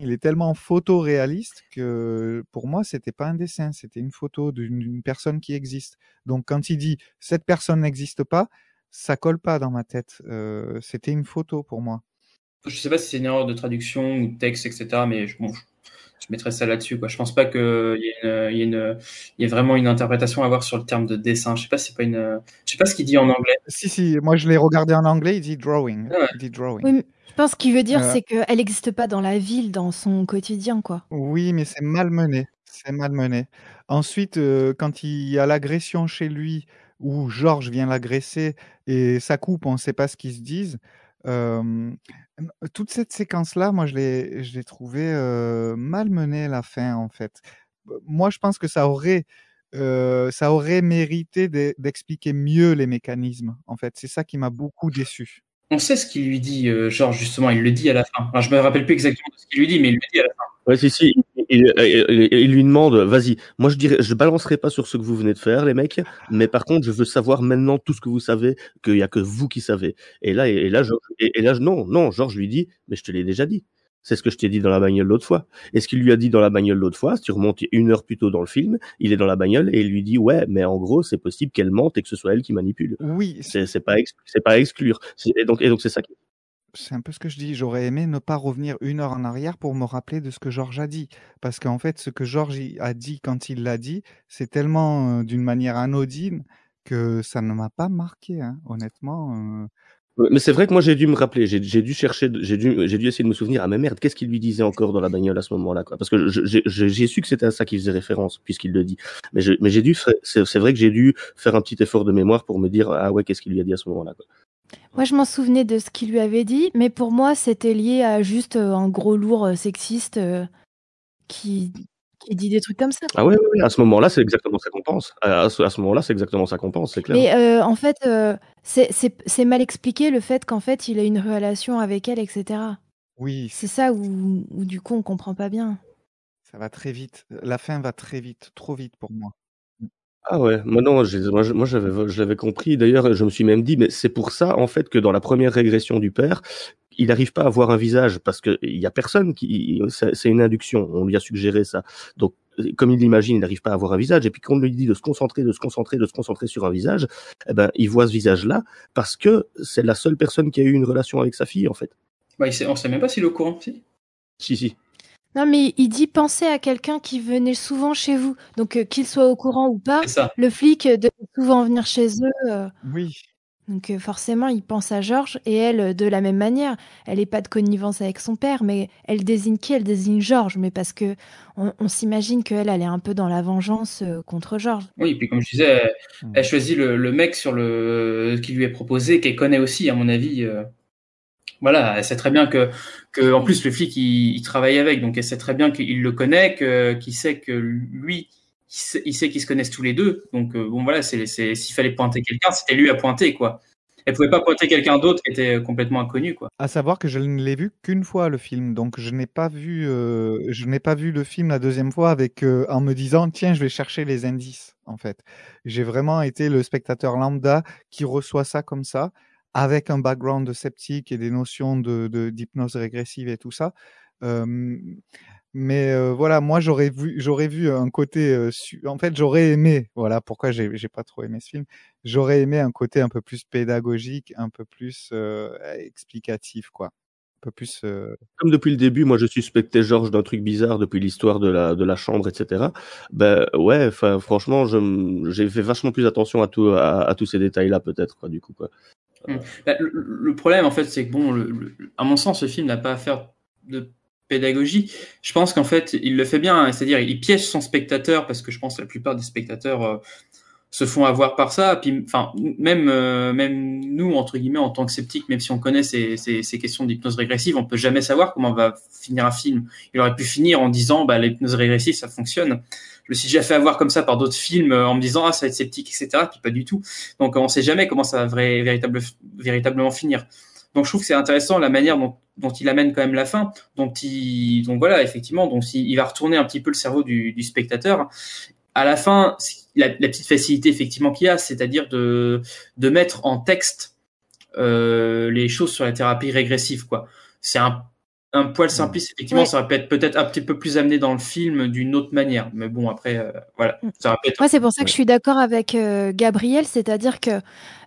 il est tellement photoréaliste que pour moi, c'était pas un dessin, c'était une photo d'une personne qui existe. Donc quand il dit cette personne n'existe pas, ça colle pas dans ma tête. Euh, c'était une photo pour moi. Je sais pas si c'est une erreur de traduction ou de texte, etc. Mais je, bon, je mettrais ça là-dessus. Quoi. Je pense pas qu'il y, ait y, une, y ait vraiment une interprétation à avoir sur le terme de dessin. Je sais pas c'est pas une. Je sais pas ce qu'il dit en anglais. Si si, moi je l'ai regardé en anglais. Il dit drawing. Ah il dit drawing. Oui, je pense qu'il veut dire euh... c'est qu'elle n'existe pas dans la ville, dans son quotidien, quoi. Oui, mais c'est malmené. C'est malmené. Ensuite, euh, quand il y a l'agression chez lui, où Georges vient l'agresser et ça coupe, on ne sait pas ce qu'ils se disent. Euh, toute cette séquence-là, moi, je l'ai, je l'ai trouvé euh, malmenée la fin, en fait. Moi, je pense que ça aurait, ça aurait mérité d'expliquer mieux les mécanismes. En fait, c'est ça qui m'a beaucoup déçu. On sait ce qu'il lui dit, euh, Georges, justement. Il le dit à la fin. Alors, je me rappelle plus exactement ce qu'il lui dit, mais il le dit à la fin. Ouais, si, si. Il, il, il lui demande, vas-y. Moi, je dirais, je balancerai pas sur ce que vous venez de faire, les mecs. Mais par contre, je veux savoir maintenant tout ce que vous savez, qu'il y a que vous qui savez. Et là, et, là, et, et là, non, non, Georges lui dit, mais je te l'ai déjà dit. C'est ce que je t'ai dit dans la bagnole l'autre fois. Et ce qu'il lui a dit dans la bagnole l'autre fois, si tu remontes une heure plus tôt dans le film, il est dans la bagnole et il lui dit ouais, mais en gros, c'est possible qu'elle mente et que ce soit elle qui manipule. Oui. C'est pas c'est pas à exclure. Et donc et donc c'est ça qui c'est un peu ce que je dis. J'aurais aimé ne pas revenir une heure en arrière pour me rappeler de ce que Georges a dit. Parce qu'en fait, ce que Georges a dit quand il l'a dit, c'est tellement euh, d'une manière anodine que ça ne m'a pas marqué, hein, honnêtement. Euh... Mais c'est vrai que moi j'ai dû me rappeler, j'ai dû chercher, j'ai dû, essayer de me souvenir. Ah mais merde, qu'est-ce qu'il lui disait encore dans la bagnole à ce moment-là, Parce que j'ai su que c'était à ça qu'il faisait référence puisqu'il le dit. Mais j'ai dû, c'est vrai que j'ai dû faire un petit effort de mémoire pour me dire ah ouais, qu'est-ce qu'il lui a dit à ce moment-là. Moi, je m'en souvenais de ce qu'il lui avait dit, mais pour moi, c'était lié à juste euh, un gros lourd euh, sexiste euh, qui, qui dit des trucs comme ça. Ah oui, oui, à ce moment-là, c'est exactement ça qu'on pense. À, ce, à ce moment-là, c'est exactement ça qu'on pense, c'est clair. Mais euh, en fait, euh, c'est mal expliqué le fait qu'en fait, il a une relation avec elle, etc. Oui. C'est ça où, où, du coup, on comprend pas bien. Ça va très vite. La fin va très vite, trop vite pour moi. Ah ouais, moi non, moi, moi j'avais, je l'avais compris. D'ailleurs, je me suis même dit, mais c'est pour ça en fait que dans la première régression du père, il n'arrive pas à voir un visage parce que il y a personne qui, c'est une induction. On lui a suggéré ça. Donc, comme il l'imagine, il n'arrive pas à voir un visage. Et puis quand on lui dit de se concentrer, de se concentrer, de se concentrer sur un visage, eh ben, il voit ce visage-là parce que c'est la seule personne qui a eu une relation avec sa fille en fait. Bah, il sait, on sait même pas s'il est au courant. Si. Si si. Non, mais il dit penser à quelqu'un qui venait souvent chez vous. Donc, euh, qu'il soit au courant ou pas, le flic devait souvent venir chez eux. Euh... Oui. Donc, euh, forcément, il pense à Georges et elle, de la même manière. Elle n'est pas de connivence avec son père, mais elle désigne qui? Elle désigne Georges, mais parce que on, on s'imagine qu'elle, elle est un peu dans la vengeance euh, contre Georges. Oui, et puis comme je disais, elle, elle choisit le, le, mec sur le qui lui est proposé, qu'elle connaît aussi, à mon avis. Voilà, elle sait très bien que, que en plus le flic il, il travaille avec, donc elle sait très bien qu'il le connaît, qu'il sait que lui il sait, il sait qu'ils se connaissent tous les deux. Donc euh, bon voilà, c'est s'il fallait pointer quelqu'un, c'était lui à pointer quoi. Elle pouvait pas pointer quelqu'un d'autre qui était complètement inconnu quoi. À savoir que je ne l'ai vu qu'une fois le film, donc je n'ai pas vu, euh, je n'ai pas vu le film la deuxième fois avec euh, en me disant tiens je vais chercher les indices en fait. J'ai vraiment été le spectateur lambda qui reçoit ça comme ça avec un background de sceptique et des notions de d'hypnose régressive et tout ça. Mais voilà, moi j'aurais vu, vu un côté, en fait j'aurais aimé, voilà pourquoi j'ai pas trop aimé ce film, j'aurais aimé un côté un peu plus pédagogique, un peu plus explicatif quoi, un peu plus. Comme depuis le début, moi je suspectais Georges d'un truc bizarre depuis l'histoire de la de la chambre, etc. Ben ouais, enfin franchement, j'ai fait vachement plus attention à tout à, tous ces détails-là peut-être quoi du coup quoi. Mm. Bah, le, problème, en fait, c'est que, bon, à mon sens, ce film n'a pas à faire de pédagogie. Je pense qu'en fait, il le fait bien, hein, c'est-à-dire, il piège son spectateur, parce que je pense que la plupart des spectateurs euh, se font avoir par ça. Puis, même, euh, même nous, entre guillemets, en tant que sceptiques, même si on connaît ces, ces, ces questions d'hypnose régressive, on peut jamais savoir comment va finir un film. Il aurait pu finir en disant, bah, l'hypnose régressive, ça fonctionne. Me suis déjà fait avoir comme ça par d'autres films euh, en me disant, ah, ça va être sceptique, etc. Puis pas du tout. Donc, on sait jamais comment ça va vrai, véritable, véritablement finir. Donc, je trouve que c'est intéressant la manière dont, dont il amène quand même la fin. Donc, il, donc voilà, effectivement, donc il, il va retourner un petit peu le cerveau du, du spectateur. À la fin, la, la petite facilité effectivement qu'il y a, c'est-à-dire de, de mettre en texte euh, les choses sur la thérapie régressive, quoi. C'est un, un poil simpliste, effectivement, Ouais. ça aurait pu être peut-être un petit peu plus amené dans le film d'une autre manière. Mais bon, après, euh, voilà, ça aurait pu être. Moi, c'est pour ça que je suis d'accord avec euh, Gabriel, c'est-à-dire que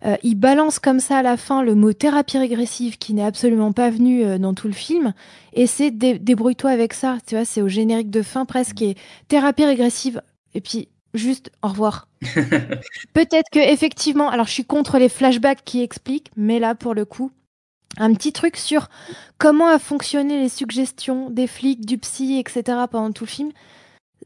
euh, il balance comme ça à la fin le mot thérapie régressive qui n'est absolument pas venu dans tout le film, et c'est dé- débrouille-toi avec ça, tu vois, c'est au générique de fin presque, et thérapie régressive, et puis juste au revoir. Peut-être que effectivement, alors je suis contre les flashbacks qui expliquent, mais là pour le coup, un petit truc sur comment a fonctionné les suggestions des flics, du psy, etc. pendant tout le film.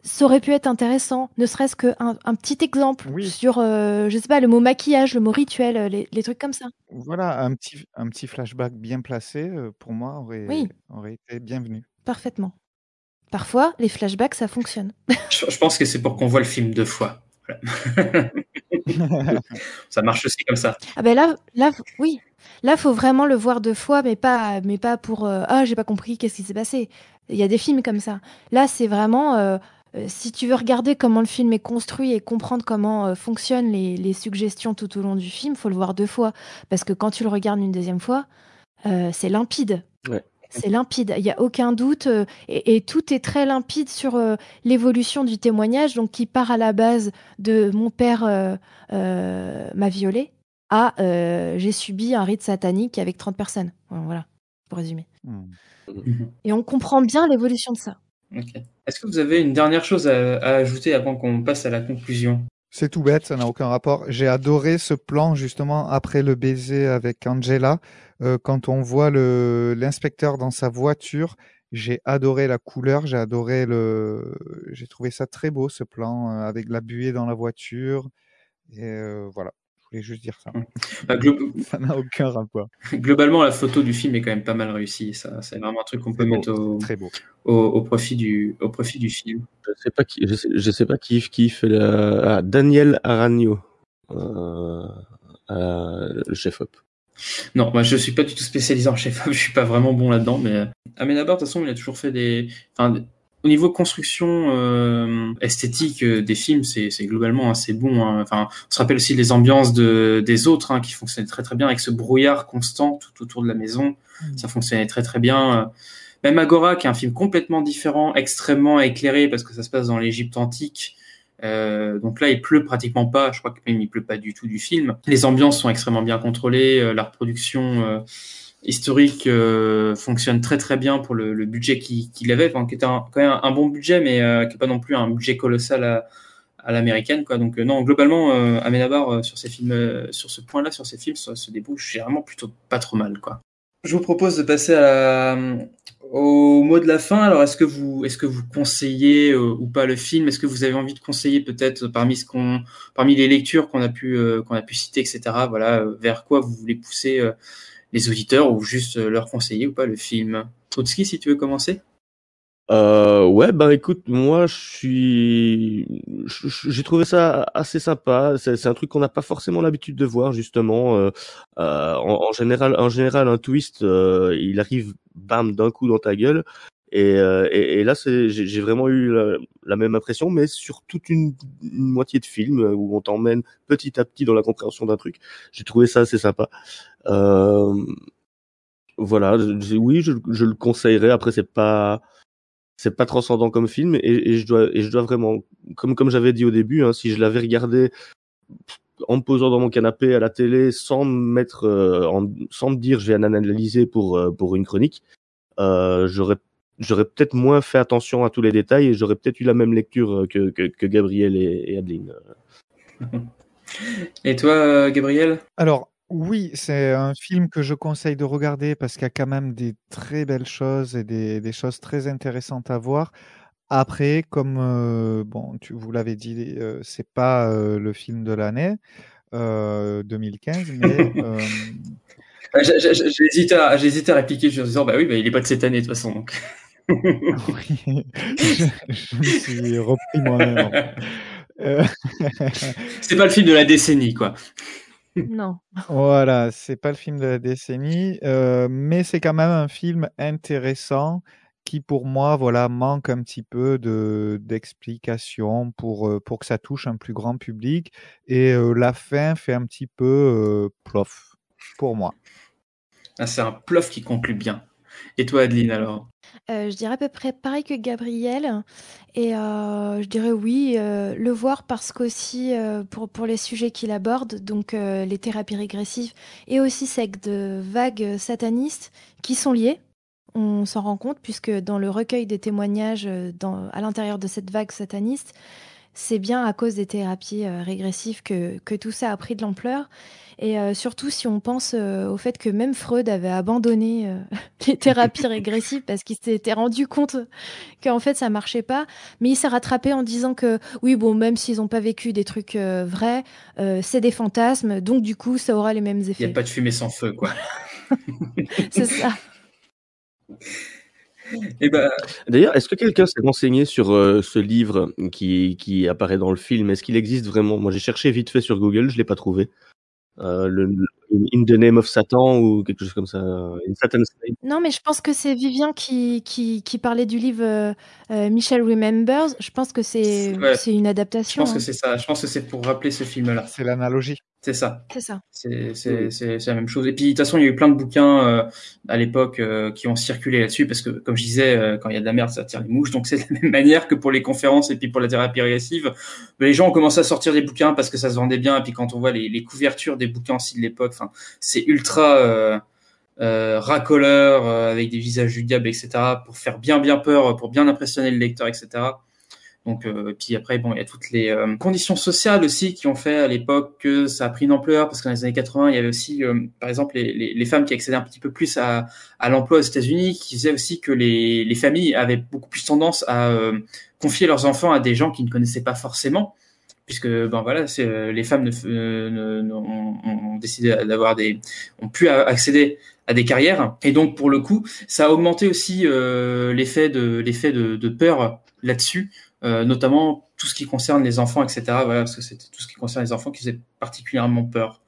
Ça aurait pu être intéressant, ne serait-ce qu'un un petit exemple sur, euh, je sais pas, le mot maquillage, le mot rituel, euh, les, les trucs comme ça. Voilà, un petit un petit flashback bien placé euh, pour moi aurait Oui. aurait été bienvenu. Parfaitement. Parfois, les flashbacks, ça fonctionne. Je, je pense que c'est pour qu'on voit le film deux fois. Voilà. ça marche aussi comme ça. Ah ben là, là, oui. Là, faut vraiment le voir deux fois, mais pas, mais pas pour euh, ah j'ai pas compris qu'est-ce qui s'est passé. Il y a des films comme ça. Là, c'est vraiment euh, euh, si tu veux regarder comment le film est construit et comprendre comment euh, fonctionnent les, les suggestions tout au long du film, faut le voir deux fois parce que quand tu le regardes une deuxième fois, c'est limpide. Ouais. C'est limpide, il n'y a aucun doute euh, et, et tout est très limpide sur euh, l'évolution du témoignage, donc qui part à la base de mon père euh, m'a violé à euh, j'ai subi un rite satanique avec 30 personnes. Voilà, pour résumer. Et on comprend bien l'évolution de ça. Est-ce que vous avez une dernière chose à, à ajouter avant qu'on passe à la conclusion? C'est tout bête, ça n'a aucun rapport. J'ai adoré ce plan justement après le baiser avec Angela, euh, quand on voit l'inspecteur dans sa voiture. J'ai adoré la couleur, j'ai adoré le, j'ai trouvé ça très beau ce plan euh, avec la buée dans la voiture. Et euh, voilà, voulais juste dire ça. Bah, glo- Ça n'a aucun rapport. Globalement, la photo du film est quand même pas mal réussie. Ça, c'est vraiment un truc qu'on peut mettre au, très beau. Au, au profit du, au profit du film. Je sais pas qui, je sais, je sais pas qui, qui fait la, ah, Daniel Aragno, euh, euh, le chef op. Non, moi je suis pas du tout spécialisé en chef-op, je suis pas vraiment bon là-dedans, mais euh, Amenabar, de toute façon, il a toujours fait des. Enfin, des- au niveau construction euh, esthétique euh, des films, c'est c'est globalement assez bon. hein. Enfin, on se rappelle aussi les ambiances de, des autres hein, qui fonctionnaient très très bien avec ce brouillard constant tout autour de la maison. Ça fonctionnait très très bien. Même Agora, qui est un film complètement différent, extrêmement éclairé parce que ça se passe dans l'Égypte antique. Euh, donc là, il pleut pratiquement pas. Je crois que même il pleut pas du tout du film. Les ambiances sont extrêmement bien contrôlées. euh, la reproduction euh, historique euh, fonctionne très très bien pour le, budget qu'il avait, enfin, qui était un- quand même un, bon budget, mais euh, qui est pas non plus un budget colossal à, l'américaine, quoi. Donc euh, non, globalement, Amenabar sur ces films, sur ce point-là, sur ces films, se, se débrouille vraiment plutôt pas trop mal, quoi. Je vous propose de passer au mot de la fin. Alors, est-ce que vous, est-ce que vous conseillez ou pas le film? Est-ce que vous avez envie de conseiller peut-être parmi parmi les lectures qu'on a pu, qu'on a pu citer, etc. Voilà, vers quoi vous voulez pousser les auditeurs ou juste leur conseiller ou pas le film. Trotsky, si tu veux commencer. Euh, ouais, bah écoute, moi je suis, j'ai trouvé ça assez sympa. C'est un truc qu'on n'a pas forcément l'habitude de voir justement. Euh, euh, en, général, en général, un twist, euh, il arrive bam d'un coup dans ta gueule. Et, euh, et, et là, j'ai vraiment eu la, même impression, mais sur toute une, une moitié de film où on t'emmène petit à petit dans la compréhension d'un truc. J'ai trouvé ça assez sympa. voilà, oui, je, je le conseillerais. Après, c'est pas c'est pas transcendant comme film et, et, je dois et je dois vraiment comme comme j'avais dit au début hein, si je l'avais regardé en me posant dans mon canapé à la télé sans me mettre euh, en, sans me dire je vais en analyser pour euh, pour une chronique euh, j'aurais j'aurais peut-être moins fait attention à tous les détails et j'aurais peut-être eu la même lecture que que, que Gabriel et, et Adeline et toi Gabriel? Alors oui, c'est un film que je conseille de regarder parce qu'il y a quand même des très belles choses et des, des choses très intéressantes à voir. Après, comme euh, bon, tu vous l'avez dit, euh, c'est pas euh, le film de l'année 2015, mais j'ai hésité à, à répliquer en disant bah oui, bah, il est pas de cette année de toute façon. Donc. Oui, je, je, me suis repris moi-même. c'est pas le film de la décennie, quoi. Non. Voilà, c'est pas le film de la décennie, euh, mais c'est quand même un film intéressant qui, pour moi, voilà, manque un petit peu de d'explication pour euh, pour que ça touche un plus grand public. Et euh, la fin fait un petit peu plof pour moi. Ah, c'est un plof qui conclut bien. Et toi, Adeline, alors? Euh, je dirais à peu près pareil que Gabriel. Et euh, je dirais oui, euh, le voir parce qu'aussi pour, les sujets qu'il aborde, donc les thérapies régressives et aussi cette de vagues satanistes qui sont liées. On s'en rend compte puisque dans le recueil des témoignages à l'intérieur de cette vague sataniste, c'est bien à cause des thérapies régressives que, que tout ça a pris de l'ampleur. Et euh, surtout si on pense euh, au fait que même Freud avait abandonné euh, les thérapies régressives parce qu'il s'était rendu compte qu'en fait ça marchait pas, mais il s'est rattrapé en disant que oui bon même s'ils n'ont pas vécu des trucs vrais, c'est des fantasmes, donc du coup ça aura les mêmes effets. Il n'y a pas de fumée sans feu quoi. c'est ça. Eh ben... D'ailleurs, est-ce que quelqu'un s'est renseigné sur ce livre qui, qui apparaît dans le film? Est-ce qu'il existe vraiment? Moi, j'ai cherché vite fait sur Google, je l'ai pas trouvé. Euh, In the Name of Satan ou quelque chose comme ça. In Satan's Name. Non, mais je pense que c'est Vivian qui, qui, qui, parlait du livre euh, euh Michel Remembers. Je pense que c'est ouais. une adaptation. Je pense hein. que c'est ça. Je pense que c'est pour rappeler ce film-là. C'est l'analogie. C'est ça. C'est ça. C'est la même chose. Et puis, de toute façon, il y a eu plein de bouquins euh, à l'époque euh, qui ont circulé là-dessus parce que, comme je disais, euh, quand il y a de la merde, ça attire les mouches. Donc, c'est de la même manière que pour les conférences et puis pour la thérapie régressive. les gens ont commencé à sortir des bouquins parce que ça se vendait bien. Et puis, quand on voit les, les couvertures des bouquins aussi de l'époque, c'est ultra racoleur avec des visages du diable, etc. pour faire bien, bien peur, pour bien impressionner le lecteur, etc. Donc, euh, puis après, bon, il y a toutes les euh, conditions sociales aussi qui ont fait à l'époque que ça a pris une ampleur, parce que les années 80, il y avait aussi, euh, par exemple, les, femmes qui accédaient un petit peu plus à, l'emploi aux États-Unis, qui faisaient aussi que les, les familles avaient beaucoup plus tendance à euh, confier leurs enfants à des gens qui ne connaissaient pas forcément, puisque ben voilà, c'est les femmes ne ont, décidé d'avoir des, ont pu accéder à des carrières, et donc pour le coup, ça a augmenté aussi l'effet de l'effet de, peur là-dessus. Euh, notamment tout ce qui concerne les enfants, etc. Voilà, parce que c'était tout ce qui concerne les enfants qui faisait particulièrement peur.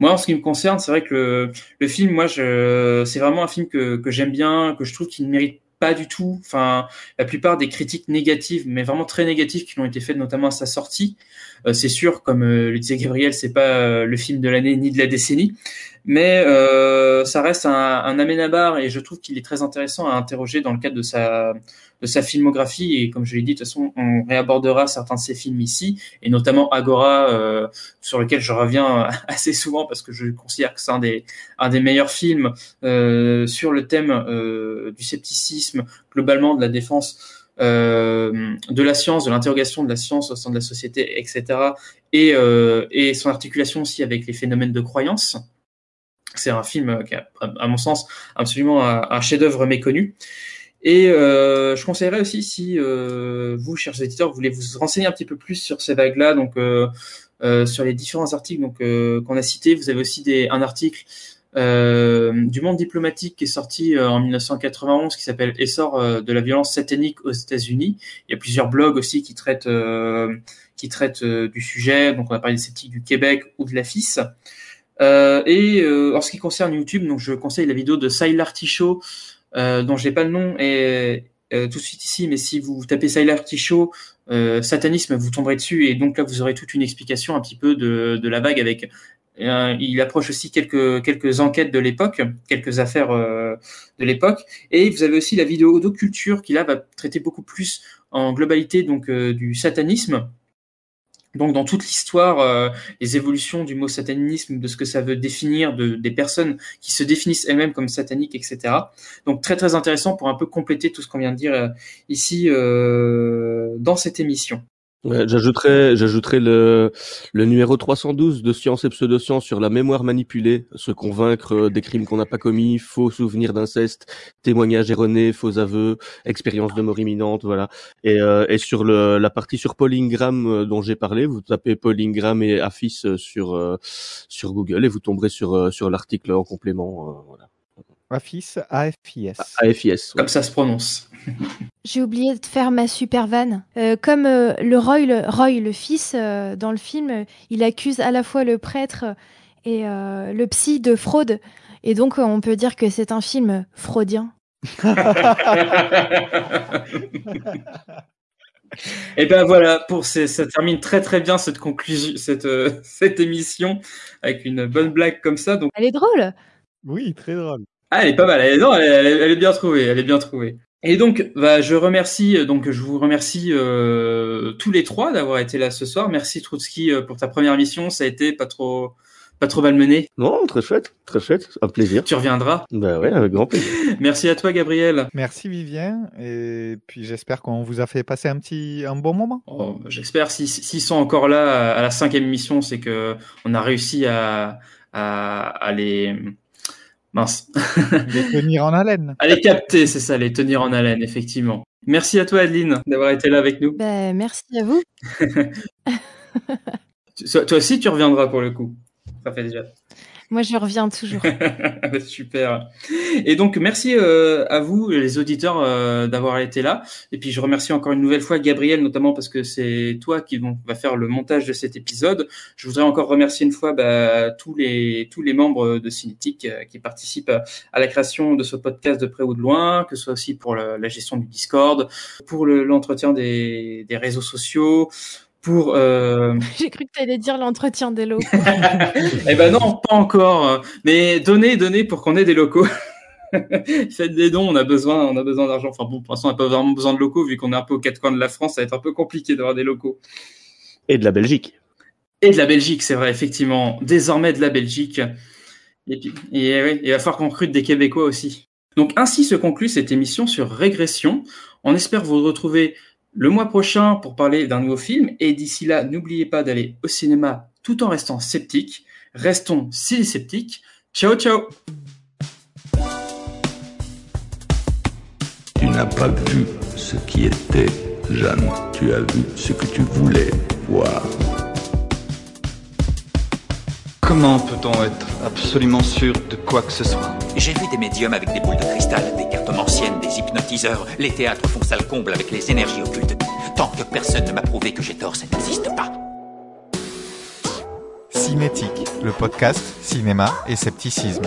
Moi, en ce qui me concerne, c'est vrai que le, le film, moi, je, c'est vraiment un film que, que j'aime bien, que je trouve qu'il ne mérite du tout. Enfin, la plupart des critiques négatives, mais vraiment très négatives, qui ont été faites notamment à sa sortie, euh, c'est sûr, comme euh, le disait Gabriel, c'est pas euh, le film de l'année ni de la décennie, mais ça reste un, un aménabar et je trouve qu'il est très intéressant à interroger dans le cadre de sa de sa filmographie et comme je l'ai dit de toute façon on réabordera certains de ses films ici et notamment Agora euh, sur lequel je reviens assez souvent parce que je considère que c'est un des un des meilleurs films euh, sur le thème euh, du scepticisme globalement de la défense euh, de la science, de l'interrogation de la science au sein de la société, etc. Et, euh, et son articulation aussi avec les phénomènes de croyance. C'est un film qui a, à mon sens, absolument un, un chef-d'œuvre méconnu. Et euh, je conseillerais aussi si euh, vous, chers éditeurs, voulez vous renseigner un petit peu plus sur ces vagues-là, donc euh, euh sur les différents articles donc qu'on a cités, vous avez aussi des, un article euh, du monde diplomatique qui est sorti euh, en 1991 qui s'appelle Essor euh, de la violence satanique aux États-Unis. Il y a plusieurs blogs aussi qui traitent euh, qui traitent du sujet. Donc on va parler des sceptiques du Québec ou de la FIS. et en ce qui concerne YouTube, donc je conseille la vidéo de Sylar Tichot, dont j'ai pas le nom et tout de suite ici, mais si vous tapez Sylar Tichot euh, satanisme, vous tomberez dessus et donc là vous aurez toute une explication un petit peu de, de la vague avec. Euh, il approche aussi quelques quelques enquêtes de l'époque, quelques affaires euh, de l'époque, et vous avez aussi la vidéo Odoculture qui là va traiter beaucoup plus en globalité donc du satanisme donc dans toute l'histoire, euh, les évolutions du mot satanisme, de ce que ça veut définir, de, des personnes qui se définissent elles-mêmes comme sataniques, etc. Donc très très intéressant pour un peu compléter tout ce qu'on vient de dire euh, ici euh, dans cette émission. Ouais, j'ajouterais, j'ajouterais le, le numéro 312 de Science et Pseudoscience sur la mémoire manipulée, se convaincre euh, des crimes qu'on n'a pas commis, faux souvenirs d'inceste, témoignages erronés, faux aveux, expérience de mort imminente, voilà. Et, euh, et sur le, la partie sur Paulingram euh, dont j'ai parlé, vous tapez Paulingram et Afis sur sur Google et vous tomberez sur sur l'article en complément, voilà. Afis, AFIS. AFIS. Comme ça se prononce. J'ai oublié de faire ma super vanne. Euh, comme euh, le Roy, le Roy, le fils, euh, dans le film, il accuse à la fois le prêtre et le psy de fraude. Et donc, on peut dire que c'est un film freudien. Et ben voilà, pour ces, ça termine très très bien cette conclusion, cette, cette émission avec une bonne blague comme ça. Donc... Elle est drôle. Oui, très drôle. Ah, elle est pas mal. Elle est, non, elle, elle, est bien trouvée. Elle est bien trouvée. Et donc, bah, je remercie, donc je vous remercie euh, tous les trois d'avoir été là ce soir. Merci Trotsky euh, pour ta première mission. Ça a été pas trop, pas trop malmené. Non, très chouette, très chouette, un plaisir. Tu reviendras. Bah ouais, avec grand plaisir. Merci à toi, Gabriel. Merci Vivien, et puis j'espère qu'on vous a fait passer un petit, un bon moment. Oh, j'espère. S'ils si, sont encore là à la cinquième émission, c'est que on a réussi à, à, à les Mince. les tenir en haleine. Allez capter, c'est ça, les tenir en haleine, effectivement. Merci à toi, Adeline, d'avoir été là avec nous. Ben, merci à vous. toi aussi, tu reviendras pour le coup. Ça fait déjà. Moi, je reviens toujours. Super. Et donc, merci euh, à vous, les auditeurs, euh, d'avoir été là. Et puis, je remercie encore une nouvelle fois Gabriel, notamment parce que c'est toi qui va faire le montage de cet épisode. Je voudrais encore remercier une fois bah, tous les tous les membres de Cinétique euh, qui participent à la création de ce podcast de près ou de loin, que ce soit aussi pour la, la gestion du Discord, pour l'entretien des, des réseaux sociaux, pour. Euh... J'ai cru que tu allais dire l'entretien des locaux. eh ben non, pas encore. Mais donnez, donnez pour qu'on ait des locaux. Faites des dons, on a besoin, on a besoin d'argent. Enfin bon, pour l'instant, on n'a pas vraiment besoin de locaux vu qu'on est un peu aux quatre coins de la France. Ça va être un peu compliqué d'avoir des locaux. Et de la Belgique. Et de la Belgique, c'est vrai, effectivement. Désormais de la Belgique. Et puis, et, ouais, il va falloir qu'on recrute des Québécois aussi. Donc ainsi se conclut cette émission sur régression. On espère vous retrouver le mois prochain pour parler d'un nouveau film. Et d'ici là, n'oubliez pas d'aller au cinéma tout en restant sceptique. Restons si sceptiques. Ciao, ciao Tu n'as pas vu ce qui était, Jeanne. Tu as vu ce que tu voulais voir. Comment peut-on être absolument sûr de quoi que ce soit J'ai vu des médiums avec des boules de cristal, des cartes anciennes, des hypnotiseurs. Les théâtres font sale comble avec les énergies occultes. Tant que personne ne m'a prouvé que j'ai tort, ça n'existe pas. Cinétique, le podcast cinéma et scepticisme.